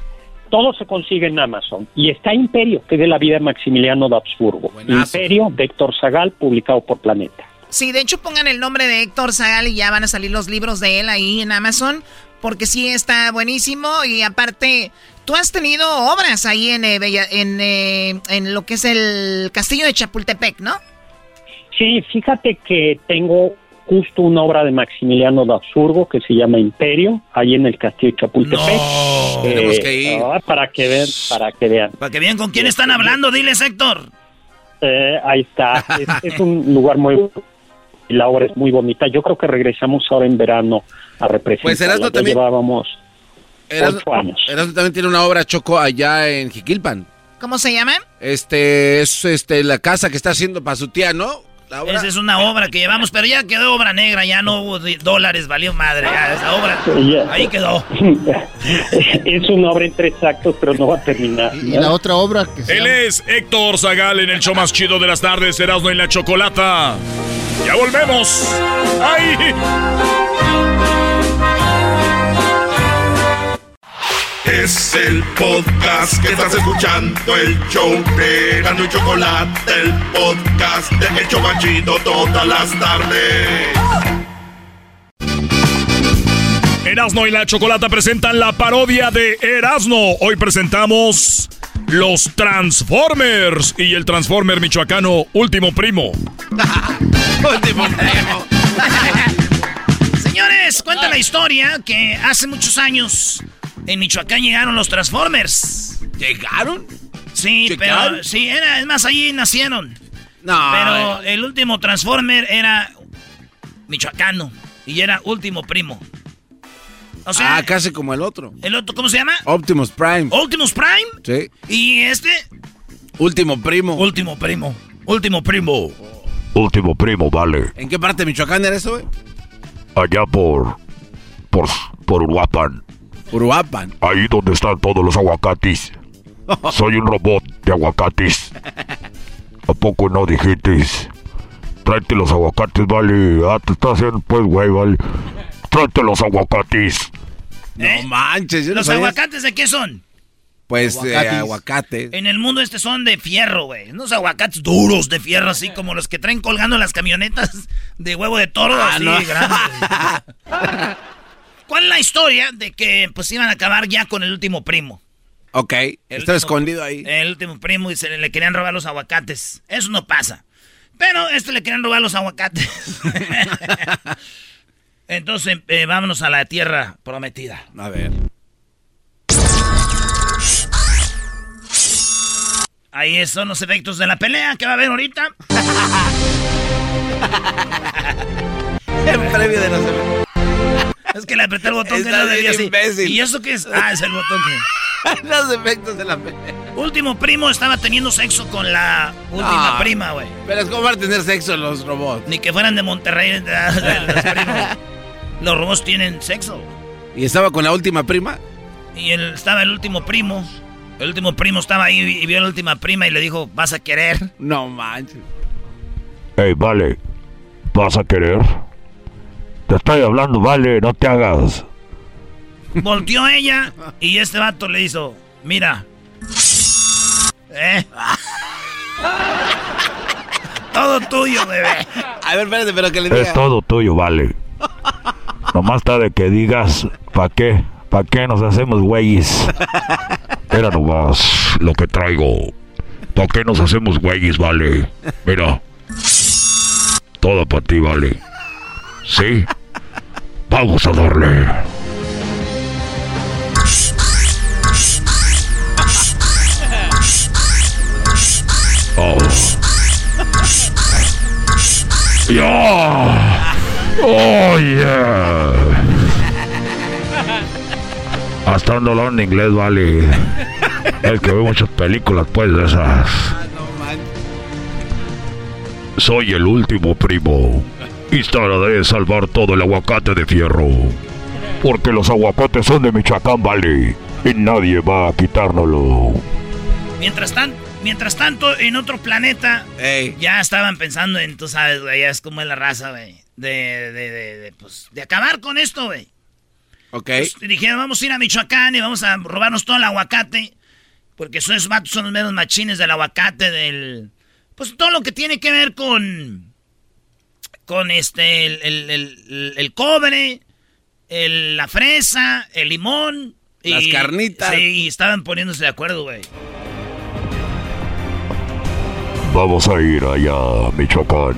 todo se consigue en Amazon. Y está Imperio, que es de la vida de Maximiliano de Habsburgo. Imperio de Héctor Zagal, publicado por Planeta. Sí, de hecho pongan el nombre de Héctor Zagal y ya van a salir los libros de él ahí en Amazon, porque sí está buenísimo y aparte tú has tenido obras ahí en eh, Bella- en, eh, en lo que es el castillo de Chapultepec, ¿no? Sí, fíjate que tengo justo una obra de Maximiliano de Habsburgo que se llama Imperio, ahí en el castillo de Chapultepec. Eh, Tenemos que ir. ah, para que vean, para que vean. Para que vean con quién están hablando, diles, Héctor. Eh, ahí está. Es, es un lugar muy y la obra es muy bonita. Yo creo que regresamos ahora en verano a representar. Pues Erasmo también- llevábamos Erasmo, ocho años. Erasmo también tiene una obra, Choco, allá en Jiquilpan. ¿Cómo se llama? Este, es este, la casa que está haciendo para su tía, ¿no? La obra. Esa es una obra que llevamos, pero ya quedó obra negra, ya no hubo dólares, valió madre. ya, esa obra, ahí quedó. es una obra en tres actos, pero no va a terminar. Y la otra obra que se Él es Héctor Zagal en el show más chido de las tardes, Erasmo en la Chocolata. ¡Ya volvemos! ¡Ay! Es el podcast que estás escuchando, el show de Gano y Chocolate, el podcast de El Chobachito todas las tardes. Erasmo y la Chocolata presentan la parodia de Erasmo. Hoy presentamos los Transformers y el Transformer michoacano Último Primo. Último primo. Señores, cuenta la historia que hace muchos años en Michoacán llegaron los Transformers. ¿Llegaron? Sí, ¿Llegaron? pero sí, era, es más, allí nacieron. No. Pero el último Transformer era michoacano y era último primo. O sea, ah, casi como el otro. el otro, ¿cómo se llama? Optimus Prime. Optimus Prime. Sí. Y este, Último primo. último primo. Último primo. Último primo, vale. ¿En qué parte de Michoacán era eso, güey? Allá por. por. por Uruapan. Uruapan. Ahí donde están todos los aguacates. Soy un robot de aguacates. ¿A poco no dijiste? Tráete los aguacates, vale. Ah, te estás haciendo, pues, güey, vale. Tráete los aguacates. No manches, yo no ¿Los sabía. aguacates de qué son? Pues eh, Aguacates. aguacate. En el mundo este son de fierro, güey. Unos aguacates duros de fierro, así como los que traen colgando las camionetas de huevo de toro, Ah, así no. grandes. ¿Cuál es la historia de que pues iban a acabar ya con el último primo? Ok, El está último- escondido ahí. El último primo y se le, le querían robar los aguacates. Eso no pasa. Pero este le querían robar los aguacates. Entonces, eh, vámonos a la tierra prometida. A ver. Ahí son los efectos de la pelea que va a haber ahorita. El premio de los Es que le apreté el botón que Está no debía así. ¿Y eso qué es? Ah, es el botón que... los efectos de la pelea. Último primo estaba teniendo sexo con la última Ah. prima, güey. Pero ¿cómo van a tener sexo los robots? Ni que fueran de Monterrey. los, primos. Los robots tienen sexo. ¿Y estaba con la última prima? Y él, estaba el último primo. El último primo estaba ahí y vio a la última prima y le dijo, ¿vas a querer? No manches. Ey, vale, ¿vas a querer? Te estoy hablando, vale, no te hagas. Volteó ella y este vato le hizo, mira. ¿Eh? todo tuyo, bebé. A ver, espérate, pero que le diga. Es todo tuyo, vale. Nomás está de que digas, ¿pa' qué? ¿Pa' qué nos hacemos güeyes? Era nomás lo que traigo. ¿Pa' qué nos hacemos güeyes, vale? Mira. Todo para ti, vale. ¿Sí? Vamos a darle. Oh. Yeah. Oh, yeah. Hasta un dolor en inglés, vale. El que ve muchas películas, pues, de esas. Soy el último primo. Y trataré de salvar todo el aguacate de fierro. Porque los aguacates son de Michoacán, vale. Y nadie va a quitárnoslo. Mientras, tan, mientras tanto, en otro planeta, ya estaban pensando en, tú sabes, güey, ya es como es la raza, güey. De, de, de, de, pues, de acabar con esto, güey. Ok. Pues, dijeron, vamos a ir a Michoacán y vamos a robarnos todo el aguacate. Porque esos vatos son los menos machines del aguacate, del... Pues todo lo que tiene que ver con... Con este, el, el, el, el cobre, el, la fresa, el limón. Las carnitas. Sí, y estaban poniéndose de acuerdo, güey. Vamos a ir allá a Michoacán.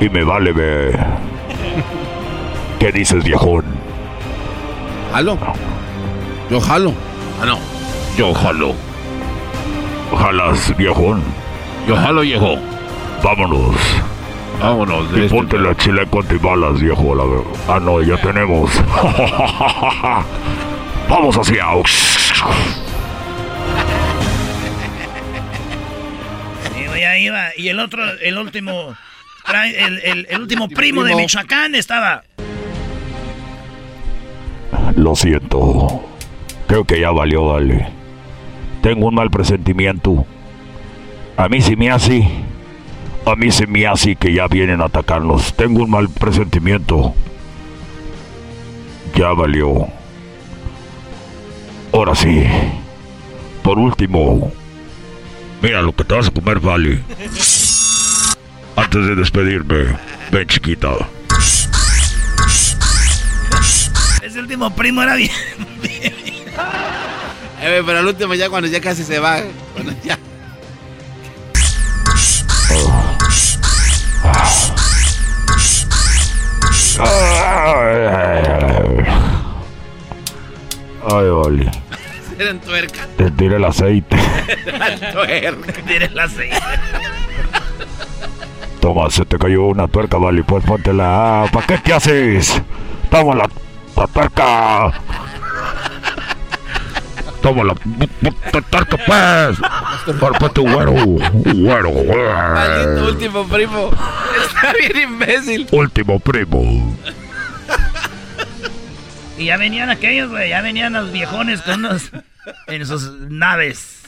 Y me vale ver. ¿Qué dices, viejón? Jalo. Yo jalo. Ah, no. Yo jalo. ¿Jalas, viejón? Yo jalo, viejo. Vámonos. Vámonos. Y ponte la chile con balas, viejo. La... Ah, no, ya tenemos. Vamos hacia. Y güey, ahí iba. Y el otro, el último, trae- el, el- el último primo de Michoacán estaba. Lo siento. Creo que ya valió, vale. Tengo un mal presentimiento. A mí se me hace. A mí se me hace que ya vienen a atacarnos. Tengo un mal presentimiento. Ya valió. Ahora sí. Por último. Mira lo que te vas a comer, vale. Antes de despedirme. Ven, chiquita. Ese último primo era bien. Eh, pero al último ya cuando ya casi se va. Cuando ya. Ay, vale. Eran tuerca. Te tiré el aceite. Tuerca. Tienes la aceite. Toma, se te cayó una tuerca, vale, pues póntela. Ah, ¿Para qué te haces? Toma la, la tuerca. Toma la puta tuerca, pues. Por tu güero, güero. Último primo. Está bien imbécil. Último primo. Y ya venían aquellos, güey. Ya venían los viejones con unos. En sus naves.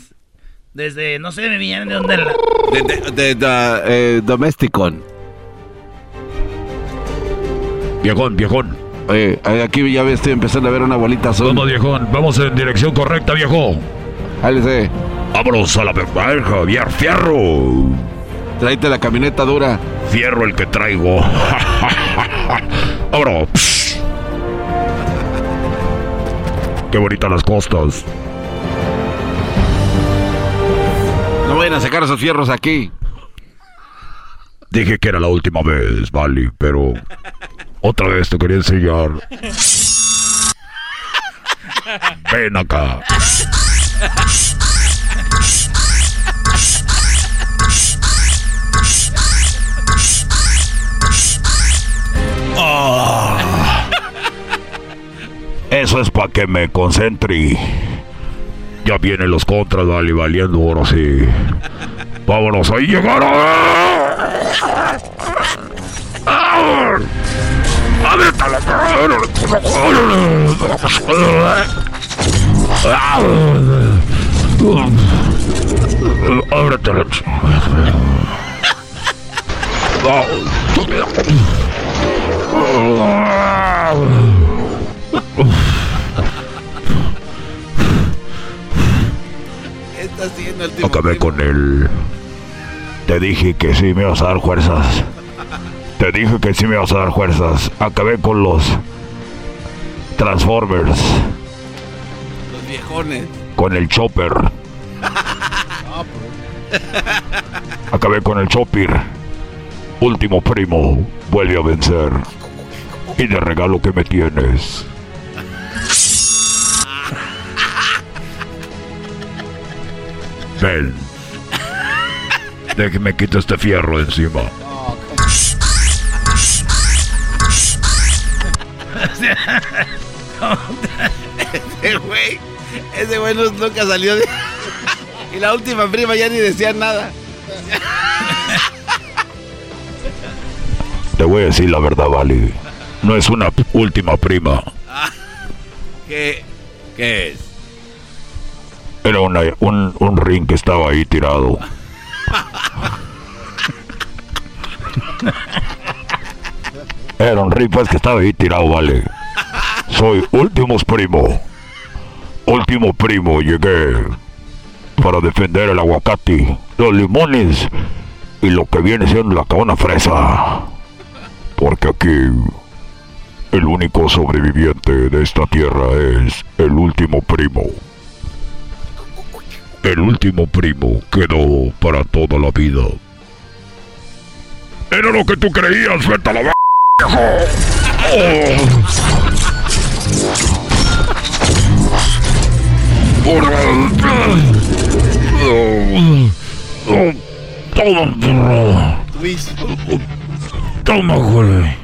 Desde, no sé, me venían de dónde. la- De, de, de, de, eh, Domesticon. Viejón, viejón. Eh, aquí ya estoy empezando a ver una bolita azul. Vamos, viejón. Vamos en dirección correcta, viejo. Álese. Vámonos a la verga, Javier Fierro. Tráete la camioneta dura. Fierro el que traigo. Vámonos. Qué bonitas las costas. No vayan a sacar esos fierros aquí. Dije que era la última vez, vale, pero otra vez te quería enseñar. Ven acá. Ah. Eso es para que me concentre. Ya vienen los contras, vale, valiendo ahora sí. Vámonos, ahí llegaron. Ábrete la. Acabé con él. Te dije que sí me ibas a dar fuerzas. Te dije que sí me ibas a dar fuerzas. Acabé con los Transformers. Los viejones. Con el Chopper. Acabé con el Chopper. Último primo. Vuelve a vencer. Y de regalo que me tienes. Ven. Déjeme quito este fierro encima. ese güey. Ese güey nunca salió de. y la última prima ya ni decía nada. Te voy a decir la verdad, Vale. No es una última prima. ¿Qué? ¿Qué es? Era una- un, un ring que estaba ahí tirado. Era un ring pues que estaba ahí tirado, vale. Soy últimos primo. Último primo, llegué para defender el aguacate, los limones y lo que viene siendo la cabana fresa. Porque aquí el único sobreviviente de esta tierra es el último primo. El último primo quedó para toda la vida. Era lo que tú creías, vete a la v- Toma, perro. Toma, güey.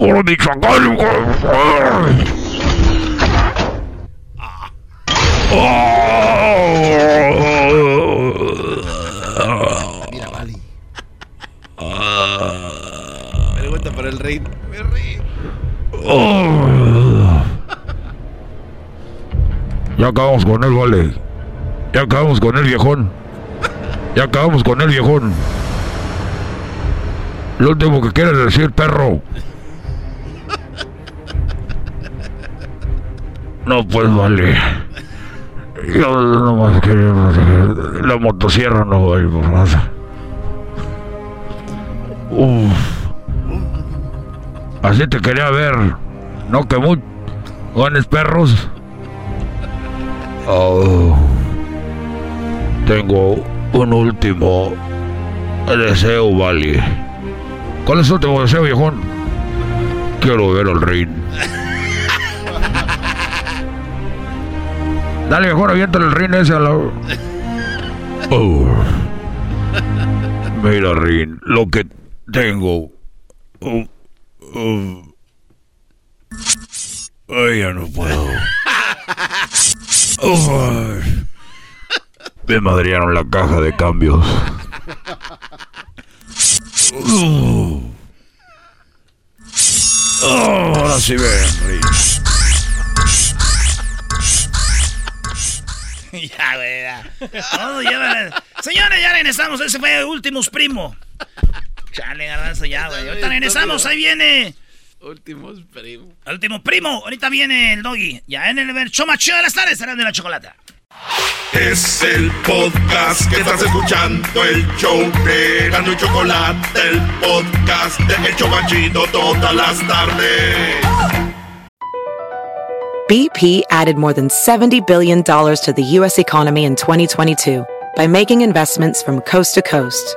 ¡Ahora mi chacal, Mira, vale. Pregunta para el rey. Me ríe. Ya acabamos con él, vale. Ya acabamos con él, viejón. Ya acabamos con él, viejón. Lo último que quieres decir, perro. No, pues vale. Yo nomás quería... La motosierra no va a ir por nada. Uf. Así te quería ver. No que muy... Ganes perros. Oh. Tengo un último deseo, Vale. ¿Cuál es el último deseo, viejón? Quiero ver al rey. Dale, viejón, aviéntale el rin ese a la... Oh. Mira, Rin, lo que tengo... Oh, oh. Ay, ya no puedo. Oh. Me madrearon la caja de cambios. Oh. Oh, ahora sí ven, Rin. ya, güey. ya. Todo lleva- Señores, ya regresamos. Ese fue Últimos Primo. Chale, garbanzo, ya, güey. Ahorita regresamos. Ahí viene. Últimos primos. Último Primo. Ahorita viene el doggy. Ya en el show más chido de las tardes. Serán de la chocolata. Es el podcast que estás escuchando, el show de Gano y Chocolate, el podcast de El Chobachito todas las tardes. BP added more than $70 billion to the U.S. economy in 2022 by making investments from coast to coast.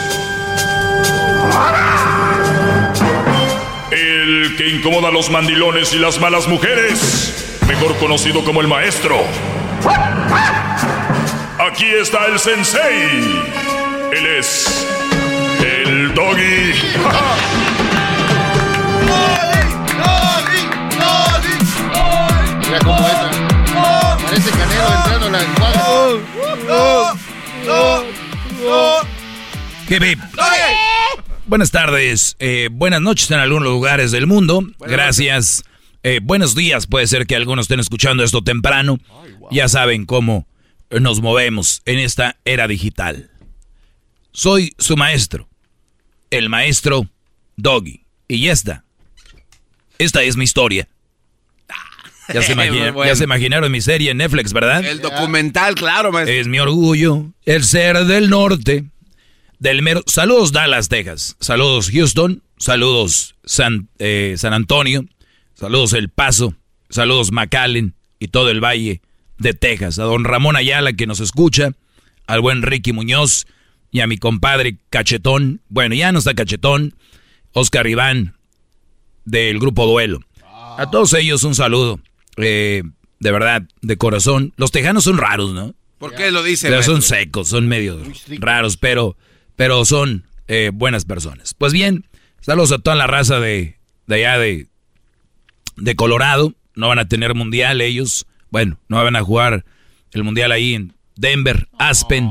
El que incomoda a los mandilones y las malas mujeres. mejor conocido como el maestro. Aquí está el sensei. Él es el doggy. Mira cómo entra. Parece Canelo entrando en la encuadra. Hip, hip. Buenas tardes, eh, buenas noches en algunos lugares del mundo. Gracias. Eh, buenos días, puede ser que algunos estén escuchando esto temprano. Ya saben cómo nos movemos en esta era digital. Soy su maestro, el maestro Doggy. Y ya está. Esta es mi historia. Ya se, imagina- Muy bueno. ya se imaginaron mi serie en Netflix, ¿verdad? El documental, claro, maestro. Es mi orgullo el ser del norte. Del mero. Saludos Dallas, Texas. Saludos Houston. Saludos San, eh, San Antonio. Saludos El Paso. Saludos McAllen y todo el valle de Texas. A don Ramón Ayala que nos escucha. Al buen Ricky Muñoz. Y a mi compadre Cachetón. Bueno, ya no está Cachetón. Oscar Iván del grupo Duelo. A todos ellos un saludo. Eh, de verdad, de corazón. Los tejanos son raros, ¿no? ¿Por qué lo dice, Pero maestro? son secos, son medio raros, pero, pero son eh, buenas personas. Pues bien, saludos a toda la raza de, de allá de, de Colorado. No van a tener mundial ellos. Bueno, no van a jugar el mundial ahí en Denver, Aspen.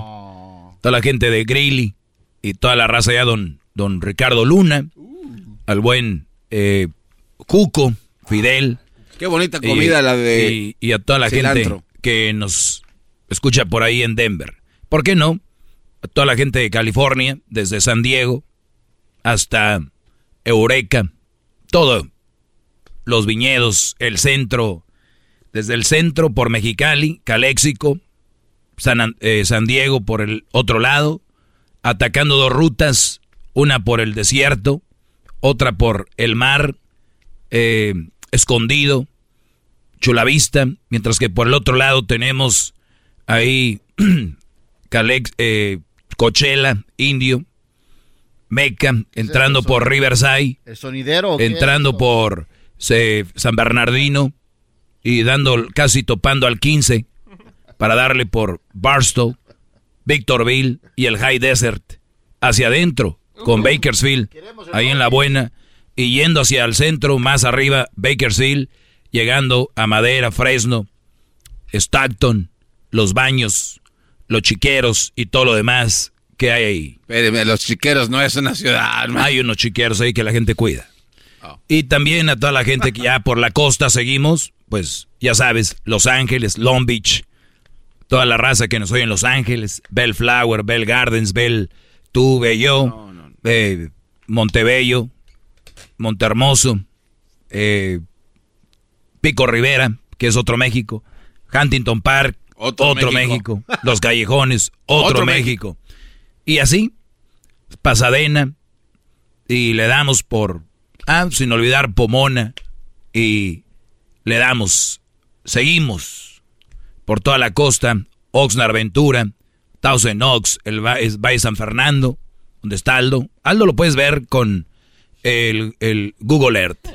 Toda la gente de Greeley y toda la raza allá, don, don Ricardo Luna. Al buen eh, Cuco, Fidel. Qué bonita comida Y- la de Y, y a toda la cilantro. gente que nos escucha por ahí en Denver. ¿Por qué no? Toda la gente de California, desde San Diego hasta Eureka, todo. Los viñedos, el centro, desde el centro por Mexicali, Caléxico, eh, San Diego por el otro lado, atacando dos rutas, una por el desierto, otra por el mar, eh, escondido, Chulavista, mientras que por el otro lado tenemos ahí Calex, eh, Coachella, Indio, Meca, entrando por Riverside, ¿El sonidero entrando por se- San Bernardino y dando casi topando al 15 para darle por Barstow, Victorville y el High Desert hacia adentro con Bakersfield ahí en la buena y yendo hacia el centro más arriba Bakersfield llegando a Madera, Fresno, Stockton, Los Baños, Los Chiqueros y todo lo demás que hay ahí. Espéreme, los chiqueros no es una ciudad. Hay unos chiqueros ahí que la gente cuida. Y también a toda la gente que ya por la costa seguimos, pues ya sabes, Los Ángeles, Long Beach, toda la raza que nos oye en Los Ángeles, Bellflower, Bell Gardens, Bell, tú, Bello, eh, Montebello, Montehermoso, eh, Pico Rivera, que es otro México, Huntington Park, Otro otro, México. México. Los Callejones, otro, Otro México. Y así, Pasadena, y le damos por, ah, sin olvidar Pomona, y le damos, seguimos por toda la costa, Oxnard Ventura, Thousand Oaks, el Valle San Fernando, donde está Aldo. Aldo lo puedes ver con el, el Google Earth.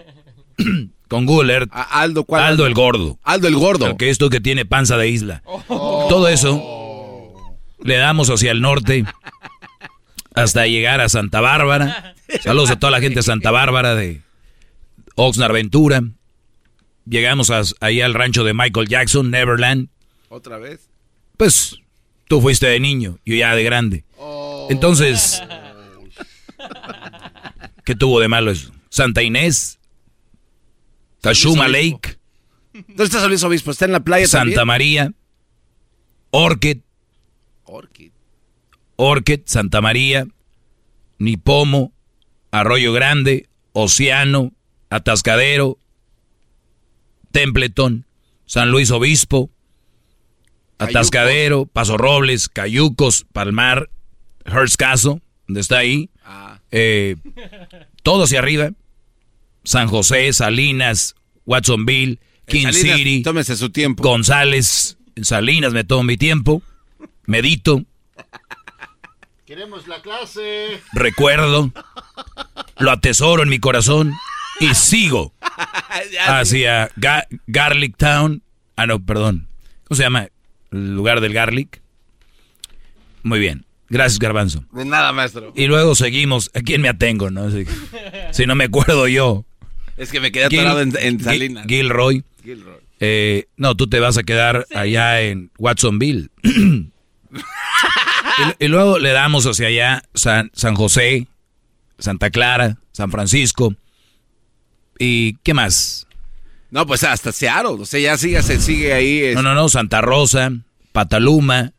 con Google Earth. Aldo, ¿cuál Aldo el gordo. Aldo el gordo. El que esto que tiene panza de isla. Todo eso le damos hacia el norte hasta llegar a Santa Bárbara. Saludos a toda la gente de Santa Bárbara de Oxnard Ventura. Llegamos a- ahí al rancho de Michael Jackson, Neverland. ¿Otra vez? Pues tú fuiste de niño, yo ya de grande. Entonces, ¿qué tuvo de malo eso? Santa Inés, Obispo. Lake, ¿Dónde está San Luis Obispo? ¿Está en la playa Santa también? María, Orchid, Orchid. Orchid, Santa María, Nipomo, Arroyo Grande, Océano, Atascadero, Templeton, San Luis Obispo, Atascadero, Paso Robles, Cayucos, Palmar, Hearst Caso, donde está ahí, eh, todo hacia arriba, San José, Salinas, Watsonville, King Salinas, City, tómese su tiempo. González, en Salinas me tomo mi tiempo, medito, Queremos la clase. recuerdo, lo atesoro en mi corazón y sigo hacia Ga- Garlic Town. Ah, no, perdón. ¿Cómo se llama? El lugar del Garlic. Muy bien. Gracias, Garbanzo. De nada, maestro. Y luego seguimos. ¿A quién me atengo? No? Si, si no me acuerdo yo. Es que me quedé Gil- atorado en, Salinas. Gilroy. Gilroy. Eh, no, tú te vas a quedar allá en Watsonville. y, y luego le damos hacia allá San, San José, Santa Clara, San Francisco. ¿Y qué más? No, pues hasta Seattle. O sea, ya sigue, se sigue ahí. es- No, no, no, Santa Rosa, Pataluma,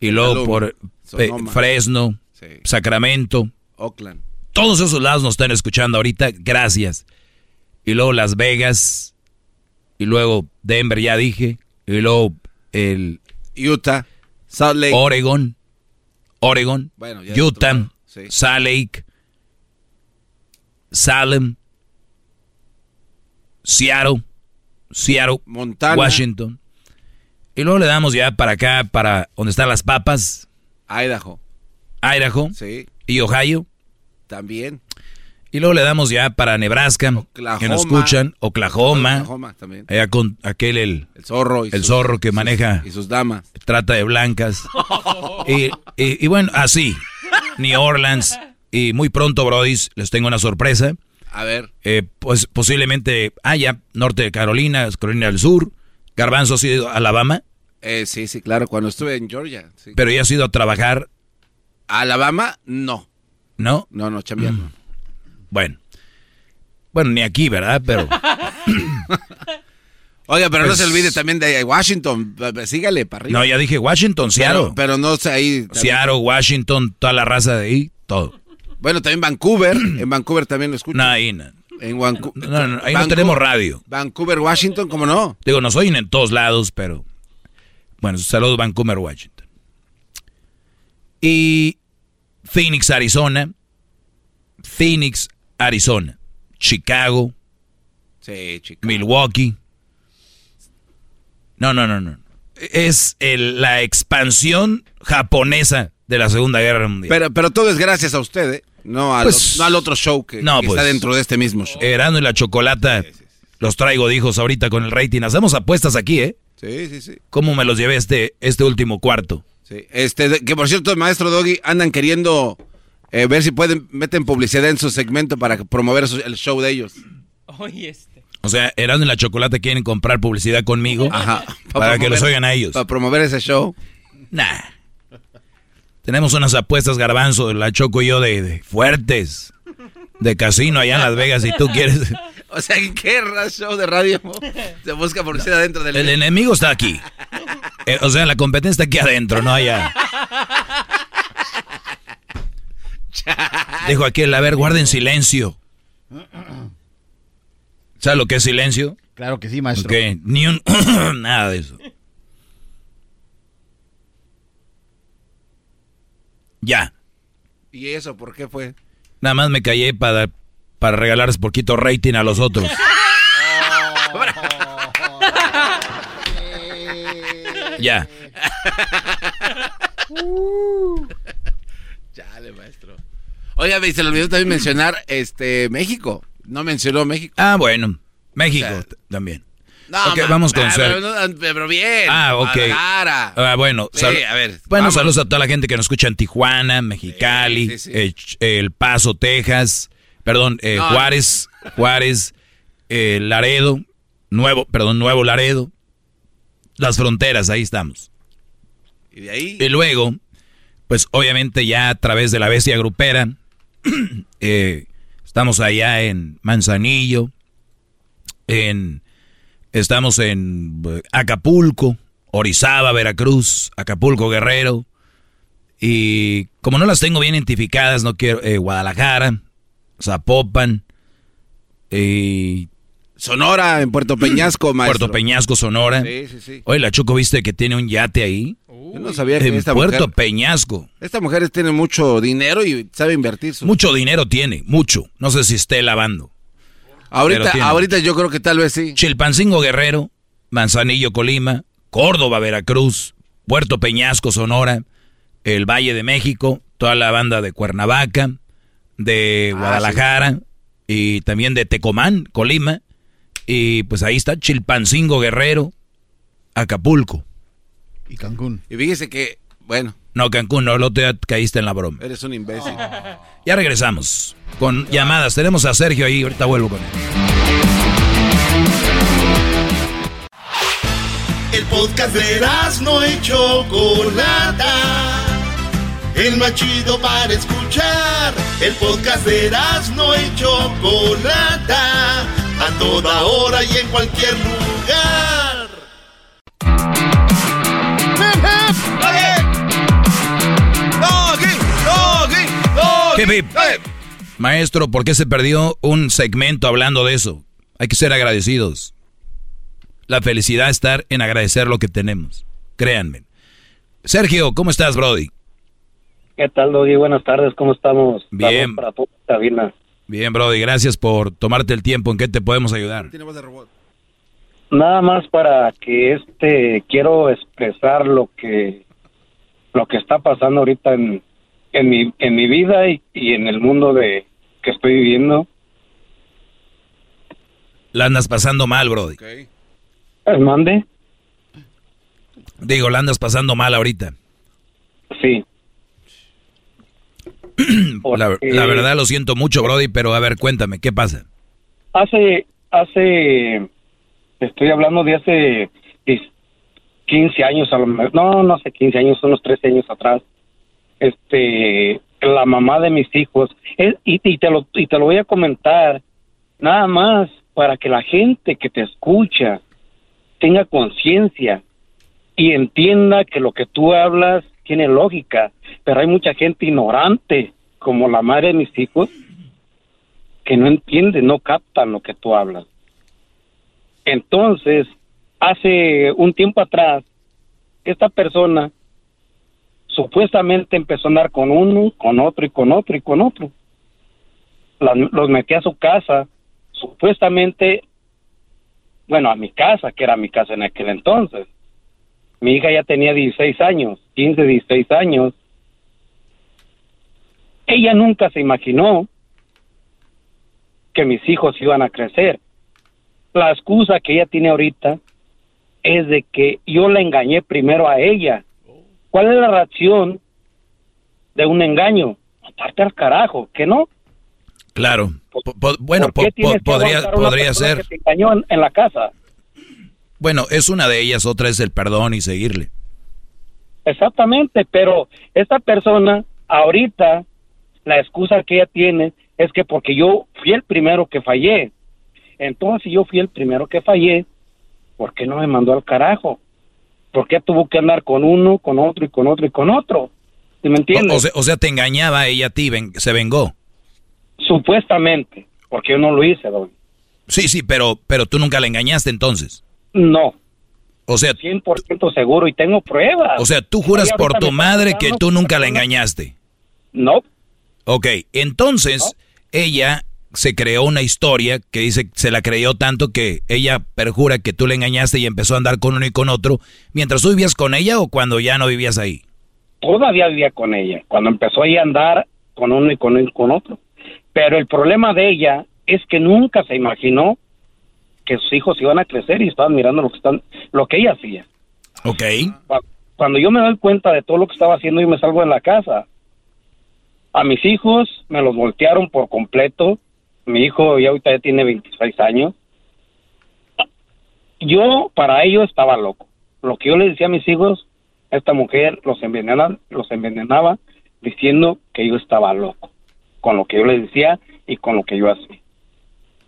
y luego Pataluma, por eh. Fresno, Sacramento. Oakland. Todos esos lados nos están escuchando ahorita, gracias. Y luego Las Vegas, y luego Denver, ya dije, y luego el Utah, Salt Lake. Oregon, Oregon, Bueno, Utah, sí. Salt Lake, Salem, Seattle, Seattle, Montana. Washington. Y luego le damos ya para acá, para donde están las papas, Idaho. Idaho Sí, y Ohio. también. Y luego le damos ya para Nebraska, que nos escuchan, Oklahoma, Oklahoma también. allá con aquel el, El zorro. Y el sus- zorro que sus- maneja Y sus damas. trata de blancas. y, y- y bueno, así, New Orleans. Y muy pronto, Brodis, les tengo una sorpresa. A ver. Eh, pues posiblemente haya norte de Carolina, Carolina del Sur. Garbanzo ha sido a Alabama, Eh, sí, sí, claro. Cuando estuve en Georgia. sí. pero ya ha sido a trabajar, Alabama, no. ¿no? No, no, chambeando. Bueno. Bueno, ni aquí, ¿verdad? Pero Oiga, pero no Pues- se olvide también de Washington. Sígale para arriba. no, ya dije Washington, Seattle. Pero, pero no sé ahí. también- Seattle, Washington, toda la raza de ahí, todo. Bueno, también Vancouver. en Vancouver también lo escucho. No, ahí no. En Vancouver. No, no, ahí no tenemos radio. Vancouver, Washington, ¿cómo no? Digo, nos oyen en todos lados, pero. Bueno, saludos Vancouver, Washington. Y Phoenix, Arizona. Phoenix, Arizona. Chicago, Sí, chico. Milwaukee. No, no, no, no. Es el- la expansión japonesa de la Segunda Guerra Mundial. Pero, pero todo es gracias a usted, ¿eh? No al, Pues- no al otro show que, No, que pues. está dentro de este mismo show. Erano y la chocolata. Los traigo, dijos, ahorita con el rating. Hacemos apuestas aquí, ¿eh? Sí, sí, sí. ¿Cómo me los llevé este, este último cuarto? sí. Este, que por cierto, maestro Doggy, andan queriendo eh, ver si pueden, meten publicidad en su segmento para promover su- el show de ellos. Oye, este. O sea, Erasmo y la Chocolata quieren comprar publicidad conmigo Ajá. para que los oigan a ellos. Para promover ese show. Nah. Tenemos unas apuestas, Garbanzo, la Choco y yo, de, de fuertes. De casino allá en Las Vegas, si tú quieres. O sea, ¿en qué show de radio se busca publicidad dentro del... El enemigo está aquí. Eh, o sea, la competencia está aquí adentro, no allá. Dijo aquel, a ver, guarden silencio. ¿Sabes lo que es silencio? Claro que sí, maestro. Ni un... nada de eso. Ya. ¿Y eso por qué fue? Nada más me callé para, para regalarles poquito rating a los otros. ya. Chale, maestro. Oiga, y se le olvidó también mencionar este México. No mencionó México. Ah, bueno. México también. No, vamos con ah, ser- pero, no, pero bien. Ah, ok. Ah, bueno, Sí, a ver. bueno, saludos a toda la gente que nos escucha en Tijuana, Mexicali, Sí, sí, sí. eh, Ch- El Paso, Texas, perdón, eh, No. Juárez, Juárez, eh, Laredo, Nuevo, perdón, Nuevo Laredo, las fronteras, ahí estamos. Y de ahí. Y luego, pues obviamente ya a través de la bestia grupera, eh, estamos allá en Manzanillo, en, estamos en eh, Acapulco, Orizaba, Veracruz, Acapulco, Guerrero, y como no las tengo bien identificadas, no quiero, eh, Guadalajara, Zapopan, y Sonora, en Puerto Peñasco, maestro. Puerto Peñasco, Sonora. Sí, sí, sí. Oye, la Choco, ¿viste que tiene un yate ahí? Yo no sabía que En esta Puerto mujer, Peñasco. esta mujer tiene mucho dinero y sabe invertir su... Mucho dinero tiene, mucho. No sé si esté lavando. ahorita, ahorita yo creo que tal vez sí. Chilpancingo Guerrero, Manzanillo Colima, Córdoba Veracruz, Puerto Peñasco Sonora, el Valle de México, toda la banda de Cuernavaca, de Ah, Guadalajara y también de Tecomán, Colima Y pues ahí está Chilpancingo Guerrero, Acapulco. Y Cancún. Y fíjese que, bueno. No, Cancún, no, lo te caíste en la broma. Eres un imbécil. Ya regresamos con llamadas. Tenemos a Sergio ahí, ahorita vuelvo con él. El podcast de no y Chocolata. El más chido para escuchar. El podcast de no y Chocolata. A toda hora y en cualquier lugar. Maestro, ¿por qué se perdió un segmento hablando de eso? Hay que ser agradecidos. La felicidad estar en agradecer lo que tenemos. Créanme. Sergio, ¿cómo estás, Brody? ¿Qué tal, Doggy? Buenas tardes, ¿cómo estamos? Bien. Para cabina. Bien, Brody, gracias por tomarte el tiempo. ¿En qué te podemos ayudar? Nada más para que este quiero expresar lo que lo que está pasando ahorita en, en mi en mi vida y, y en el mundo de que estoy viviendo. La andas pasando mal, Brody. ¿El mande? Digo, la andas pasando mal ahorita. Sí. la, la verdad lo siento mucho, Brody, pero a ver, cuéntame, ¿qué pasa? Hace hace estoy hablando de hace 15 años, a lo mejor, no, no sé, 15 años, unos 13 años atrás, este, la mamá de mis hijos, es- y, y te lo, y te lo voy a comentar, nada más para que la gente que te escucha tenga conciencia y entienda que lo que tú hablas tiene lógica, pero hay mucha gente ignorante, como la madre de mis hijos, que no entiende, no captan lo que tú hablas. Entonces, hace un tiempo atrás, esta persona supuestamente empezó a andar con uno, con otro y con otro y con otro. Los metí a su casa, supuestamente, bueno, a mi casa, que era mi casa en aquel entonces. Mi hija ya tenía 16 años, 15, 16 años. Ella nunca se imaginó que mis hijos iban a crecer. La excusa que ella tiene ahorita es de que yo la engañé primero a ella. ¿Cuál es la reacción de un engaño? Matarte al carajo, ¿que no? Claro. Po- po- bueno, ¿Por qué po- tienes po- que podría, podría ser. que te engañó en, en la casa. Bueno, es una de ellas, otra es el perdón y seguirle. Exactamente, pero esta persona ahorita la excusa que ella tiene es que porque yo fui el primero que fallé. Entonces, si yo fui el primero que fallé, ¿por qué no me mandó al carajo? ¿Por qué tuvo que andar con uno, con otro y con otro y con otro? ¿Sí me entiendes? O, sea, o sea, te engañaba ella a ti, ven- se vengó. Supuestamente, porque yo no lo hice, doy. Sí, sí, pero, pero tú nunca la engañaste entonces. No. O sea, 100% seguro y tengo pruebas. o sea, tú juras por tu madre que tú nunca la engañaste. No. Ok, entonces ella se creó una historia que dice se la creyó tanto que ella perjura que tú le engañaste y empezó a andar con uno y con otro mientras tú vivías con ella o cuando ya no vivías ahí. todavía vivía con ella, cuando empezó ella a andar con uno y con uno y con otro. Pero el problema de ella es que nunca se imaginó que sus hijos iban a crecer y estaban mirando lo que están, lo que ella hacía. Ok. Cu- Cuando yo me doy cuenta de todo lo que estaba haciendo, yo me salgo de la casa. A mis hijos me los voltearon por completo. Mi hijo ya ahorita ya tiene 26 años. Yo para ello estaba loco. Lo que yo le decía a mis hijos, esta mujer los envenenaba, los envenenaba diciendo que yo estaba loco con lo que yo les decía y con lo que yo hacía.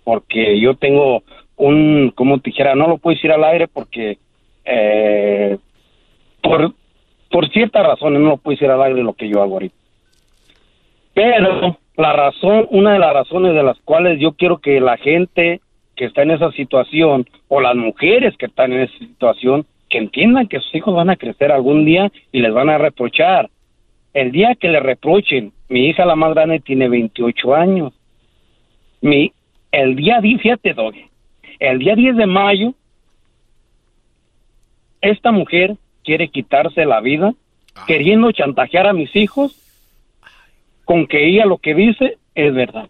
Porque yo tengo un, como te dijera, no lo puedo decir al aire porque eh, por, por ciertas razones no lo puedo decir al aire lo que yo hago ahorita. Pero la razón, una de las razones de las cuales yo quiero que la gente que está en esa situación o las mujeres que están en esa situación que entiendan que sus hijos van a crecer algún día y les van a reprochar. El día que le reprochen, mi hija la más grande tiene 28 años. Mi, el día 10, fíjate, Doggy, el día 10 de mayo, esta mujer quiere quitarse la vida queriendo chantajear a mis hijos con que ella lo que dice es verdad.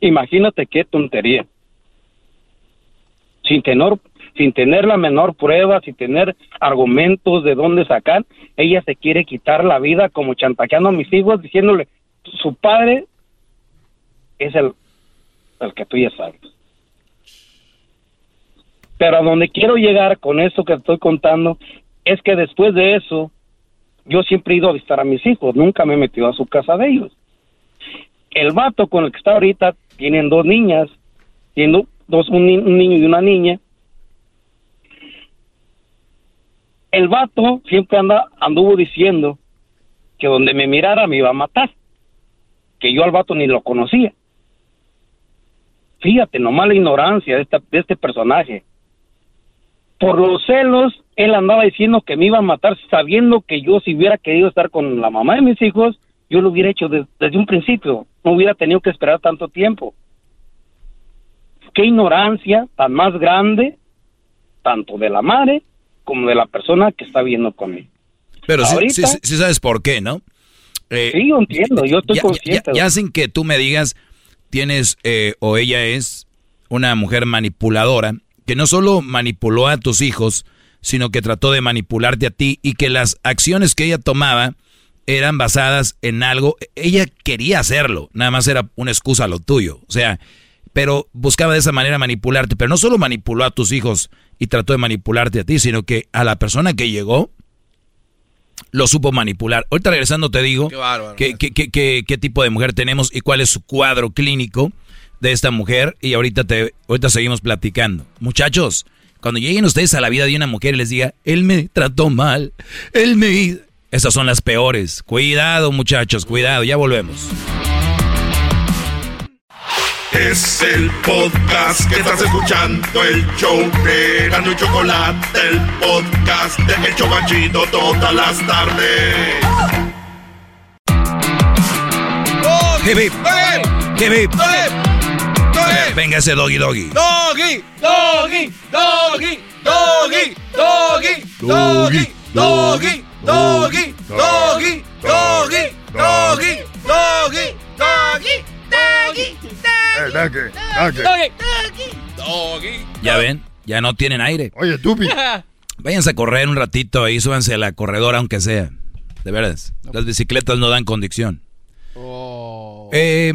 Imagínate qué tontería. sin tener, sin tener la menor prueba, sin tener argumentos de dónde sacar, ella se quiere quitar la vida como chantajeando a mis hijos, diciéndole, su padre es el, el que tú ya sabes. Pero a donde quiero llegar con eso que estoy contando es que después de eso, yo siempre he ido a visitar a mis hijos, nunca me he metido a su casa de ellos. El vato con el que está ahorita tienen dos niñas, tienen dos, un, un niño y una niña. El vato siempre anda, anduvo diciendo que donde me mirara me iba a matar, que yo al vato ni lo conocía. Fíjate, nomás la ignorancia de, esta- de este personaje. Por los celos, él andaba diciendo que me iba a matar sabiendo que yo si hubiera querido estar con la mamá de mis hijos, yo lo hubiera hecho des- desde un principio. No hubiera tenido que esperar tanto tiempo. Qué ignorancia tan más grande, tanto de la madre como de la persona que está viendo conmigo. Pero sí, Ahorita- sí- sí- sí sabes por qué, ¿no? Eh, Sí, yo entiendo, yo estoy ya, consciente. Ya, ya sin que tú me digas, tienes eh, o ella es una mujer manipuladora, que no solo manipuló a tus hijos, sino que trató de manipularte a ti y que las acciones que ella tomaba eran basadas en algo. Ella quería hacerlo, nada más era una excusa a lo tuyo. O sea, pero buscaba de esa manera manipularte. Pero no solo manipuló a tus hijos y trató de manipularte a ti, sino que a la persona que llegó lo supo manipular. Ahorita regresando te digo qué, qué- qué- qué- qué tipo de mujer tenemos y cuál es su cuadro clínico de esta mujer y ahorita, te, ahorita seguimos platicando. Muchachos, cuando lleguen ustedes a la vida de una mujer y les diga, él me trató mal, él me... Esas son las peores. Cuidado muchachos, cuidado, ya volvemos. Es el podcast que estás escuchando, el show de Gano y Chocolate, el podcast de El Chocachito todas las tardes. Hip, hip. Hip, hip. Venga ese doggy doggy. Doggy, doggy, doggy, doggy, doggy, doggy, doggy, doggy, doggy, doggy, doggy, doggy, doggy, doggy, doggy. Ya ven, ya no tienen aire. Oye, Tupi. Váyanse a correr un ratito ahí, súbanse a la corredora aunque sea. De veras, las bicicletas no dan condición. Eh,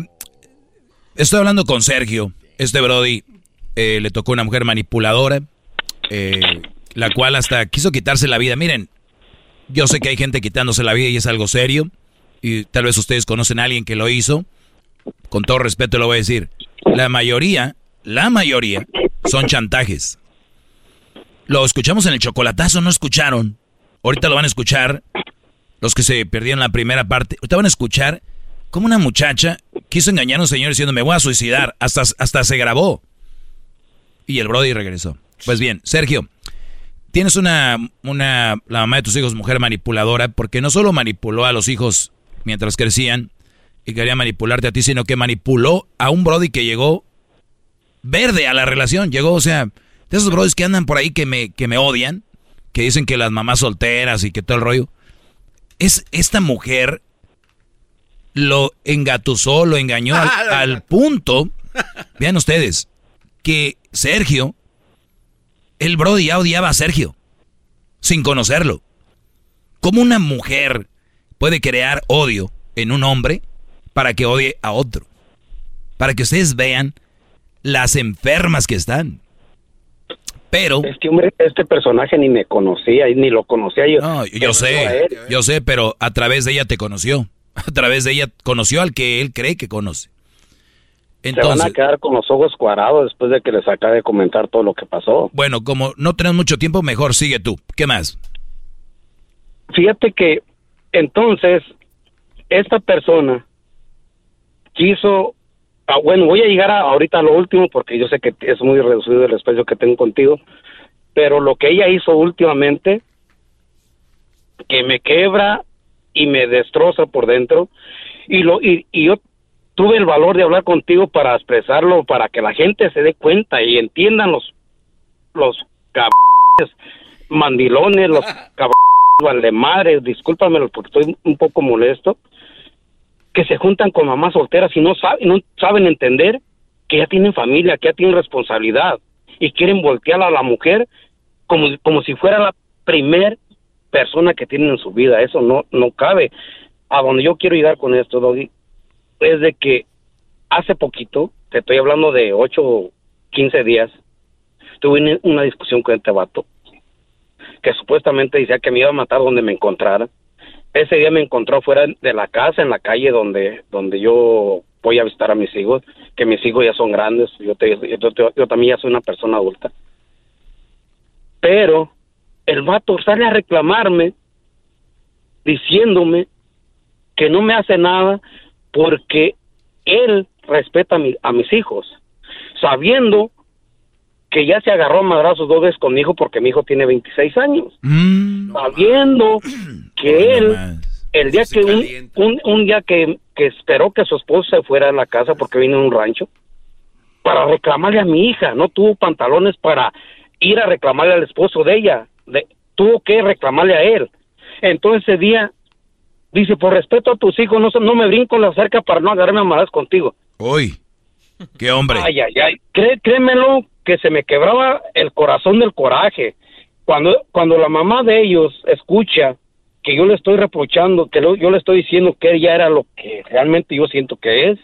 estoy hablando con Sergio. Este Brody eh, le tocó una mujer manipuladora, eh, la cual hasta quiso quitarse la vida. Miren, yo sé que hay gente quitándose la vida y es algo serio. Y tal vez ustedes conocen a alguien que lo hizo. Con todo respeto lo voy a decir. La mayoría, la mayoría, son chantajes. Lo escuchamos en el chocolatazo, no escucharon. Ahorita lo van a escuchar. Los que se perdieron la primera parte. Ahorita van a escuchar cómo una muchacha quiso engañar a un señor diciendo me voy a suicidar. Hasta, hasta se grabó. Y el Brody regresó. Pues bien, Sergio, tienes una, una, la mamá de tus hijos, mujer manipuladora, porque no solo manipuló a los hijos mientras crecían y quería manipularte a ti, sino que manipuló a un Brody que llegó verde a la relación. Llegó, o sea, de esos Brodis que andan por ahí que me, que me odian, que dicen que las mamás solteras y que todo el rollo. Es esta mujer lo engatusó, lo engañó al, al punto, vean ustedes, que Sergio, el Brody ya odiaba a Sergio, sin conocerlo. ¿Cómo una mujer puede crear odio en un hombre para que odie a otro? Para que ustedes vean las enfermas que están. Pero... Es que, hombre, este personaje ni me conocía, y ni lo conocía yo. No, yo sé, yo sé, pero a través de ella te conoció. A través de ella conoció al que él cree que conoce. Se van a Entonces, quedar con los ojos cuadrados después de que les acabe de comentar todo lo que pasó. bueno, como no tenemos mucho tiempo, mejor sigue tú. ¿Qué más? Fíjate que entonces esta persona quiso, ah, bueno, voy a llegar a, ahorita a lo último porque yo sé que es muy reducido el espacio que tengo contigo, pero lo que ella hizo últimamente que me quebra y me destroza por dentro. Y lo y, y yo tuve el valor de hablar contigo para expresarlo para que la gente se dé cuenta y entiendan los los cabrones mandilones los cabrones vale madre discúlpamelo porque estoy un poco molesto que se juntan con mamás solteras y no saben no saben entender que ya tienen familia que ya tienen responsabilidad y quieren voltear a la mujer como, como si fuera la primer persona que tienen en su vida. Eso no, no cabe. A donde yo quiero llegar con esto, Doggy, es de que hace poquito, te estoy hablando de 8, 15 días, tuve una discusión con este vato que supuestamente decía que me iba a matar donde me encontrara. Ese día me encontró fuera de la casa, en la calle donde, donde yo voy a visitar a mis hijos, que mis hijos ya son grandes, yo, te, yo, yo también ya soy una persona adulta. Pero el vato sale a reclamarme diciéndome que no me hace nada porque él respeta a, mi, a mis hijos, sabiendo que ya se agarró a madrazos dos veces con mi hijo porque mi hijo tiene 26 años, sabiendo que él, el día que un, un, un, día que, que esperó que su esposo se fuera de la casa porque vino en un rancho, para reclamarle a mi hija, no tuvo pantalones para ir a reclamarle al esposo de ella, de, tuvo que reclamarle a él. Entonces ese día dice, por respeto a tus hijos, no, no me brinco la cerca para no agarrarme a malas contigo. Uy, qué hombre. Ay, ay, ay, Cré, créemelo que se me quebraba el corazón del coraje. Cuando, cuando la mamá de ellos escucha que yo le estoy reprochando, que lo, yo le estoy diciendo que ella era lo que realmente yo siento que es,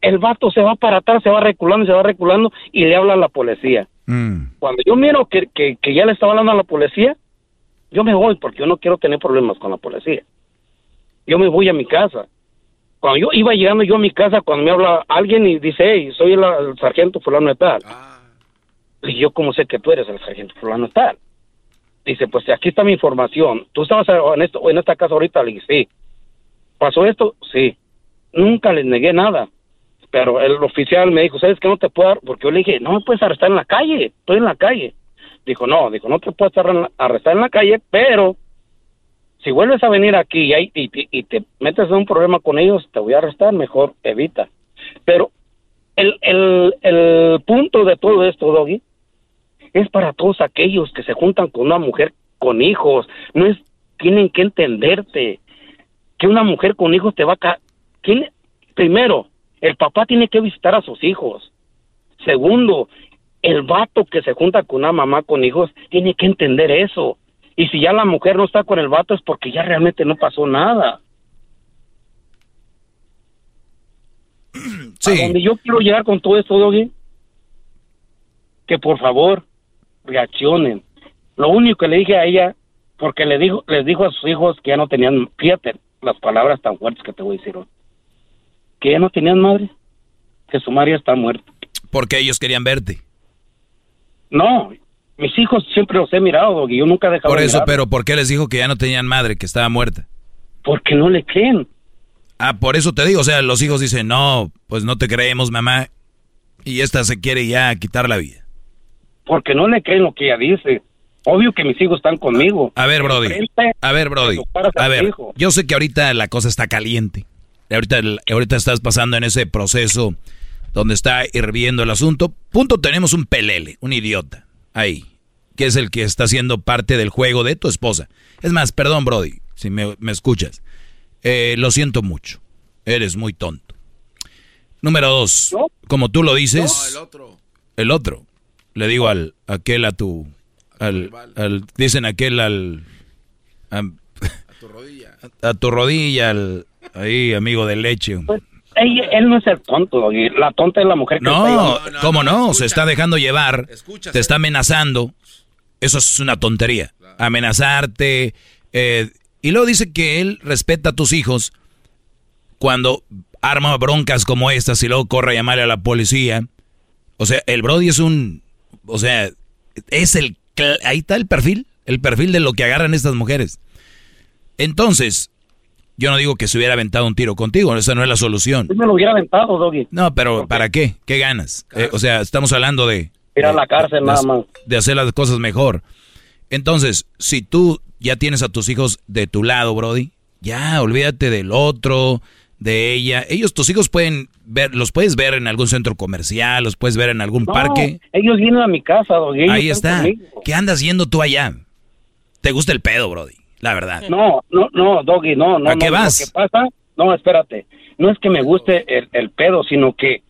el vato se va para atrás, se va reculando, se va reculando y le habla a la policía. Mm. Cuando yo miro que, que, que ya le estaba hablando a la policía, yo me voy porque yo no quiero tener problemas con la policía. Yo me voy a mi casa. Cuando yo iba llegando yo a mi casa, cuando me habla alguien y dice, hey, soy el, el sargento fulano de tal. Y yo, ¿cómo sé que tú eres el sargento fulano de tal? Dice, pues aquí está mi información. ¿Tú estabas en, esto, en esta casa ahorita? Le dije, sí. ¿Pasó esto? Sí. Nunca les negué nada. Pero el oficial me dijo, ¿sabes que no te puedo? Porque yo le dije, no me puedes arrestar en la calle. Estoy en la calle. Dijo, no, dijo, no te puedes arrestar en la calle, pero si vuelves a venir aquí y, y, y, te metes en un problema con ellos, te voy a arrestar, mejor evita. Pero el, el, el punto de todo esto, Doggy, es para todos aquellos que se juntan con una mujer con hijos. No es, tienen que entenderte que una mujer con hijos te va a... Tiene, primero, el papá tiene que visitar a sus hijos. Segundo, el vato que se junta con una mamá con hijos tiene que entender eso. Y si ya la mujer no está con el vato es porque ya realmente no pasó nada. Sí. A donde yo quiero llegar con todo esto, Doggy, que por favor reaccionen. Lo único que le dije a ella, porque le dijo, les dijo a sus hijos que ya no tenían, fíjate las palabras tan fuertes que te voy a decir hoy, que ya no tenían madre, que su madre está muerta. Porque ellos querían verte. No, mis hijos siempre los he mirado, Doggy, yo nunca he dejado Por eso, pero ¿por qué les dijo que ya no tenían madre, que estaba muerta? Porque no le creen. Ah, por eso te digo, o sea, los hijos dicen, no, pues no te creemos, mamá, y esta se quiere ya quitar la vida. Porque no le creen lo que ella dice. Obvio que mis hijos están conmigo. A ver, Brody. A ver, Brody. a ver, yo sé que ahorita la cosa está caliente. Ahorita, ahorita estás pasando en ese proceso donde está hirviendo el asunto. Punto, tenemos un pelele, un idiota, ahí, que es el que está siendo parte del juego de tu esposa. Es más, perdón, Brody, si me, me escuchas. Eh, lo siento mucho. Eres muy tonto. Número dos, como tú lo dices, el otro. el otro. Le digo al aquel a tu al, al- dicen aquel al a, Tu rodilla. a tu rodilla al ahí amigo de leche. Ella- él no es el tonto. La tonta es la mujer que está No. ¿cómo no? Se está dejando llevar, te está amenazando. Eso es una tontería. Amenazarte. eh, y luego dice que él respeta a tus hijos cuando arma broncas como estas y luego corre a llamarle a la policía. O sea, el Brody es un... O sea, es el... Ahí está el perfil. El perfil de lo que agarran estas mujeres. Entonces, yo no digo que se hubiera aventado un tiro contigo. Esa no es la solución. Yo me lo hubiera aventado, Doggy. No, pero ¿para qué? ¿Qué ganas? Eh, o sea, estamos hablando de... Ir a la cárcel de- nada más. De hacer las cosas mejor. Entonces, si tú ya tienes a tus hijos de tu lado, Brody, ya, olvídate del otro, de ella. Ellos, tus hijos pueden ver, los puedes ver en algún centro comercial, los puedes ver en algún No, parque. ellos vienen a mi casa, Doggy. Ahí está. conmigo. ¿Qué andas yendo tú allá? ¿Te gusta el pedo, Brody? La verdad. No, no, no, Doggy, no, no. ¿A qué no, vas? Lo que pasa, no, espérate. No es que me guste el, el pedo, sino que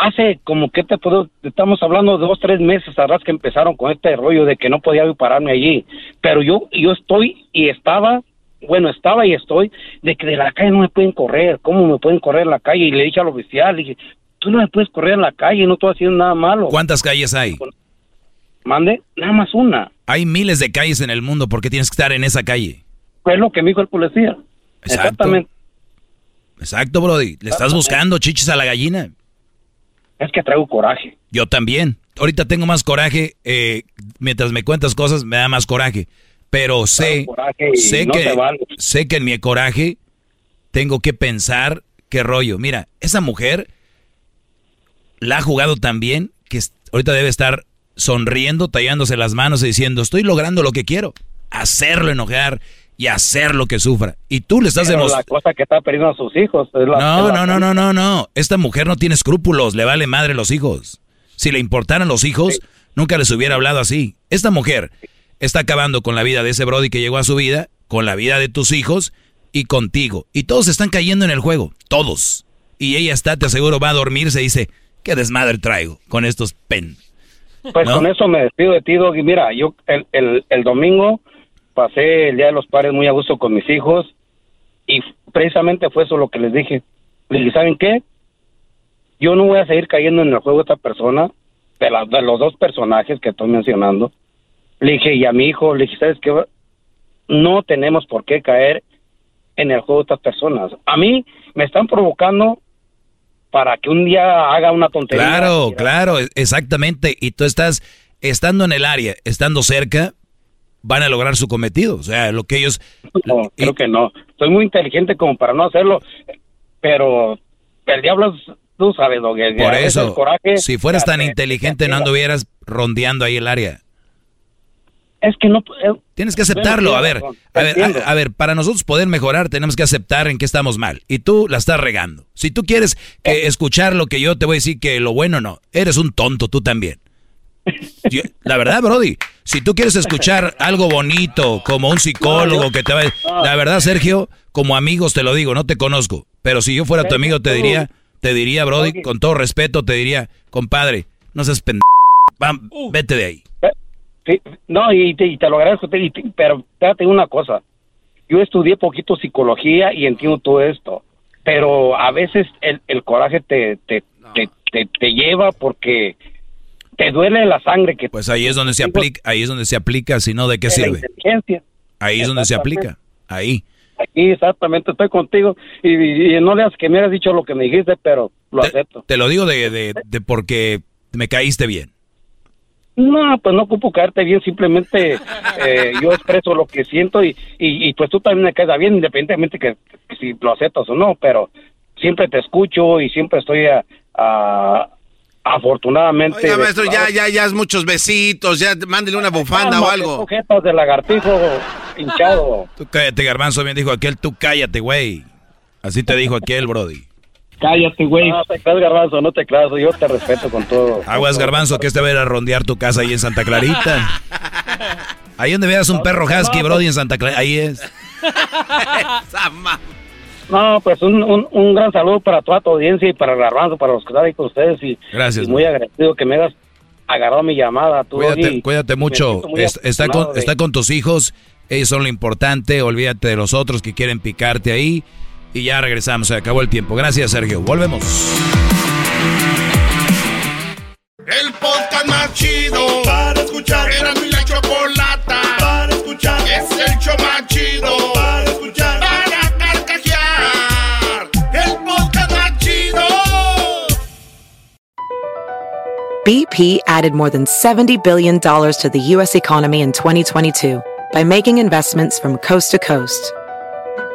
hace como que te puedo, estamos hablando de dos, tres meses atrás que empezaron con este rollo de que no podía pararme allí. Pero yo, yo estoy y estaba, bueno, estaba y estoy, de que de la calle no me pueden correr. ¿Cómo me pueden correr en la calle? Y le dije al oficial, le dije, tú no me puedes correr en la calle, no estoy haciendo nada malo. ¿Cuántas calles hay? Mande, nada más una. Hay miles de calles en el mundo, ¿por qué tienes que estar en esa calle? Fue lo que me dijo el policía. Exactamente. Exacto, Brody. Le estás buscando chichis a la gallina. Es que traigo coraje. Yo también. Ahorita tengo más coraje. eh, mientras me cuentas cosas, me da más coraje. Pero sé, sé, no que, sé que en mi coraje tengo que pensar qué rollo. Mira, esa mujer la ha jugado tan bien que ahorita debe estar sonriendo, tallándose las manos y diciendo, estoy logrando lo que quiero. Hacerlo enojar y hacerlo que sufra. Y tú le estás demostrando... la cosa que está perdiendo a sus hijos. es la- No, es la- no, no, no, no, no. Esta mujer no tiene escrúpulos, le vale madre los hijos. Si le importaran los hijos, nunca les hubiera hablado así. Esta mujer está acabando con la vida de ese Brody que llegó a su vida, con la vida de tus hijos y contigo. Y todos están cayendo en el juego, todos. Y ella está, te aseguro, va a dormir, se dice, qué desmadre traigo con estos pen. Pues ¿no? con eso me despido de ti, Doggy. Mira, yo el, el, el domingo pasé el Día de los Padres muy a gusto con mis hijos y precisamente fue eso lo que les dije. Les dije, ¿saben qué? Yo no voy a seguir cayendo en el juego de esta persona, de, la- de los dos personajes que estoy mencionando. Le dije, y a mi hijo, le dije, ¿sabes qué? No tenemos por qué caer en el juego de estas personas. A mí me están provocando para que un día haga una tontería. Claro, claro, e- exactamente. Y tú estás, estando en el área, estando cerca, van a lograr su cometido. O sea, lo que ellos... No, creo que no. Soy muy inteligente como para no hacerlo, pero el diablo, es- tú sabes, lo que Por eso, el coraje, si fueras tan te- inteligente, no anduvieras rondeando ahí el área. Es que no... eh, Tienes que aceptarlo. A ver, a ver, a, a ver, para nosotros poder mejorar tenemos que aceptar en qué estamos mal. Y tú la estás regando. Si tú quieres que escuchar lo que yo te voy a decir que lo bueno no, eres un tonto tú también. Yo- la verdad, Brody, si tú quieres escuchar algo bonito, como un psicólogo que te va a... La verdad, Sergio, como amigos te lo digo, no te conozco. Pero si yo fuera tu amigo, te diría, te diría, Brody, con todo respeto, te diría, compadre, no seas pendejo. Vete de ahí. Sí, no, y te, y te lo agradezco, te- y te- pero espérate una cosa. Yo estudié poquito psicología y entiendo todo esto, pero a veces el, el coraje te, te, te, lleva porque te duele la sangre que Pues ahí es donde se aplica, ahí es donde se aplica, si no, ¿de qué de sirve? Ahí es donde se aplica. Ahí. Aquí exactamente estoy contigo y, y- y no leas que me hayas dicho lo que me dijiste, pero lo acepto. Te lo digo de, de, de porque me caíste bien. No, pues no ocupo caerte bien, simplemente eh, yo expreso lo que siento y, y, y, pues tú también me quedas bien, independientemente que, que si lo aceptas o no, pero siempre te escucho y siempre estoy a, a- afortunadamente... Oiga, de- maestro, ya, ya, ya es muchos besitos, ya mándele una bufanda o algo. sujetas de lagartijo hinchado. Tú cállate, Garbanzo, bien dijo aquel, tú cállate, güey. Así te dijo aquel, Brody. Cállate, güey. No te creas, garbanzo, no te creas, yo te respeto con todo. Aguas, Garbanzo, que este va a ir a rondear tu casa ahí en Santa Clarita. Ahí donde veas un perro husky, Brody, en Santa Clarita. Ahí es. No, pues un, un, un gran saludo para toda tu audiencia y para Garbanzo, para los que están ahí con ustedes y, Gracias, y muy agradecido que me hayas agarrado mi llamada. Tú, Cuídate, Doggy. cuídate mucho. está, con, de- está con tus hijos. Ellos son lo importante. Olvídate de los otros que quieren picarte ahí. Y ya regresamos. Se acabó el tiempo. Gracias, Sergio. Volvemos. El podcast más chido para escuchar. Era mi la chocolata para escuchar. Es el show más chido para escuchar. Para carcajear. El podcast más chido. BP added more than $70 billion to the U.S. economy in 2022 by making investments from coast to coast.